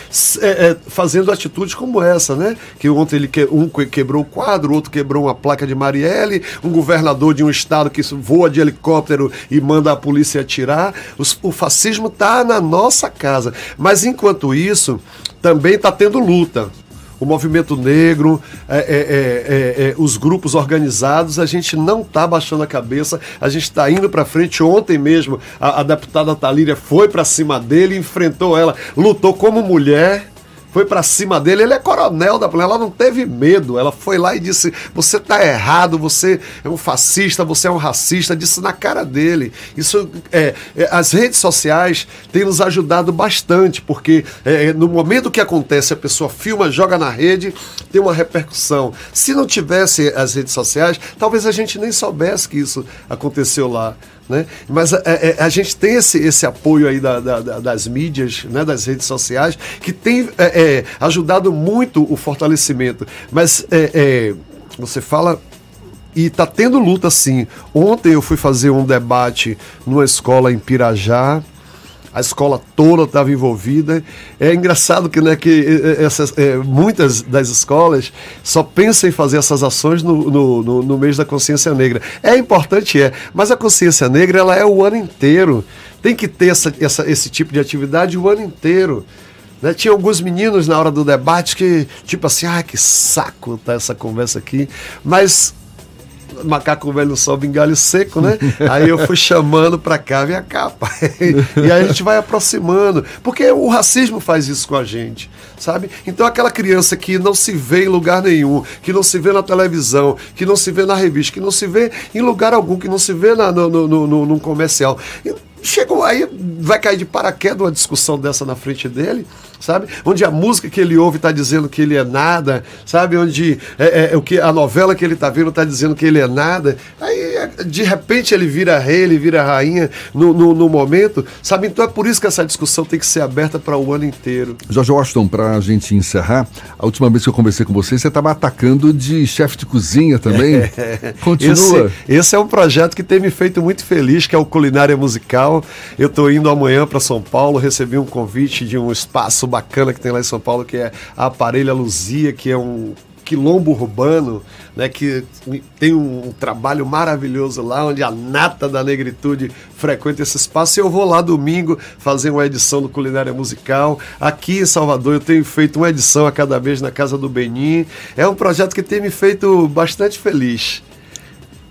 é, é, fazendo atitudes como essa, né? Que ontem ele que, um quebrou o quadro, outro quebrou uma placa de Marielle, um governador de um estado que voa de helicóptero e manda a polícia atirar. Os, o fascismo está na nossa casa. Mas enquanto isso, também está tendo luta o movimento negro, é, é, é, é, os grupos organizados, a gente não está baixando a cabeça, a gente está indo para frente. Ontem mesmo, a, a deputada Talíria foi para cima dele, enfrentou ela, lutou como mulher foi para cima dele. Ele é coronel da polícia. Ela não teve medo. Ela foi lá e disse: Você tá errado, você é um fascista, você é um racista. Disse na cara dele. Isso é, é as redes sociais têm nos ajudado bastante, porque é, no momento que acontece, a pessoa filma, joga na rede, tem uma repercussão. Se não tivesse as redes sociais, talvez a gente nem soubesse que isso aconteceu lá. Né? Mas a, a, é, é, a, gente tem esse, esse apoio aí da, da, das mídias, né, das redes sociais, que tem é, é, ajudado muito o fortalecimento. Mas é, é você fala e está tendo luta sim. Ontem eu fui fazer um debate numa escola em Pirajá, a escola toda estava envolvida. É engraçado que, né, que é, é, essas, é, muitas das escolas só pensam em fazer essas ações no, no, no, no, mês da consciência negra. É importante, é, mas a consciência negra ela é o ano inteiro. Tem que ter essa, essa, esse tipo de atividade o ano inteiro. Né? Tinha alguns meninos na hora do debate que, tipo assim, ah, que saco tá essa conversa aqui. Mas macaco velho sobe em galho seco, né? Aí eu fui chamando pra cá, vem cá, pai. E aí a gente vai aproximando. Porque o racismo faz isso com a gente, sabe? Então aquela criança que não se vê em lugar nenhum, que não se vê na televisão, que não se vê na revista, que não se vê em lugar algum, que não se vê na, no, no, no, no comercial. Chegou aí, vai cair de paraquedas uma discussão dessa na frente dele sabe? Onde a música que ele ouve está dizendo que ele é nada, sabe? Onde é, é, o que a novela que ele está vendo está dizendo que ele é nada. Aí, de repente, ele vira rei, ele vira rainha no, no, no momento, sabe? Então é por isso que essa discussão tem que ser aberta para o ano inteiro. Jorge Washington, para a gente encerrar, a última vez que eu conversei com você, você estava atacando de chefe de cozinha também. É. Continua. Esse, esse, é um projeto que tem me feito muito feliz, que é o Culinária Musical. Eu estou indo amanhã para São Paulo, recebi um convite de um espaço bacana que tem lá em São Paulo, que é a Aparelha Luzia, que é um quilombo urbano, né, que tem um, trabalho maravilhoso lá, onde a nata da negritude frequenta esse espaço. E eu vou lá domingo fazer uma edição do Culinária Musical. Aqui em Salvador eu tenho feito uma edição a cada vez na Casa do Benin. É um projeto que tem me feito bastante feliz.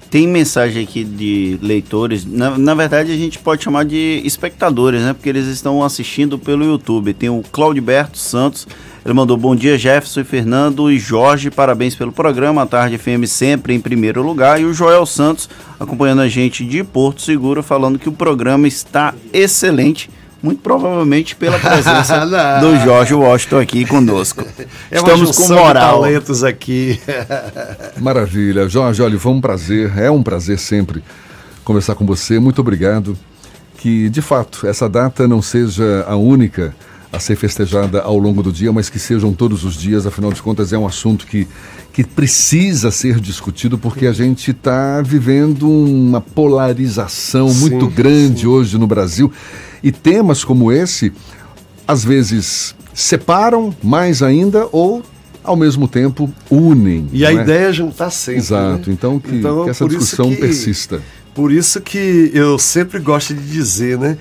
Tem mensagem aqui de leitores, na, na verdade a gente pode chamar de espectadores, né? Porque eles estão assistindo pelo YouTube. Tem o Claudiberto Santos, ele mandou bom dia Jefferson Fernando e Jorge, parabéns pelo programa, a Tarde FM sempre em primeiro lugar. E o Joel Santos acompanhando a gente de Porto Seguro, falando que o programa está excelente muito provavelmente pela presença do Jorge Washington aqui conosco. É Estamos com moral. talentos aqui. Maravilha. Jorge, olha, foi um prazer, é um prazer sempre conversar com você. Muito obrigado. Que, de fato, essa data não seja a única a ser festejada ao longo do dia, mas que sejam todos os dias, afinal de contas, é um assunto que, que precisa ser discutido, porque a gente está vivendo uma polarização sim, muito grande sim. hoje no Brasil. E temas como esse, às vezes, separam mais ainda ou ao mesmo tempo unem. E a é? ideia é juntar sempre. Exato, né? então, que, então que essa discussão que, persista. Por isso que eu sempre gosto de dizer, né?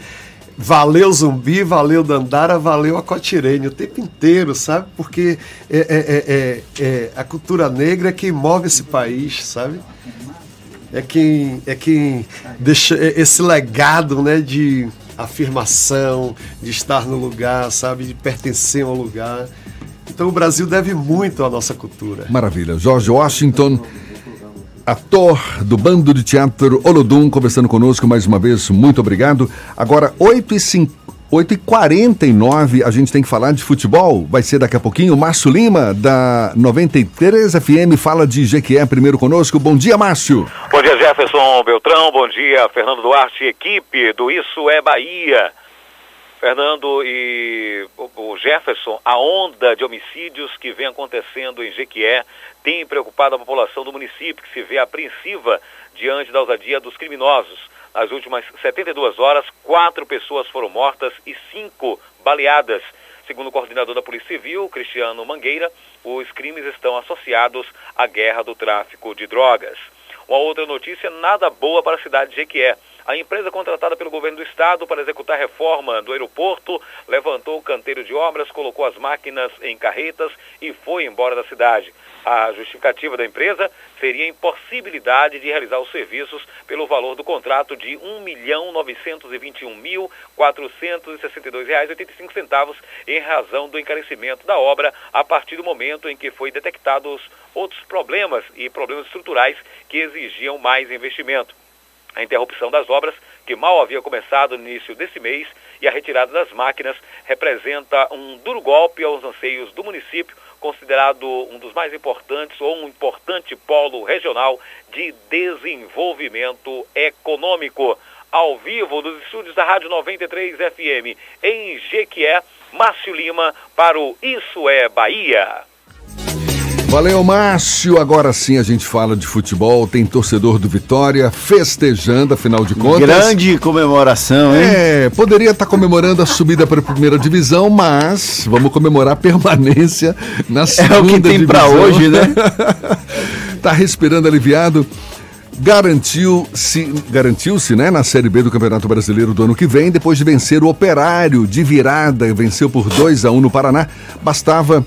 Valeu Zumbi, valeu Dandara, valeu a Cotirene o tempo inteiro, sabe? Porque é, é, é, é, a cultura negra é quem move esse país, sabe? É quem, é quem deixa esse legado né, de afirmação, de estar no lugar, sabe? De pertencer ao lugar. Então o Brasil deve muito à nossa cultura. Maravilha. Jorge Washington ator do bando de teatro Olodum, conversando conosco mais uma vez. Muito obrigado. Agora, 8 e 5. 8h49, a gente tem que falar de futebol. Vai ser daqui a pouquinho. Márcio Lima, da 93 FM, fala de Jequié primeiro conosco. Bom dia, Márcio. Bom dia, Jefferson Beltrão. Bom dia, Fernando Duarte, equipe do Isso é Bahia. Fernando e o Jefferson, a onda de homicídios que vem acontecendo em Jequié tem preocupado a população do município, que se vê apreensiva diante da ousadia dos criminosos. Nas últimas 72 horas, quatro pessoas foram mortas e cinco baleadas. Segundo o coordenador da Polícia Civil, Cristiano Mangueira, os crimes estão associados à guerra do tráfico de drogas. Uma outra notícia nada boa para a cidade de Jequié. A empresa contratada pelo governo do estado para executar a reforma do aeroporto levantou o canteiro de obras, colocou as máquinas em carretas e foi embora da cidade. A justificativa da empresa seria a impossibilidade de realizar os serviços pelo valor do contrato de R$ 1.921.462,85 em razão do encarecimento da obra a partir do momento em que foi detectados outros problemas e problemas estruturais que exigiam mais investimento. A interrupção das obras, que mal havia começado no início desse mês, e a retirada das máquinas representa um duro golpe aos anseios do município, considerado um dos mais importantes ou um importante polo regional de desenvolvimento econômico. Ao vivo dos estúdios da Rádio 93 FM em Jequié, Márcio Lima para o Isso é Bahia. Valeu, Márcio. Agora sim a gente fala de futebol. Tem torcedor do Vitória festejando, afinal de contas. Grande comemoração, hein? É, poderia estar comemorando a subida para a primeira divisão, mas vamos comemorar a permanência na segunda É o que tem divisão. pra hoje, né? tá respirando aliviado. Garantiu-se, garantiu-se, né, na Série B do Campeonato Brasileiro do ano que vem, depois de vencer o Operário de virada, venceu por 2 a 1 no Paraná. Bastava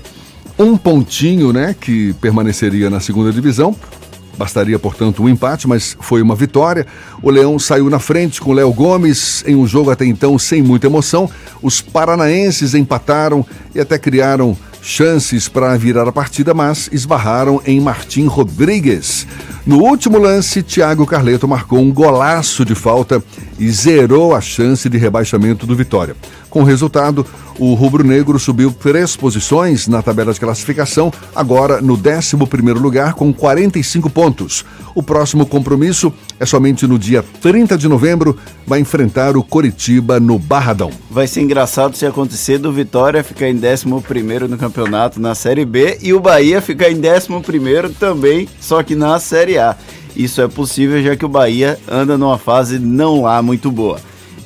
um pontinho, né, que permaneceria na segunda divisão. Bastaria, portanto, um empate, mas foi uma vitória. O Leão saiu na frente com Léo Gomes em um jogo até então sem muita emoção. Os paranaenses empataram e até criaram chances para virar a partida, mas esbarraram em Martim Rodrigues. No último lance, Thiago Carleto marcou um golaço de falta e zerou a chance de rebaixamento do Vitória. Com o resultado, o rubro-negro subiu três posições na tabela de classificação, agora no 11 lugar com 45 pontos. O próximo compromisso é somente no dia 30 de novembro, vai enfrentar o Coritiba no Barradão. Vai ser engraçado se acontecer do Vitória ficar em 11 no campeonato na Série B e o Bahia ficar em 11 também, só que na Série A. Isso é possível já que o Bahia anda numa fase não lá muito boa.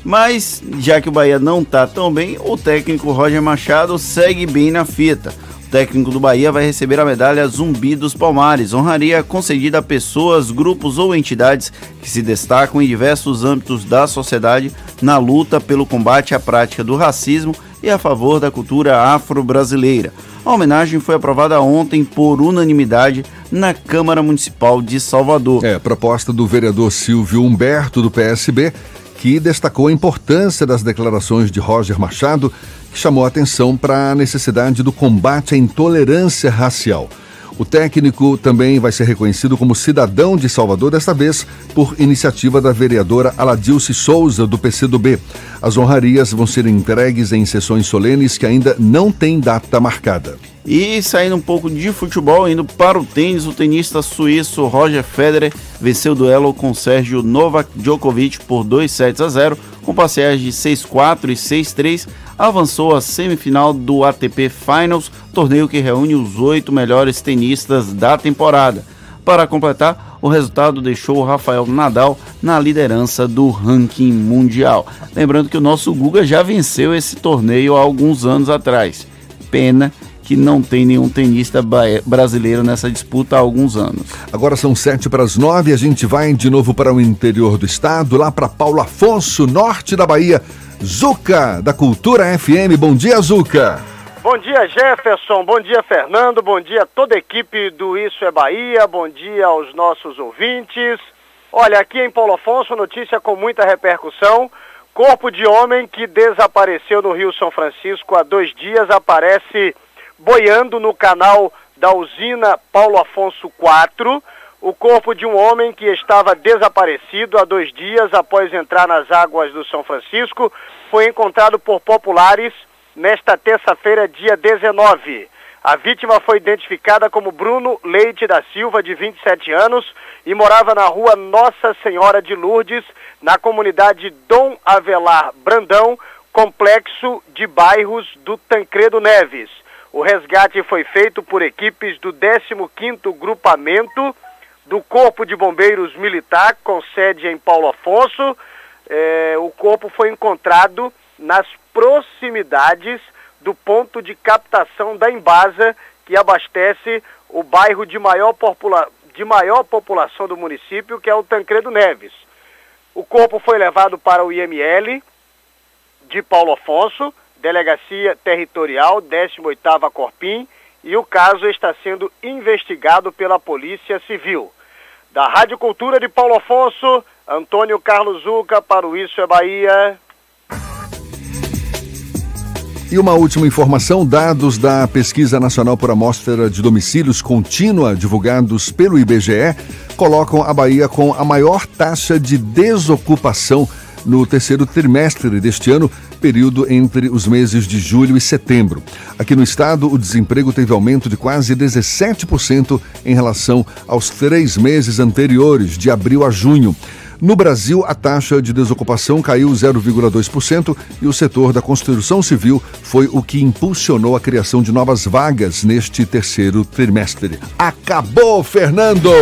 Mas, já que o Bahia não tá tão bem, o técnico Roger Machado segue bem na fita. O técnico do Bahia vai receber a medalha Zumbi dos Palmares, honraria concedida a pessoas, grupos ou entidades que se destacam em diversos âmbitos da sociedade na luta pelo combate à prática do racismo e a favor da cultura afro-brasileira. A homenagem foi aprovada ontem por unanimidade na Câmara Municipal de Salvador. É, proposta do vereador Silvio Humberto, do PSB, que destacou a importância das declarações de Roger Machado, que chamou a atenção para a necessidade do combate à intolerância racial. O técnico também vai ser reconhecido como cidadão de Salvador, desta vez por iniciativa da vereadora Aladilce Souza, do PCdoB. As honrarias vão ser entregues em sessões solenes que ainda não têm data marcada. E saindo um pouco de futebol, indo para o tênis, o tenista suíço Roger Federer venceu o duelo com Sérgio Novak Djokovic por 2 sets a 0, com parciais de 6-4 e 6-3, avançou à semifinal do ATP Finals, torneio que reúne os oito melhores tenistas da temporada. Para completar, o resultado deixou Rafael Nadal na liderança do ranking mundial. Lembrando que o nosso Guga já venceu esse torneio há alguns anos atrás. Pena que não tem nenhum tenista brasileiro nessa disputa há alguns anos. Agora são sete para as nove, a gente vai de novo para o interior do estado, lá para Paulo Afonso, norte da Bahia. Zuca, da Cultura FM. Bom dia, Zuca. Bom dia, Jefferson. Bom dia, Fernando. Bom dia a toda a equipe do Isso é Bahia. Bom dia aos nossos ouvintes. Olha, aqui em Paulo Afonso, notícia com muita repercussão. Corpo de homem que desapareceu no Rio São Francisco há dois dias aparece boiando no canal da usina Paulo Afonso 4. o corpo de um homem que estava desaparecido há dois dias após entrar nas águas do São Francisco foi encontrado por populares nesta terça-feira, dia 19. A vítima foi identificada como Bruno Leite da Silva, de 27 anos, e morava na rua Nossa Senhora de Lourdes, na comunidade Dom Avelar Brandão, complexo de bairros do Tancredo Neves. O resgate foi feito por equipes do 15º Grupamento do Corpo de Bombeiros Militar, com sede em Paulo Afonso. É, o corpo foi encontrado nas proximidades do ponto de captação da Embasa, que abastece o bairro de maior, popula de maior população do município, que é o Tancredo Neves. O corpo foi levado para o IML de Paulo Afonso, Delegacia Territorial 18ª Corpim, e o caso está sendo investigado pela Polícia Civil. Da Rádio Cultura de Paulo Afonso, Antônio Carlos Zuca para o Isso é Bahia. E uma última informação: dados da Pesquisa Nacional por Amostra de Domicílios Contínua, divulgados pelo IBGE, colocam a Bahia com a maior taxa de desocupação no terceiro trimestre deste ano, período entre os meses de julho e setembro. Aqui no estado, o desemprego teve aumento de quase 17% em relação aos três meses anteriores, de abril a junho. No Brasil, a taxa de desocupação caiu 0,2% e o setor da construção civil foi o que impulsionou a criação de novas vagas neste terceiro trimestre. Acabou, Fernando!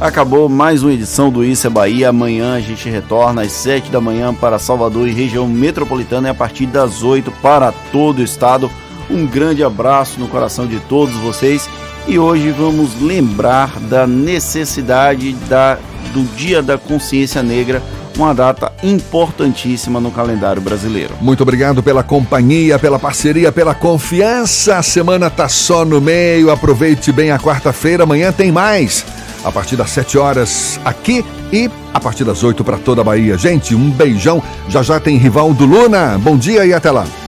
Acabou mais uma edição do Isso é Bahia. Amanhã a gente retorna às 7 da manhã para Salvador e região metropolitana e a partir das 8 para todo o estado. Um grande abraço no coração de todos vocês e hoje vamos lembrar da necessidade da, do Dia da Consciência Negra, uma data importantíssima no calendário brasileiro. Muito obrigado pela companhia, pela parceria, pela confiança. A semana tá só no meio. Aproveite bem a quarta-feira. Amanhã tem mais. A partir das 7 horas aqui e a partir das 8 para toda a Bahia. Gente, um beijão. Já já tem Rivaldo Luna. Bom dia e até lá.